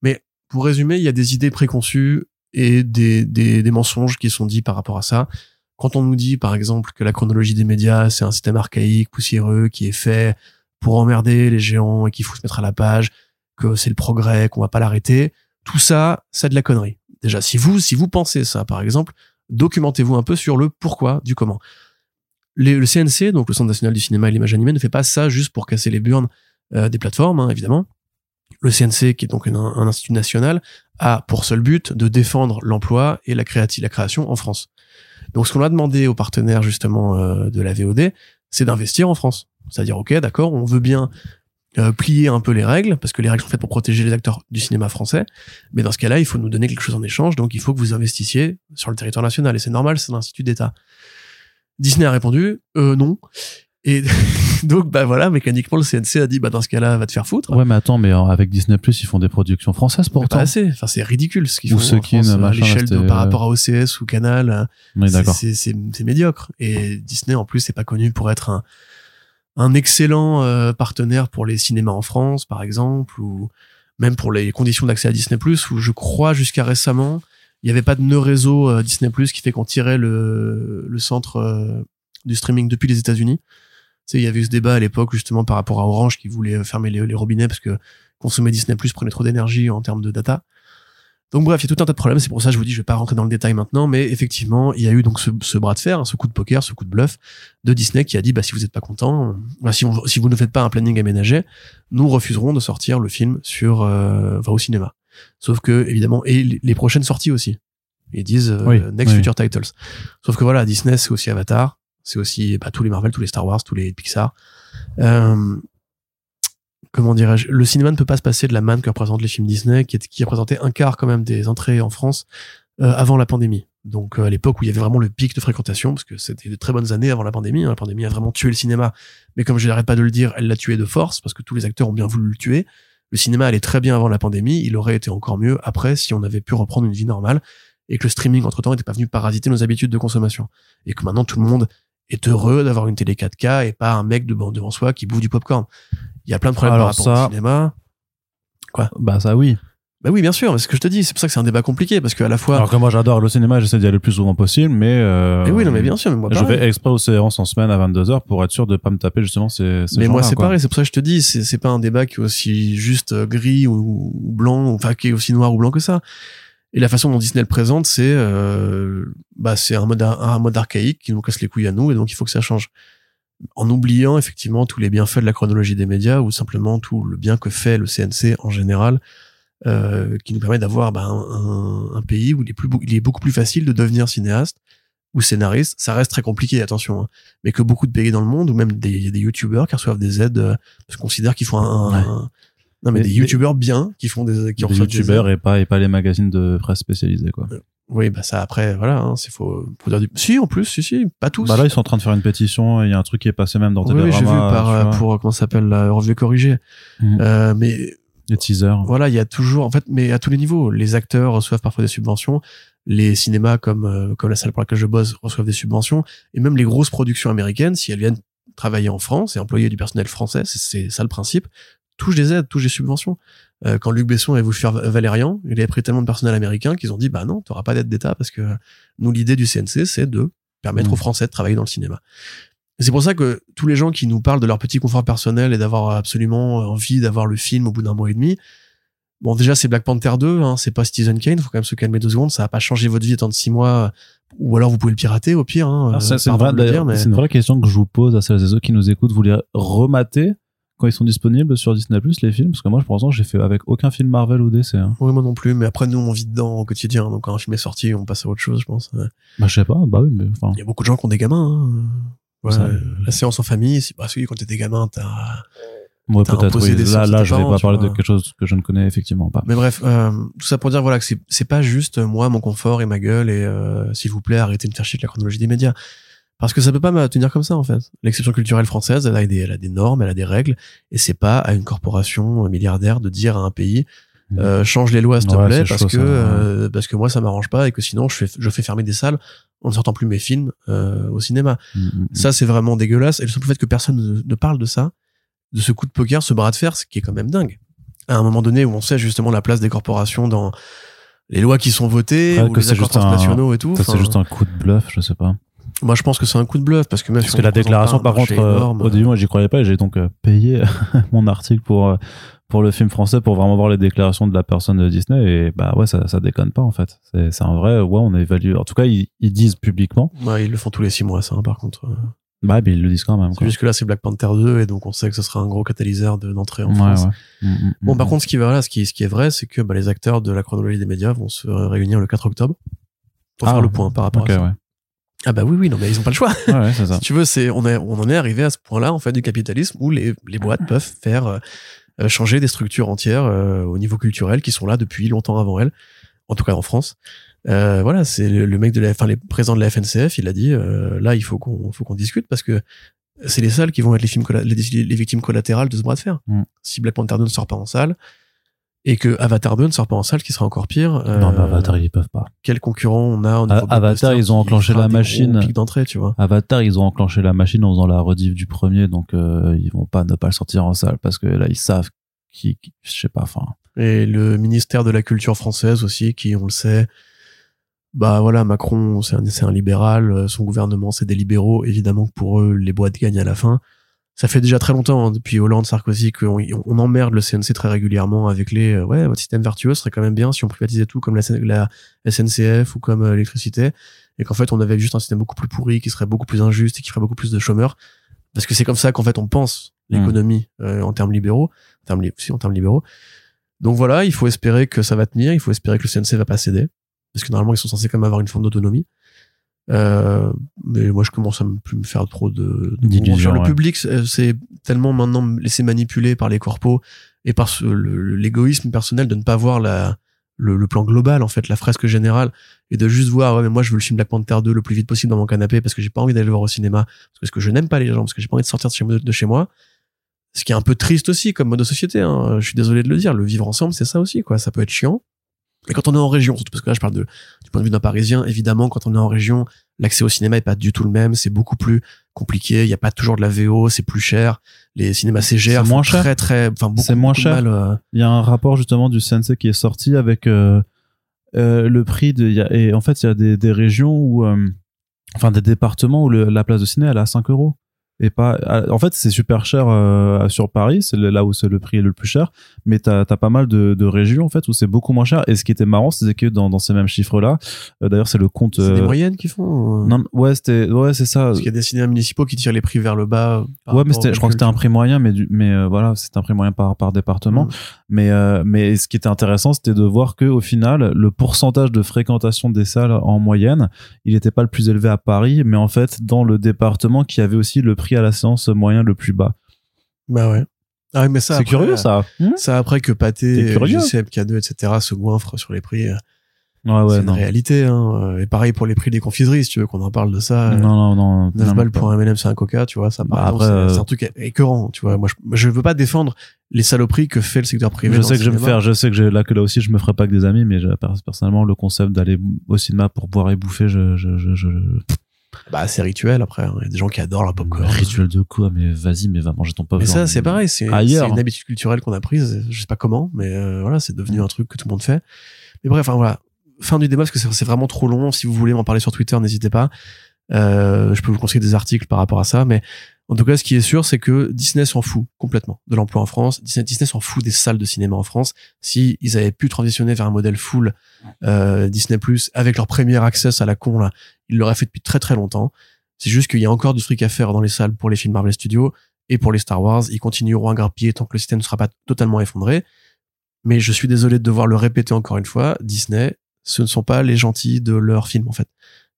Mais pour résumer il y a des idées préconçues et des, des, des mensonges qui sont dits par rapport à ça. Quand on nous dit par exemple que la chronologie des médias c'est un système archaïque poussiéreux qui est fait pour emmerder les géants et qu'il faut se mettre à la page c'est le progrès qu'on va pas l'arrêter tout ça c'est de la connerie déjà si vous si vous pensez ça par exemple documentez-vous un peu sur le pourquoi du comment. le CNC, donc le Centre national du cinéma et l'image animée, ne fait pas ça juste pour casser les burnes euh, des plateformes, hein, évidemment. Le CNC, qui est donc un, institut national, a pour seul but de défendre l'emploi et la, la création en France. Donc ce qu'on a demandé aux partenaires justement euh, de la VOD, c'est d'investir en France. C'est-à-dire, ok, d'accord, on veut bien euh, plier un peu les règles, parce que les règles sont faites pour protéger les acteurs du cinéma français. Mais dans ce cas-là, il faut nous donner quelque chose en échange, donc il faut que vous investissiez sur le territoire national. Et c'est normal, c'est un institut d'État. Disney a répondu, euh, non. Et donc, bah voilà, mécaniquement, le CNC a dit, bah dans ce cas-là, va te faire foutre. Ouais, mais attends, mais euh, avec Disney Plus, ils font des productions françaises pourtant. Pas assez. Enfin, c'est ridicule ce qu'ils font. Ou ce qui à l'échelle de par rapport à OCS ou Canal. Oui, d'accord. C'est médiocre. Et Disney, en plus, c'est pas connu pour être un, un excellent euh, partenaire pour les cinémas en France, par exemple, ou même pour les conditions d'accès à Disney+, où je crois jusqu'à récemment, il n'y avait pas de nœud réseau euh, Disney+, qui fait qu'on tirait le, le centre euh, du streaming depuis les États-Unis. Tu sais, il y avait eu ce débat à l'époque justement par rapport à Orange qui voulait fermer les, les robinets parce que consommer Disney+ prenait trop d'énergie en termes de data. Donc bref, il y a tout un tas de problèmes. C'est pour ça que je vous dis, je vais pas rentrer dans le détail maintenant, mais effectivement, il y a eu donc ce, bras de fer, hein, ce coup de poker, ce coup de bluff de Disney qui a dit, bah si vous n'êtes pas content, bah, si, si vous ne faites pas un planning aménagé, nous refuserons de sortir le film sur, euh, au cinéma. Sauf que évidemment, et les prochaines sorties aussi. Ils disent euh, next future titles. Sauf que voilà, Disney c'est aussi Avatar, c'est aussi bah, tous les Marvel, tous les Star Wars, tous les Pixar. Euh, comment dirais-je, le cinéma ne peut pas se passer de la manne que représentent les films Disney, qui, est, représentait un quart quand même des entrées en France euh, avant la pandémie. Donc euh, à l'époque où il y avait vraiment le pic de fréquentation, parce que c'était de très bonnes années avant la pandémie. Hein. La pandémie a vraiment tué le cinéma, mais comme je n'arrête pas de le dire, elle l'a tué de force, parce que tous les acteurs ont bien voulu le tuer. Le cinéma allait très bien avant la pandémie, il aurait été encore mieux après si on avait pu reprendre une vie normale et que le streaming entre-temps n'était pas venu parasiter nos habitudes de consommation. Et que maintenant tout le monde est heureux d'avoir une télé 4K et pas un mec devant soi qui bouffe du popcorn. Il y a plein de problèmes par rapport au cinéma. Quoi Bah ça oui. Bah oui, bien sûr, c'est ce que je te dis. C'est pour ça que c'est un débat compliqué parce qu'à la fois. Alors que moi j'adore le cinéma, j'essaie d'y aller le plus souvent possible, mais. Euh, oui, non, mais bien sûr. Mais moi, je vais exprès aux séances en semaine à 22 h pour être sûr de pas me taper justement ces. ces mais moi c'est pareil, c'est pour ça que je te dis, c'est c'est pas un débat qui est aussi juste euh, gris ou, blanc, enfin qui est aussi noir ou blanc que ça. Et la façon dont Disney le présente, c'est euh, bah c'est un mode un mode archaïque qui nous casse les couilles à nous et donc il faut que ça change en oubliant effectivement tous les bienfaits de la chronologie des médias ou simplement tout le bien que fait le CNC en général, euh, qui nous permet d'avoir bah, un, un, pays où il est, plus, il est beaucoup plus facile de devenir cinéaste ou scénariste. Ça reste très compliqué, attention, hein. mais que beaucoup de pays dans le monde ou même des, des youtubeurs qui reçoivent des aides, euh, parce qu'on considère qu'ils font un, non mais, des youtubeurs bien qui font des qui des youtubeurs et pas et pas les magazines de presse spécialisés quoi. Oui, bah ça après, voilà, hein, c'est faut, faut dire du. Si, en plus, si, si, pas tous. Bah là, ils sont en train de faire une pétition. Il y a un truc qui est passé même dans Télérama. Oui, j'ai vu par euh, pour comment s'appelle la revue corrigée. Mmh. Euh, mais les teasers. Voilà, il y a toujours, en fait, mais à tous les niveaux, les acteurs reçoivent parfois des subventions. Les cinémas comme euh, comme la salle pour laquelle je bosse reçoivent des subventions, et même les grosses productions américaines, si elles viennent travailler en France et employer du personnel français, c'est ça le principe, touchent des aides, touchent des subventions. Euh, quand Luc Besson avait voulu faire Valérian, il avait pris tellement de personnel américain qu'ils ont dit bah non, t'auras pas d'aide d'État parce que nous l'idée du CNC c'est de permettre mmh. aux Français de travailler dans le cinéma. C'est pour ça que tous les gens qui nous parlent de leur petit confort personnel et d'avoir absolument envie d'avoir le film au bout d'un mois et demi, bon déjà c'est Black Panther 2, hein, c'est pas Citizen Kane, faut quand même se calmer deux secondes, ça va pas changer votre vie tant de six mois, ou alors vous pouvez le pirater au pire. Hein, ah, c'est une, vraie question que je vous pose à celles et ceux qui nous écoutent, vous les remater quand ils sont disponibles sur Disney Plus les films parce que moi pour l'instant j'ai fait avec aucun film Marvel ou DC hein. oui moi non plus mais après nous on vit dedans au quotidien donc quand un film est sorti on passe à autre chose je pense bah je sais pas bah oui mais enfin il y a beaucoup de gens qui ont des gamins hein. la séance en famille c'est parce que quand t'es gamin t'as Ouais, peut-être. Oui. Là, là, je vais pas parler de quelque chose que je ne connais effectivement pas. Mais bref, euh, tout ça pour dire voilà que c'est pas juste moi, mon confort et ma gueule et euh, s'il vous plaît, arrêtez de me faire chier avec la chronologie des médias. Parce que ça peut pas me tenir comme ça, en fait. L'exception culturelle française, elle a, des, elle a des normes, elle a des règles, et c'est pas à une corporation milliardaire de dire à un pays, mmh. euh, change les lois s'il te plaît parce que euh, parce que moi ça m'arrange pas et que sinon je fais je fais fermer des salles en ne sortant plus mes films euh, au cinéma. Mmh, mmh, ça c'est vraiment dégueulasse et le simple fait que personne ne, parle de ça, de ce coup de poker, ce bras de fer, ce qui est quand même dingue. À un moment donné où on sait justement la place des corporations dans les lois qui sont votées, ou les accords transnationaux et tout. C'est juste un coup de bluff, je sais pas. Moi, je pense que c'est un coup de bluff parce que même parce que la déclaration, par contre, euh, au début, moi, j'y croyais pas et j'ai donc euh, payé mon article pour euh, pour le film français pour vraiment voir les déclarations de la personne de Disney et bah ouais, ça ça déconne pas en fait. C'est c'est un vrai ouais, on évalue. En tout cas, ils, ils disent publiquement. Ouais, ils le font tous les six mois, ça. Hein, par contre. Bah, mais ils le disent quand même. C'est juste que là, c'est Black Panther 2 et donc on sait que ce sera un gros catalyseur d'entrée en France. Mm, mm, bon, par mm, contre, ce qui va là, ce qui, ce qui est vrai, c'est que bah, les acteurs de la chronologie des médias vont se réunir le 4 octobre pour faire ah, le point par rapport à ça. Ah bah oui oui non mais ils ont pas le choix. Ouais, ça. si tu veux c'est on est on en est arrivé à ce point-là en fait du capitalisme où les les boîtes peuvent faire euh, changer des structures entières euh, au niveau culturel qui sont là depuis longtemps avant elles en tout cas en France. Euh, voilà c'est le, mec de la enfin les présidents de la FNCF il a dit euh, là il faut qu'on faut qu'on discute parce que c'est les salles qui vont être les films les, les, victimes collatérales de ce bras de fer. Mm. Si Black Panther 2 ne sort pas en salle, et que Avatar 2 ne sort pas en salle, qui sera encore pire. non, mais Avatar, ils peuvent pas. Quel concurrent on a niveau Avatar, ils ont enclenché la machine. D'entrée, tu vois. Avatar, ils ont enclenché la machine en faisant la rediff du premier, donc euh, ils vont pas ne pas le sortir en salle parce que là, ils savent qui, je sais pas, enfin. Et le ministère de la culture française aussi, qui, on le sait, bah voilà, Macron, c'est un, un libéral, son gouvernement, c'est des libéraux. Évidemment que pour eux, les boîtes gagnent à la fin ça fait déjà très longtemps, hein, depuis Hollande, Sarkozy, qu'on on emmerde le CNC très régulièrement avec les euh, ouais, votre système vertueux serait quand même bien si on privatisait tout comme la, la SNCF ou comme euh, l'électricité, et qu'en fait on avait juste un système beaucoup plus pourri, qui serait beaucoup plus injuste et qui ferait beaucoup plus de chômeurs. Parce que c'est comme ça qu'en fait on pense l'économie mmh. euh, en termes libéraux, en termes, si, en termes libéraux. Donc voilà, il faut espérer que ça va tenir, il faut espérer que le CNC va pas céder, parce que normalement ils sont censés quand même avoir une forme d'autonomie. Euh, mais moi, je commence à me plus me faire trop de, de sur le public. C'est tellement maintenant laissé manipuler par les corpos et par l'égoïsme personnel de ne pas voir la, le, plan global, en fait, la fresque générale, et de juste voir, ouais, mais moi, je veux le film Black Panther 2 le plus vite possible dans mon canapé parce que j'ai pas envie d'aller le voir au cinéma, parce que je n'aime pas les gens, parce que j'ai pas envie de sortir de chez, de chez moi. Ce qui est un peu triste aussi comme mode de société. Hein. Je suis désolé de le dire. Le vivre ensemble, c'est ça aussi, quoi. Ça peut être chiant. Et quand on est en région, surtout parce que là je parle de, du point de vue d'un Parisien, évidemment quand on est en région, l'accès au cinéma est pas du tout le même, c'est beaucoup plus compliqué, il y a pas toujours de la VO, c'est plus cher, les cinémas CGR moins cher. très très, enfin beaucoup, c'est moins cher. Euh. Il y a un rapport justement du CNC qui est sorti avec euh, euh, le prix de, y a, et en fait il y a des, des régions où, euh, enfin des départements où le, la place de ciné elle est à 5 euros et pas en fait c'est super cher euh, sur Paris c'est là où c'est le prix est le plus cher mais t'as as pas mal de, de régions en fait où c'est beaucoup moins cher. Et ce qui était marrant c'est que dans, dans ces mêmes chiffres là euh, d'ailleurs c'est le compte c'est des euh, moyennes qui font non ouais c'était ouais c'est ça. Parce qu'il y a des cinémas municipaux qui tirent les prix vers le bas ouais mais je crois que c'était un prix moyen mais du, mais voilà c'est un prix moyen par par département. Mm. mais mais ce qui était intéressant c'était de voir que au final le pourcentage de fréquentation des salles en moyenne il n'était pas le plus élevé à Paris mais en fait dans le département qui avait aussi le prix à la séance moyen le plus bas. Bah ouais. Ah, mais ça. C'est curieux, ça. Hmm ça après que Pâté, JCM, K2, etc. se goinfrent sur les prix. Euh, ouais, ouais, c'est une réalité, hein. Et pareil pour les prix des confiseries, si tu veux qu'on en parle de ça. Non, non, non. 9 balles pour un M&M, c'est un coca, tu vois. Ça, bah, après, c'est un truc écœurant, tu vois. Moi, je, je veux pas défendre les saloperies que fait le secteur privé. Je sais que je vais me faire, je sais que là, que là aussi, je me ferai pas que des amis, mais personnellement, le concept d'aller au cinéma pour boire et bouffer, je, je, je, je bah, c'est rituel après. Hein. Il y a des gens qui adorent la popcorn. Rituel de quoi Mais vas-y, mais va manger ton popcorn. Mais ça, c'est pareil. C'est une habitude culturelle qu'on a prise. Je sais pas comment, mais euh, voilà, c'est devenu un truc que tout le monde fait. Mais bref, enfin voilà. Fin du débat parce que c'est vraiment trop long. Si vous voulez m'en parler sur Twitter, n'hésitez pas. Euh, je peux vous conseiller des articles par rapport à ça, mais en tout cas, ce qui est sûr, c'est que Disney s'en fout complètement de l'emploi en France. Disney, Disney s'en fout des salles de cinéma en France. Si ils avaient pu transitionner vers un modèle full euh, Disney Plus avec leur premier access à la con là, ils l'auraient fait depuis très très longtemps. C'est juste qu'il y a encore du fric à faire dans les salles pour les films Marvel Studios et pour les Star Wars. Ils continueront à grappiller tant que le système ne sera pas totalement effondré. Mais je suis désolé de devoir le répéter encore une fois. Disney, ce ne sont pas les gentils de leurs films en fait.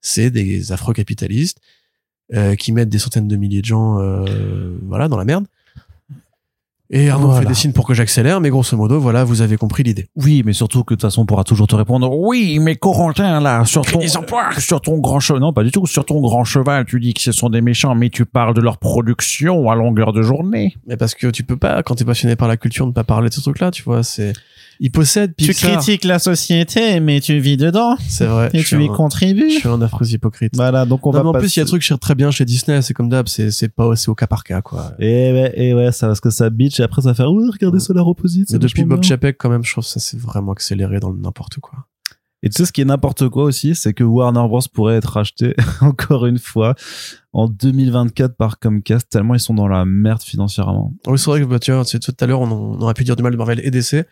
C'est des affreux capitalistes euh, qui mettent des centaines de milliers de gens euh, voilà dans la merde Et Arnaud fait des signes pour que j'accélère, mais grosso modo, voilà, vous avez compris l'idée. Oui, mais surtout que de toute façon, on pourra toujours te répondre. Oui, mais Corentin, là, sur ton, sur ton grand cheval, non, pas du tout, sur ton grand cheval, tu dis que ce sont des méchants, mais tu parles de leur production à longueur de journée. Mais parce que tu peux pas, quand t'es passionné par la culture, ne pas parler de ce truc-là, tu vois, c'est, il possède Tu critiques la société, mais tu vis dedans. C'est vrai. Et tu y contribues. Je suis un affreux hypocrite. Voilà, donc on va. en plus, il y a un truc très bien chez Disney, c'est comme d'hab, c'est c'est pas c'est au cas par cas quoi. Et ouais, et ouais, ça parce que ça bitch et après ça fait oui, regardez Solar Opposite. Mais depuis Bob Chapek quand même, je trouve que ça s'est vraiment accéléré dans le n'importe quoi. Et tu sais ce qui est n'importe quoi aussi, c'est que Warner Bros pourrait être racheté encore une fois en 2024 par Comcast tellement ils sont dans la merde financièrement. Oui, c'est vrai que bah, tu vois, tout à l'heure on, on, aurait pu dire du mal de Marvel et DC.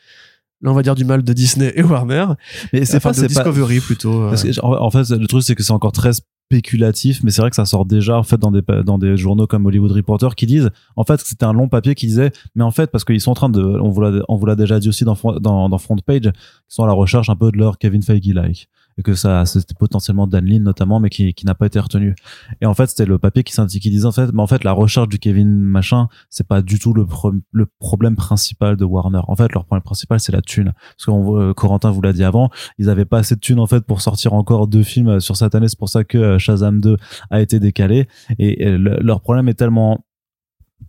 Là, on va dire du mal de Disney et Warner. Mais c'est pas, de Discovery plutôt. Euh. en fait, le truc, c'est que c'est encore très spéculatif, mais c'est vrai que ça sort déjà en fait dans des dans des journaux comme Hollywood Reporter qui disent en fait c'était un long papier qui disait mais en fait parce qu'ils sont en train de on vous l'a on vous l'a déjà dit aussi dans dans dans front page ils sont à la recherche un peu de leur Kevin Feige like et que ça c'était potentiellement Dan Lin notamment mais qui, qui n'a pas été retenu. Et en fait c'était le papier qui qui disait en fait mais en fait la recherche du Kevin machin c'est pas du tout le, le problème principal de Warner. En fait leur problème principal c'est la thune. Parce qu'on euh, Corentin vous l'a dit avant ils avaient pas assez de thunes en fait pour sortir encore deux films sur cette année. C'est pour ça que euh, Shazam 2 a été décalé. Et leur problème est tellement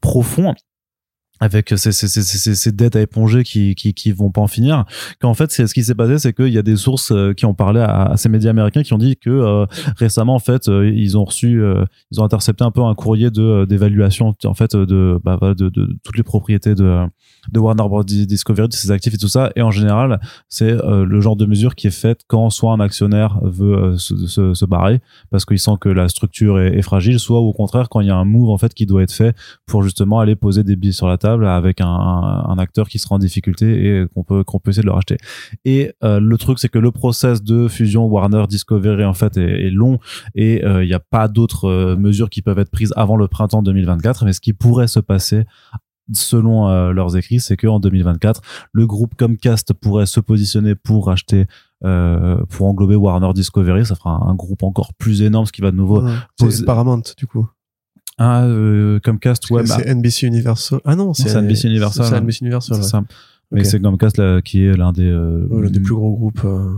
profond avec ces, dettes à éponger qui, qui, vont pas en finir. Qu'en fait, ce qui s'est passé, c'est qu'il y a des sources euh, qui ont parlé à, ces médias américains qui ont dit que euh, récemment, en fait, euh, ils ont reçu, ils ont intercepté un peu un courrier d'évaluation, en fait, de, bah, de, de, toutes les propriétés de de Warner Bros Discovery, de ses actifs et tout ça. Et en général, c'est le genre de mesure qui est faite quand soit un actionnaire veut se, barrer parce qu'il sent que la structure est, fragile, soit au contraire quand il y a un move en fait qui doit être fait pour justement aller poser des billets sur la table avec un, un, acteur qui sera en difficulté et qu'on peut qu'on peut essayer de le racheter. Et euh, le truc c'est que le process de fusion Warner Discovery en fait est, est long et euh, il n'y a pas d'autres euh, mesures qui peuvent être prises avant le printemps 2024. Mais ce qui pourrait se passer selon leurs écrits, c'est qu'en 2024, le groupe Comcast pourrait se positionner pour racheter euh, pour englober Warner Discovery, ça fera un, groupe encore plus énorme, ce qui va de nouveau poser... Paramount du coup. Ah, euh, Comcast, ouais. C'est NBC Universal. Ah non, c'est NBC Universal. C'est NBC Universal. C'est ça. Mais c'est Comcast là, qui est l'un des, euh, des plus gros groupes. Euh,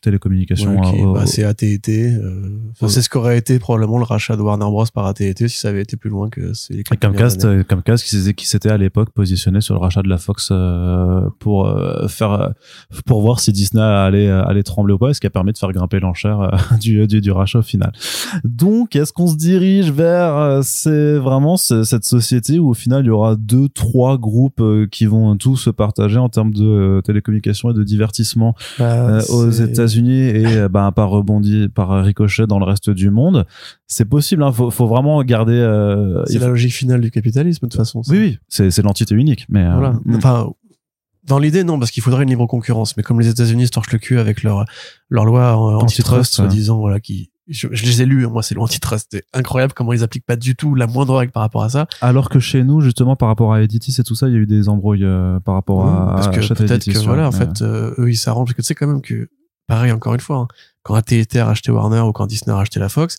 télécommunications. Ouais, bah, c'est AT&T. Euh, c'est ce qu'aurait été probablement le rachat de Warner Bros par AT&T si ça avait été plus loin que c'est. Comcast, euh, Comcast qui, qui s'était à l'époque positionné sur le rachat de la Fox euh, pour euh, faire euh, pour voir si Disney allait allait trembler ou pas, ce qui a permis de faire grimper l'enchère du, du, du rachat au final. Donc, est-ce qu'on se dirige vers c'est vraiment cette société où au final il y aura deux trois groupes qui vont tous se partager en termes de télécommunications et de divertissement bah, aux États et euh, bah, par rebondi, par ricochet dans le reste du monde. C'est possible. Hein, faut, faut vraiment garder. Euh, c'est la logique finale du capitalisme de toute façon. Oui, oui, c'est l'entité unique. Mais euh, voilà. Mm. Enfin, dans l'idée, non, parce qu'il faudrait une libre concurrence. Mais comme les États-Unis se torchent le cul avec leur leur loi antitrust, soi-disant, voilà, qui je, les ai lus, moi c'est l'antitrust, c'est incroyable comment ils appliquent pas du tout la moindre règle par rapport à ça. Alors que chez nous, justement, par rapport à Editis et tout ça, il y a eu des embrouilles par rapport à, parce que peut-être que voilà, en fait, eux ils s'arrangent parce que tu sais quand même que pareil encore une fois, hein, quand AT&T a racheté Warner ou quand Disney a racheté la Fox,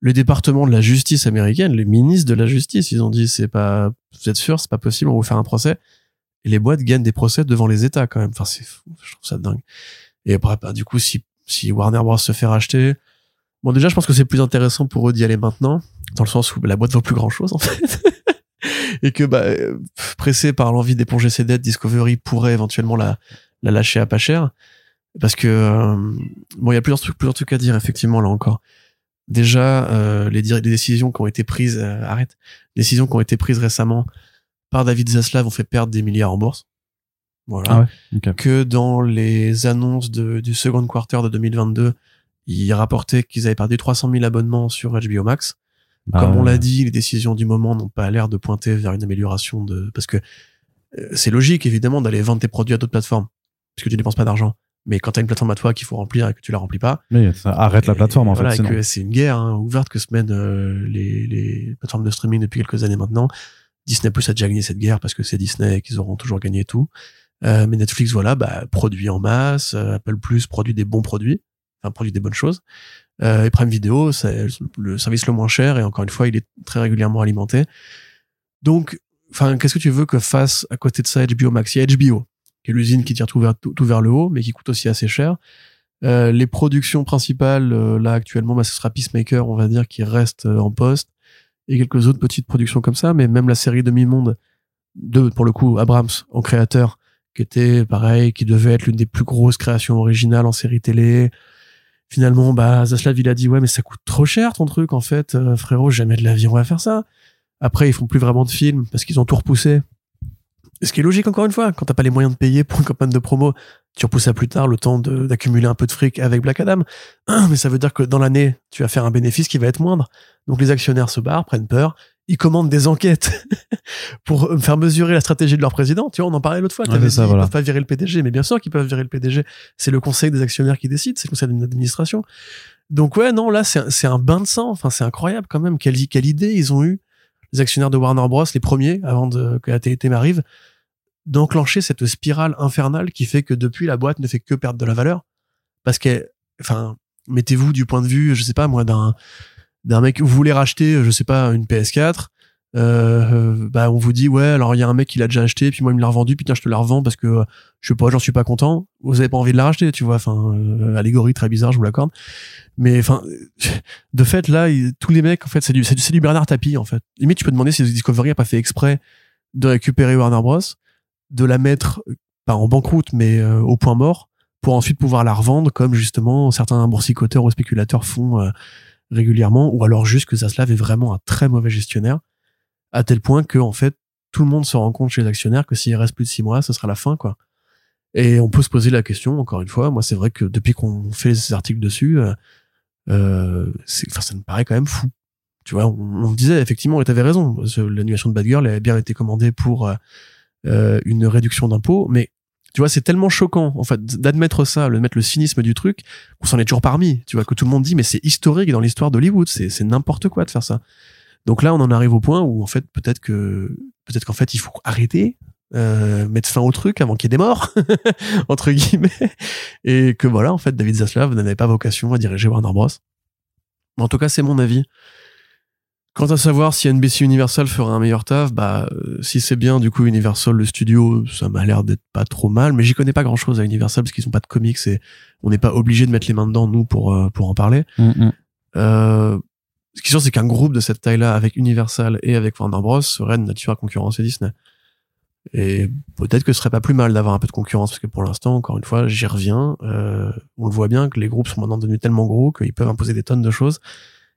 le département de la justice américaine, les ministres de la justice, ils ont dit c'est pas, vous êtes sûr, c'est pas possible, on va vous faire un procès. Et les boîtes gagnent des procès devant les États quand même. Enfin, c'est fou, je trouve ça dingue. Et après, bah, du coup, si, si Warner Bros se fait racheter, bon, déjà, je pense que c'est plus intéressant pour eux d'y aller maintenant, dans le sens où la boîte vaut plus grand chose, en fait. et que, bah, pressé par l'envie d'éponger ses dettes, Discovery pourrait éventuellement la, la lâcher à pas cher parce que euh, bon, il y a plusieurs trucs, plusieurs trucs à dire effectivement là encore. Déjà, euh, les, les, décisions qui ont été prises, euh, arrête, les décisions qui ont été prises récemment par David Zaslav ont fait perdre des milliards en bourse. Voilà. Ah que dans les annonces de, du second quarter de 2022, ils rapportaient qu'ils avaient perdu 300 000 abonnements sur HBO Max. Bah Comme on l'a dit, les décisions du moment n'ont pas l'air de pointer vers une amélioration de, parce que c'est logique évidemment d'aller vendre tes produits à d'autres plateformes, puisque tu dépenses pas d'argent. Mais quand t'as une plateforme à toi qu'il faut remplir et que tu la remplis pas, mais ça arrête la plateforme en voilà, fait. C'est une guerre hein, ouverte que se mènent euh, les, les plateformes de streaming depuis quelques années maintenant. Disney Plus a déjà gagné cette guerre parce que c'est Disney et qu'ils auront toujours gagné tout. Euh, mais Netflix, voilà, bah, produit en masse. Euh, Apple Plus produit des bons produits, enfin produit des bonnes choses. Euh, et Prime Video, c'est le service le moins cher et encore une fois, il est très régulièrement alimenté. Donc enfin, qu'est-ce que tu veux que fasse à côté de ça HBO Max? Il y a HBO, qui est l'usine qui tire tout vers, tout, vers le haut, mais qui coûte aussi assez cher. Euh, les productions principales, euh, là actuellement, bah, ce sera Peacemaker, on va dire, qui reste euh, en poste, et quelques autres petites productions comme ça, mais même la série Demi-Monde, de, pour le coup, Abrams en créateur, qui était pareil, qui devait être l'une des plus grosses créations originales en série télé. Finalement, bah, Zaslav, il a dit, ouais, mais ça coûte trop cher ton truc, en fait, frérot, jamais de la vie on va faire ça. Après, ils font plus vraiment de films parce qu'ils ont tout repoussé. Ce qui est logique encore une fois, quand t'as pas les moyens de payer pour une campagne de promo, tu repousses à plus tard le temps d'accumuler un peu de fric avec Black Adam. Mais ça veut dire que dans l'année, tu vas faire un bénéfice qui va être moindre. Donc les actionnaires se barrent, prennent peur, ils commandent des enquêtes pour faire mesurer la stratégie de leur président. Tu vois, on en parlait l'autre fois. Ouais, dit, Ils peuvent pas virer le PDG, mais bien sûr qu'ils peuvent virer le PDG. C'est le conseil des actionnaires qui décide, c'est le conseil d'administration. Donc ouais, non, là c'est un bain de sang. Enfin, c'est incroyable quand même. Quelle, quelle idée ils ont eu les actionnaires de Warner Bros, les premiers, avant que la TNT m'arrive, d'enclencher cette spirale infernale qui fait que depuis, la boîte ne fait que perdre de la valeur. Parce que, enfin, mettez-vous du point de vue, je sais pas, moi, d'un, d'un mec, vous voulez racheter, je sais pas, une PS4, euh, bah on vous dit ouais alors il y a un mec qui l'a déjà acheté puis moi il me l'a revendu puis tiens je te la revends parce que je sais pas j'en suis pas content. Vous avez pas envie de la racheter tu vois enfin euh, allégorie très bizarre je vous l'accorde. Mais enfin de fait là tous les mecs en fait c'est du c'est du, Bernard Tapie en fait. Limite tu peux demander si Discovery a pas fait exprès de récupérer Warner Bros de la mettre pas en banqueroute mais euh, au point mort pour ensuite pouvoir la revendre comme justement certains boursicoteurs ou spéculateurs font euh, régulièrement ou alors juste que Zaslav est vraiment un très mauvais gestionnaire à tel point que en fait tout le monde se rend compte chez les actionnaires que s'il reste plus de six mois, ce sera la fin quoi. Et on peut se poser la question encore une fois. Moi, c'est vrai que depuis qu'on fait ces articles dessus, euh, euh ça me paraît quand même fou. Tu vois, on, on disait effectivement, et t'avais raison. L'annulation de Bad Girl avait bien été commandée pour euh, euh, une réduction d'impôts, mais tu vois, c'est tellement choquant, en fait, d'admettre ça, de mettre le cynisme du truc, qu'on s'en est toujours parmi. Tu vois, que tout le monde dit, mais c'est historique dans l'histoire d'Hollywood, c'est n'importe quoi de faire ça. Donc là, on en arrive au point où en fait, peut-être que peut-être qu'en fait, il faut arrêter, euh, mettre fin au truc avant qu'il y ait des morts entre guillemets, et que voilà, en fait, David Zaslav n'avait pas vocation à diriger Warner Bros. En tout cas, c'est mon avis. Quant à savoir si NBC Universal ferait un meilleur taf, bah euh, si c'est bien du coup Universal le studio, ça m'a l'air d'être pas trop mal, mais j'y connais pas grand chose à Universal parce qu'ils ont pas de comics et on n'est pas obligé de mettre les mains dedans nous pour euh, pour en parler. Mm, mm. Euh, ce qui est sûr, c'est qu'un groupe de cette taille-là, avec Universal et avec Warner Bros, serait de nature à concurrencer Disney. Et peut-être que ce serait pas plus mal d'avoir un peu de concurrence, parce que pour l'instant, encore une fois, j'y reviens. Euh, on le voit bien que les groupes sont maintenant devenus tellement gros qu'ils peuvent imposer des tonnes de choses.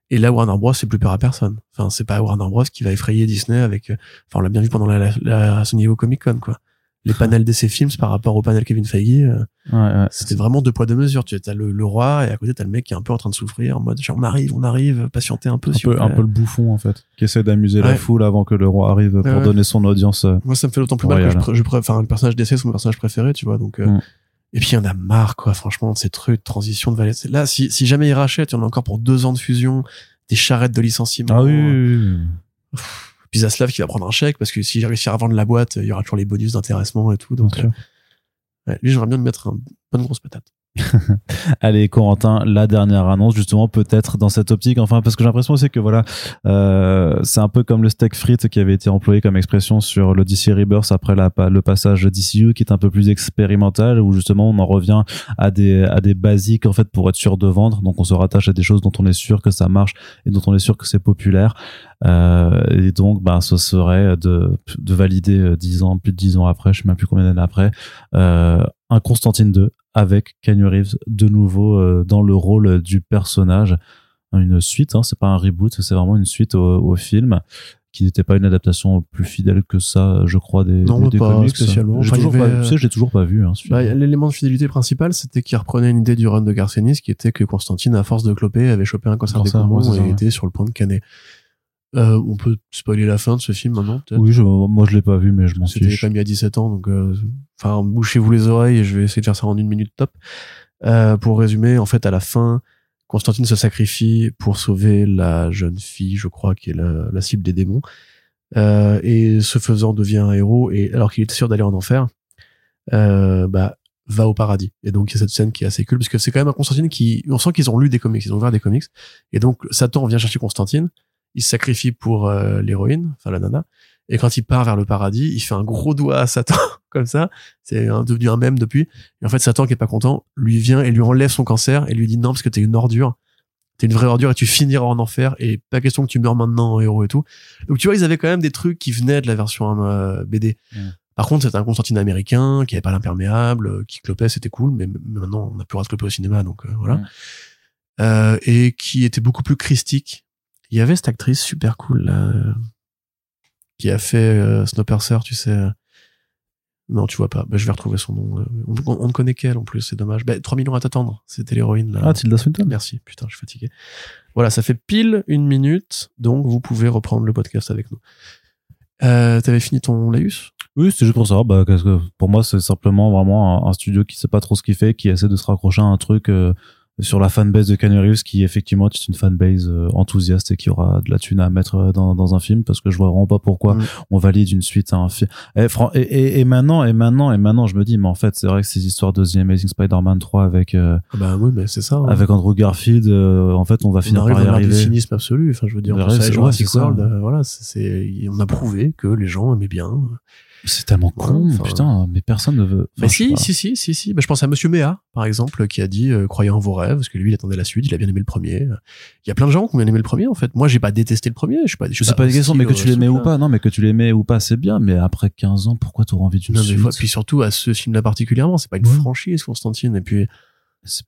Et là, Warner Bros, c'est plus peur à personne. Enfin, c'est pas Warner Bros qui va effrayer Disney avec. Euh, enfin, on l'a bien vu pendant la, la, niveau Comic Con, quoi les panels d'essai films par rapport au panel Kevin Feige euh, ouais, ouais. c'était vraiment deux poids deux mesures tu as le, le, roi et à côté t'as le mec qui est un peu en train de souffrir en mode genre on arrive on arrive patienter un peu un, peu, un peu le bouffon en fait qui essaie d'amuser la foule avant que le roi arrive pour donner son audience euh, moi ça me fait d'autant plus mal que je, enfin le personnage d'essai c'est mon personnage préféré tu vois donc euh, mm. et puis il y en a marre quoi franchement de ces trucs de transition de valeur là si, si jamais il rachète il y en a encore pour deux ans de fusion des charrettes de licenciement ah oui, oui, oui. Zaslav qui va prendre un chèque parce que s'il réussit à vendre la boîte, il y aura toujours les bonus d'intéressement et tout. Donc, euh, ouais, lui, j'aimerais bien lui mettre une bonne grosse patate. Allez, Corentin, la dernière annonce, justement, peut-être dans cette optique, enfin, parce que j'ai l'impression aussi que voilà, euh, c'est un peu comme le steak frites qui avait été employé comme expression sur le DC Rebirth après le passage DCU qui est un peu plus expérimental, où justement on en revient à des, à des basiques en fait pour être sûr de vendre. Donc on se rattache à des choses dont on est sûr que ça marche et dont on est sûr que c'est populaire. Euh, et donc, bah, ce serait de, de valider euh, dix ans, plus de dix ans après, je sais même plus combien d'années après, un Constantine 2 avec Keanu Reeves de nouveau euh, dans le rôle du personnage. Une suite, hein, c'est pas un reboot, c'est vraiment une suite au, au film qui n'était pas une adaptation plus fidèle que ça, je crois, des, non, des, pas spécialement. J'ai toujours, pas, tu sais, j'ai toujours pas vu. Hein, bah, L'élément de fidélité principal, c'était qu'il reprenait une idée du run de Garcenis, qui était que Constantine, à force de cloper, avait chopé un cancer des poumons et était sur le point de canner. Euh, on peut spoiler la fin de ce film maintenant. Oui, je, moi je l'ai pas vu, mais je m'en fiche. C'était il y a 17 ans, donc euh, enfin bouchez-vous les oreilles et je vais essayer de faire ça en une minute top. Euh, pour résumer, en fait, à la fin, Constantine se sacrifie pour sauver la jeune fille, je crois, qui est la, la cible des démons, euh, et ce faisant devient un héros. Et alors qu'il était sûr d'aller en enfer, euh, bah va au paradis. Et donc il y a cette scène qui est assez cool parce que c'est quand même un Constantine qui, on sent qu'ils ont lu des comics, ils ont ouvert des comics, et donc Satan vient chercher Constantine il se sacrifie pour euh, l'héroïne, enfin la nana, Et quand il part vers le paradis, il fait un gros doigt à Satan, comme ça. C'est devenu un mème depuis. Et en fait, Satan, qui est pas content, lui vient et lui enlève son cancer et lui dit non, parce que t'es une ordure. T'es une vraie ordure et tu finiras en enfer et pas question que tu meurs maintenant en héros et tout. Donc tu vois, ils avaient quand même des trucs qui venaient de la version euh, BD. Par contre, c'était un Constantine américain qui avait pas l'imperméable, euh, qui clopait, c'était cool, mais maintenant on n'a plus le droit de cloper au cinéma, donc euh, voilà. Euh, et qui était beaucoup plus christique. Il y avait cette actrice super cool là, qui a fait euh, Snowpiercer, tu sais. Non, tu vois pas. Bah, je vais retrouver son nom. On, ne connaît qu'elle en plus, c'est dommage. Bah, 3 millions à t'attendre. C'était l'héroïne là. Ah, Tilda Swinton. Merci. Putain, je suis fatigué. Voilà, ça fait pile une minute, donc vous pouvez reprendre le podcast avec nous. Euh, T'avais fini ton Laïus? Oui, c'était juste pour savoir, bah, parce que pour moi, c'est simplement vraiment un, studio qui sait pas trop ce qu'il fait, qui essaie de se raccrocher à un truc euh, sur la fanbase de Canarius qui effectivement est une fanbase euh, enthousiaste et qui aura de la thune à mettre euh, dans, dans un film parce que je vois vraiment pas pourquoi mm. on valide une suite à un film et, et, et, maintenant et maintenant et maintenant je me dis mais en fait c'est vrai que ces histoires de The Amazing Spider-Man 3 avec euh, ah bah oui mais c'est ça hein. avec Andrew Garfield en fait on va finir par y arriver du cynisme absolu enfin je veux dire voilà c'est on a prouvé que les gens aimaient bien c'est tellement con, putain, mais personne ne veut. mais si, si, si, si, si, bah, je pense à Monsieur Méa, par exemple, qui a dit euh, croyez en vos rêves, parce que lui, il attendait la suite, il a bien aimé le premier. Il y a plein de gens qui ont bien aimé le premier, en fait. Moi, j'ai pas détesté le premier, je sais pas. Je, sais pas, des questions, mais que tu l'aimais ou pas, non, mais que tu l'aimais ou pas, c'est bien, mais après 15 ans, pourquoi t'auras envie d'une suite? Puis surtout à ce film-là particulièrement, c'est pas une franchise, Constantine, et puis.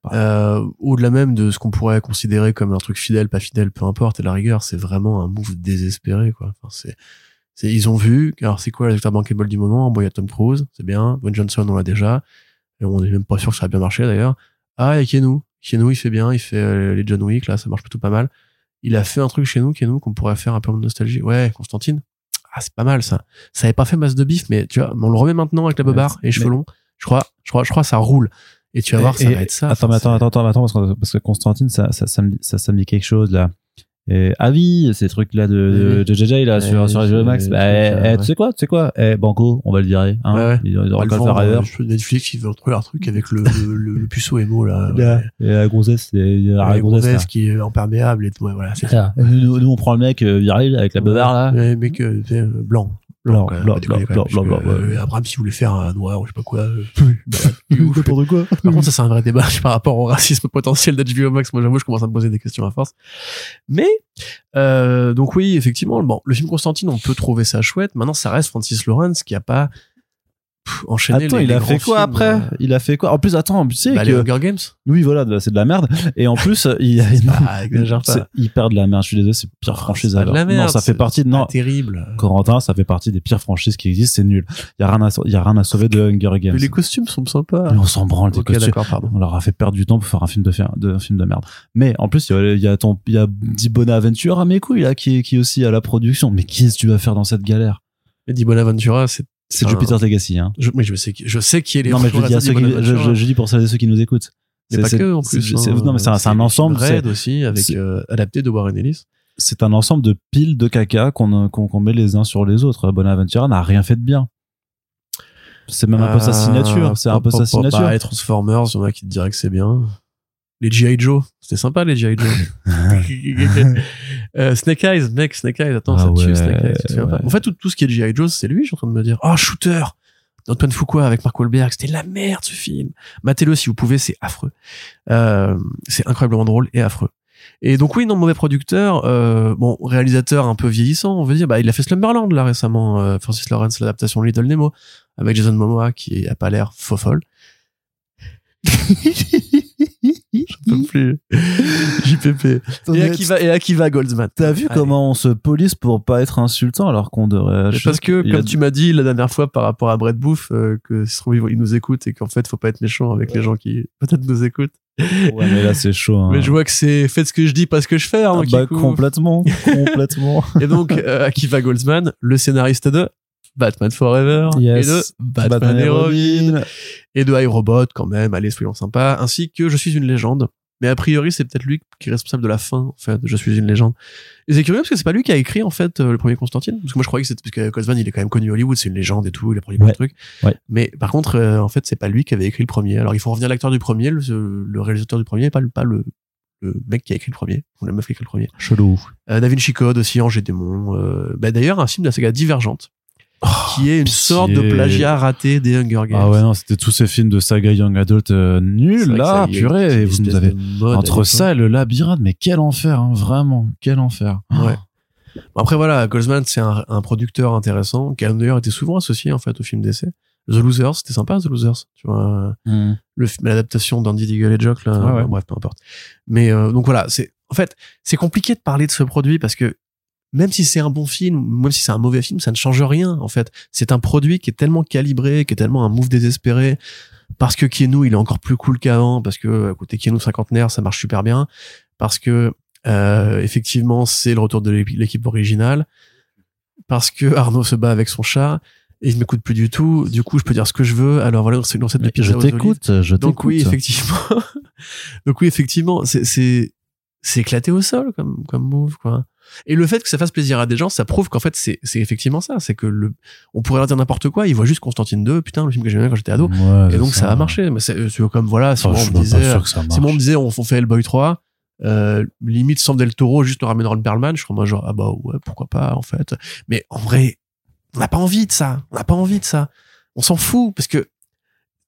Pas... Euh, au-delà même de ce qu'on pourrait considérer comme un truc fidèle, pas fidèle, peu importe, et la rigueur, c'est vraiment un move désespéré, quoi. Enfin, c'est c'est, ils ont vu, alors c'est quoi le résultat bankable du moment? Bon, il y a Tom Cruise, c'est bien. Dwayne Johnson, on l'a déjà. Et on est même pas sûr que ça a bien marché d'ailleurs. Ah, et Keanu. Keanu, il fait bien, il fait euh, les John Wick, là, ça marche plutôt pas mal. Il a fait un truc chez nous, Keanu, qu'on pourrait faire un peu de nostalgie. Ouais, Constantine. Ah, c'est pas mal, ça. Ça avait pas fait masse de bif, mais tu vois, on le remet maintenant avec la bobarde et les cheveux longs. Je crois, je crois, je crois, ça roule. Et tu vas voir, ça va être ça. Attends, attends, attends, attends, attends, parce que, parce que Constantine, ça, ça, ça me dit quelque chose, là. Et avis, ces trucs là de, de, JJ là sur sur HBO Max. Bah, eh, eh, tu sais quoi, tu sais quoi Eh Banco, on va le virer. Hein ouais, ils, ils auraient le faire ailleurs. Netflix, ils veulent trouver leur truc avec le le, le, puceau émo là. Et la grossesse, la, la grossesse qui est imperméable et tout. Ouais, voilà, c'est ça. Nous, nous, on prend le mec euh, viril avec la beurre là. Le mec euh, blanc. Blanc, blanc, blanc, blanc, blanc, blanc, euh, Abraham, si voulait faire un noir ou je sais pas quoi. Euh, bah, N'importe quoi. Par contre, ça, c'est un vrai débat par rapport au racisme potentiel d'HBO Max. Moi, j'avoue, je commence à me poser des questions à force. Mais, euh, donc oui, effectivement, bon, le film Constantine, on peut trouver ça chouette. Maintenant, ça reste Francis Lawrence qui a pas, enchaîner attends, il a fait quoi après euh, Il a fait quoi En plus, attends, tu sais bah, que les Hunger Games. Oui, voilà, c'est de la merde. Et en plus, il, a, c'est hyper de la merde. Je suis désolé, c'est pire oh, franchise. de la merde. Non, ça fait partie de non. Terrible. Corentin, ça fait partie des pires franchises qui existent. C'est nul. Il y a rien à, il y a rien à sauver de Hunger Games. Mais les costumes sont sympas. Mais on s'en branle des costumes. On leur a fait perdre du temps pour faire un film de, de un film de merde. Mais en plus, il y a, il y a ton, il y a Di Bonaventura à mes couilles là qui est qui est aussi à la production. Mais qu'est-ce que tu vas faire dans cette galère? Di Bonaventura, c'est c'est Jupiter Legacy, hein. Je, mais je sais, je sais qui est les. Non, mais je, dis ceux qui, je, je, dis pour ceux, ceux qui nous écoutent. C'est pas que en plus. Hein. non, mais c'est un, un, ensemble. Aussi, avec euh, adapté de Warren Ellis. C'est un ensemble de piles de caca qu'on met les uns sur les autres. Bonaventura n'a rien fait de bien. C'est même un peu sa signature. C'est un peu sa signature. Bah, Transformers, il y en a qui te diraient que c'est bien les G.I. Joe. C'était sympa, les G.I. Joe. euh, Snake Eyes, mec, Snake Eyes, attends, ah ça tue Snake Eyes. En fait, tout, tout ce qui est G.I. Joe, c'est lui, je suis en train de me dire. Oh, Shooter! D'Antoine Fuqua avec Mark Wahlberg, c'était la merde ce film. Matez-le si vous pouvez, c'est affreux. Euh, c'est incroyablement drôle et affreux. Et donc oui, non, mauvais producteur, euh, bon, réalisateur un peu vieillissant, on veut dire, bah il a fait Slumberland là récemment, euh, Francis Lawrence, l'adaptation de Little Nemo, avec Jason Momoa qui a pas l'air faux folle. Je peux plus. JPP. Et à qui va, et à qui va Goldsman? T'as vu comment on se police pour pas être insultant alors qu'on devrait. Parce que, comme tu m'as dit la dernière fois par rapport à Brett Bouffe, euh, que si il nous écoute et qu'en fait, faut pas être méchant avec les gens qui peut-être nous écoutent. Ouais, mais là, c'est chaud. Hein. Mais je vois que c'est faites ce que je dis, pas ce que je fais. Hein, ah bah, complètement. complètement. et donc, euh, Akiva Goldsman, le scénariste de Batman Forever et de Batman, et Robin et de iRobot quand même, allez soyons sympas, ainsi que Je suis une légende. Mais a priori, c'est peut-être lui qui est responsable de la fin, en fait, de Je suis une légende. Et c'est curieux parce que c'est pas lui qui a écrit, en fait, euh, le premier Constantine. Parce que moi, je croyais que c'était parce que Cosman, il est quand même connu à Hollywood, c'est une légende et tout, il a produit plein de trucs. Mais par contre, euh, en fait, c'est pas lui qui avait écrit le premier. Alors, il faut revenir à l'acteur du premier, le, réalisateur du premier, pas le, pas le, le mec qui a écrit le premier, ou la meuf qui a écrit le premier. Chelou. Euh, da Vinci Code aussi, Angers Démon. Euh, bah, d'ailleurs, un film de la saga Divergente. Oh, qui est une sorte de plagiat raté des Hunger Games. Ah ouais, non, c'était tous ces films de saga Young Adult euh, nuls, là, purée. Et vous nous avez, entre ça et le labyrinthe, mais quel enfer, hein, vraiment, quel enfer. Ouais. après, voilà, Goldsman, c'est un, un, producteur intéressant, qui a d'ailleurs été souvent associé, en fait, au film d'essai. The Losers, c'était sympa, The Losers, tu vois. Hmm. Le film, l'adaptation d'Andy Deagle et Jock, là. bref, peu importe. Mais, euh, donc voilà, c'est, en fait, c'est compliqué de parler de ce produit parce que même si c'est un bon film, même si c'est un mauvais film, ça ne change rien, en fait. C'est un produit qui est tellement calibré, qui est tellement un move désespéré, parce que Keanu, il est encore plus cool qu'avant, parce que, côté Keanu cinquantenaire, ça marche super bien, parce que, euh, effectivement, c'est le retour de l'équipe originale, parce que Arnaud se bat avec son chat, et il m'écoute plus du tout. Du coup, je peux dire ce que je veux. Alors voilà, c'est une recette de Je t'écoute, je Donc oui, effectivement. Donc oui, effectivement, c'est c'est c'est éclaté au sol comme comme move quoi. Et le fait que ça fasse plaisir à des gens, ça prouve qu'en fait c'est c'est effectivement ça, c'est que le on pourrait leur dire n'importe quoi, ils voient juste Constantine 2, putain le film que j'aimais quand j'étais ado. et donc ça. a marché, mais c'est comme voilà, si on me disait si on me disait on, fait Hellboy 3 euh, limite sans Del Toro juste le ramener dans le Perlman, je crois moi genre ah bah ouais, pourquoi pas en fait. Mais en vrai, on n'a pas envie de ça. On n'a pas envie de ça. On s'en fout parce que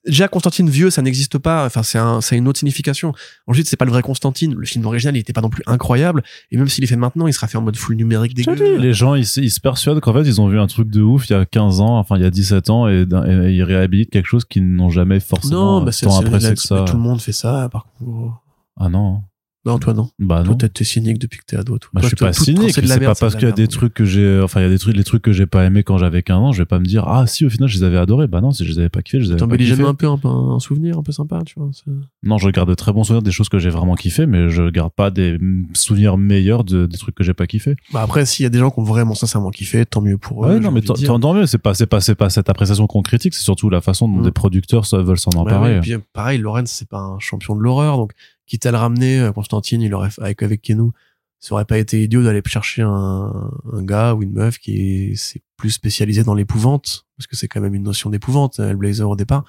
déjà Constantine vieux, ça n'existe pas. Enfin, c'est un, c'est une autre signification. Ensuite, c'est pas le vrai Constantine. Le film original, il était pas non plus incroyable. Et même s'il est fait maintenant, il sera fait en mode full numérique dégueu. Les gens, ils, se persuadent qu'en fait, ils ont vu un truc de ouf il y a 15 ans, enfin il y a 17 ans, et, ils réhabilitent quelque chose qu'ils n'ont jamais forcément non, bah, c'est, apprécié que ça. Tout le monde fait ça, par contre. Ah non. Non, toi non. Bah non. Toi t'es cynique depuis que t'es ado. Toi. Bah, je suis pas cynique. C'est pas parce qu'il y a des trucs que j'ai, enfin il y a des trucs, les trucs que j'ai pas aimé quand j'avais 15 ans, je vais pas me dire ah si au final je les avais adorés. Bah non, si je les avais pas kiffés, je les avais kiffés. jamais un peu un, un, souvenir un peu sympa, tu vois. Non, je garde de très bons souvenirs des choses que j'ai vraiment kiffé, mais je garde pas des souvenirs meilleurs de, des trucs que j'ai pas kiffé. Bah après, s'il y a des gens qui ont vraiment sincèrement kiffé, tant mieux pour eux. Ouais, non, mais tant mieux. C'est pas, c'est pas, c'est pas cette appréciation qu'on critique, c'est surtout la façon dont mm. des producteurs veulent s'en emparer. et puis pareil, Lorenz, c'est pas un champion de l'horreur, donc quitte à le ramener, euh, Constantine, il aurait avec avec Kenou, ça aurait pas été idiot d'aller chercher un, un gars ou une meuf qui est, c'est plus spécialisé dans l'épouvante, parce que c'est quand même une notion d'épouvante, Hellblazer au départ.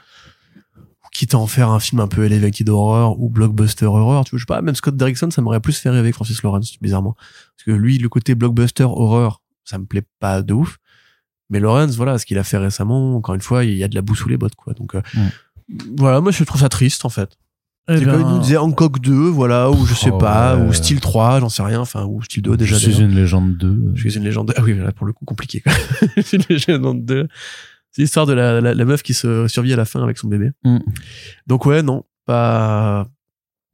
Quitte à en faire un film un peu elevated horror ou blockbuster horror, tu vois, je sais pas, même Scott Derrickson, ça m'aurait plus fait rêver que Francis Lawrence, bizarrement. Parce que lui, le côté blockbuster horror, ça me plaît pas de ouf. Mais Lawrence, voilà, ce qu'il a fait récemment, encore une fois, il y a de la boue sous les bottes, quoi. Donc, euh, voilà, moi, je trouve ça triste, en fait. Eh ben... il nous disait Hancock 2, voilà, ou je sais oh, pas, ou Style 3, j'en sais rien, enfin, ou Style 2 déjà. Je suis une légende 2. Je suis une légende 2. Ah oui, là, pour le coup, compliqué, je suis une légende 2. C'est l'histoire de la, la, la, meuf qui se survit à la fin avec son bébé. Mm. Donc ouais, non, pas,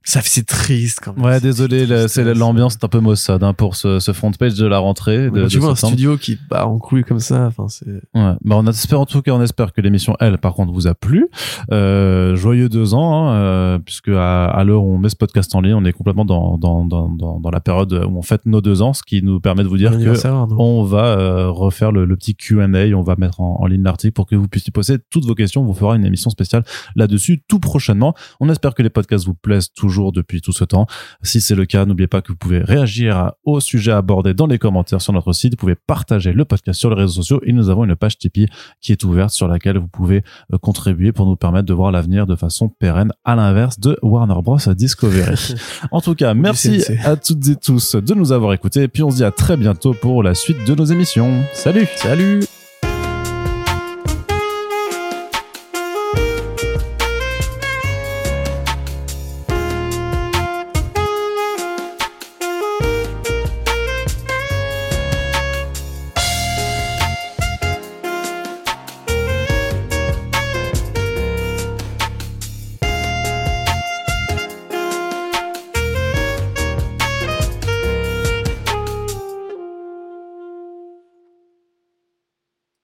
ça c'est triste quand même. Ouais, désolé, c'est l'ambiance est un peu maussade hein, pour ce, ce front page de la rentrée. De, tu vois un studio qui part en couille comme ça, enfin c'est. Ouais, bah on espère en tout cas, on espère que l'émission elle, par contre, vous a plu. Euh, joyeux deux ans, hein, euh, puisque à, à l'heure où on met ce podcast en ligne, on est complètement dans dans, dans dans dans la période où on fête nos deux ans, ce qui nous permet de vous dire que on va euh, refaire le, le petit Q&A, on va mettre en, en ligne l'article pour que vous puissiez poser toutes vos questions. On vous fera une émission spéciale là-dessus tout prochainement. On espère que les podcasts vous plaisent toujours depuis tout ce temps. Si c'est le cas, n'oubliez pas que vous pouvez réagir au sujet abordé dans les commentaires sur notre site. Vous pouvez partager le podcast sur les réseaux sociaux et nous avons une page Tipeee qui est ouverte sur laquelle vous pouvez euh, contribuer pour nous permettre de voir l'avenir de façon pérenne à l'inverse de Warner Bros. Discovery. en tout cas, merci à toutes et tous de nous avoir écoutés et puis on se dit à très bientôt pour la suite de nos émissions. Salut Salut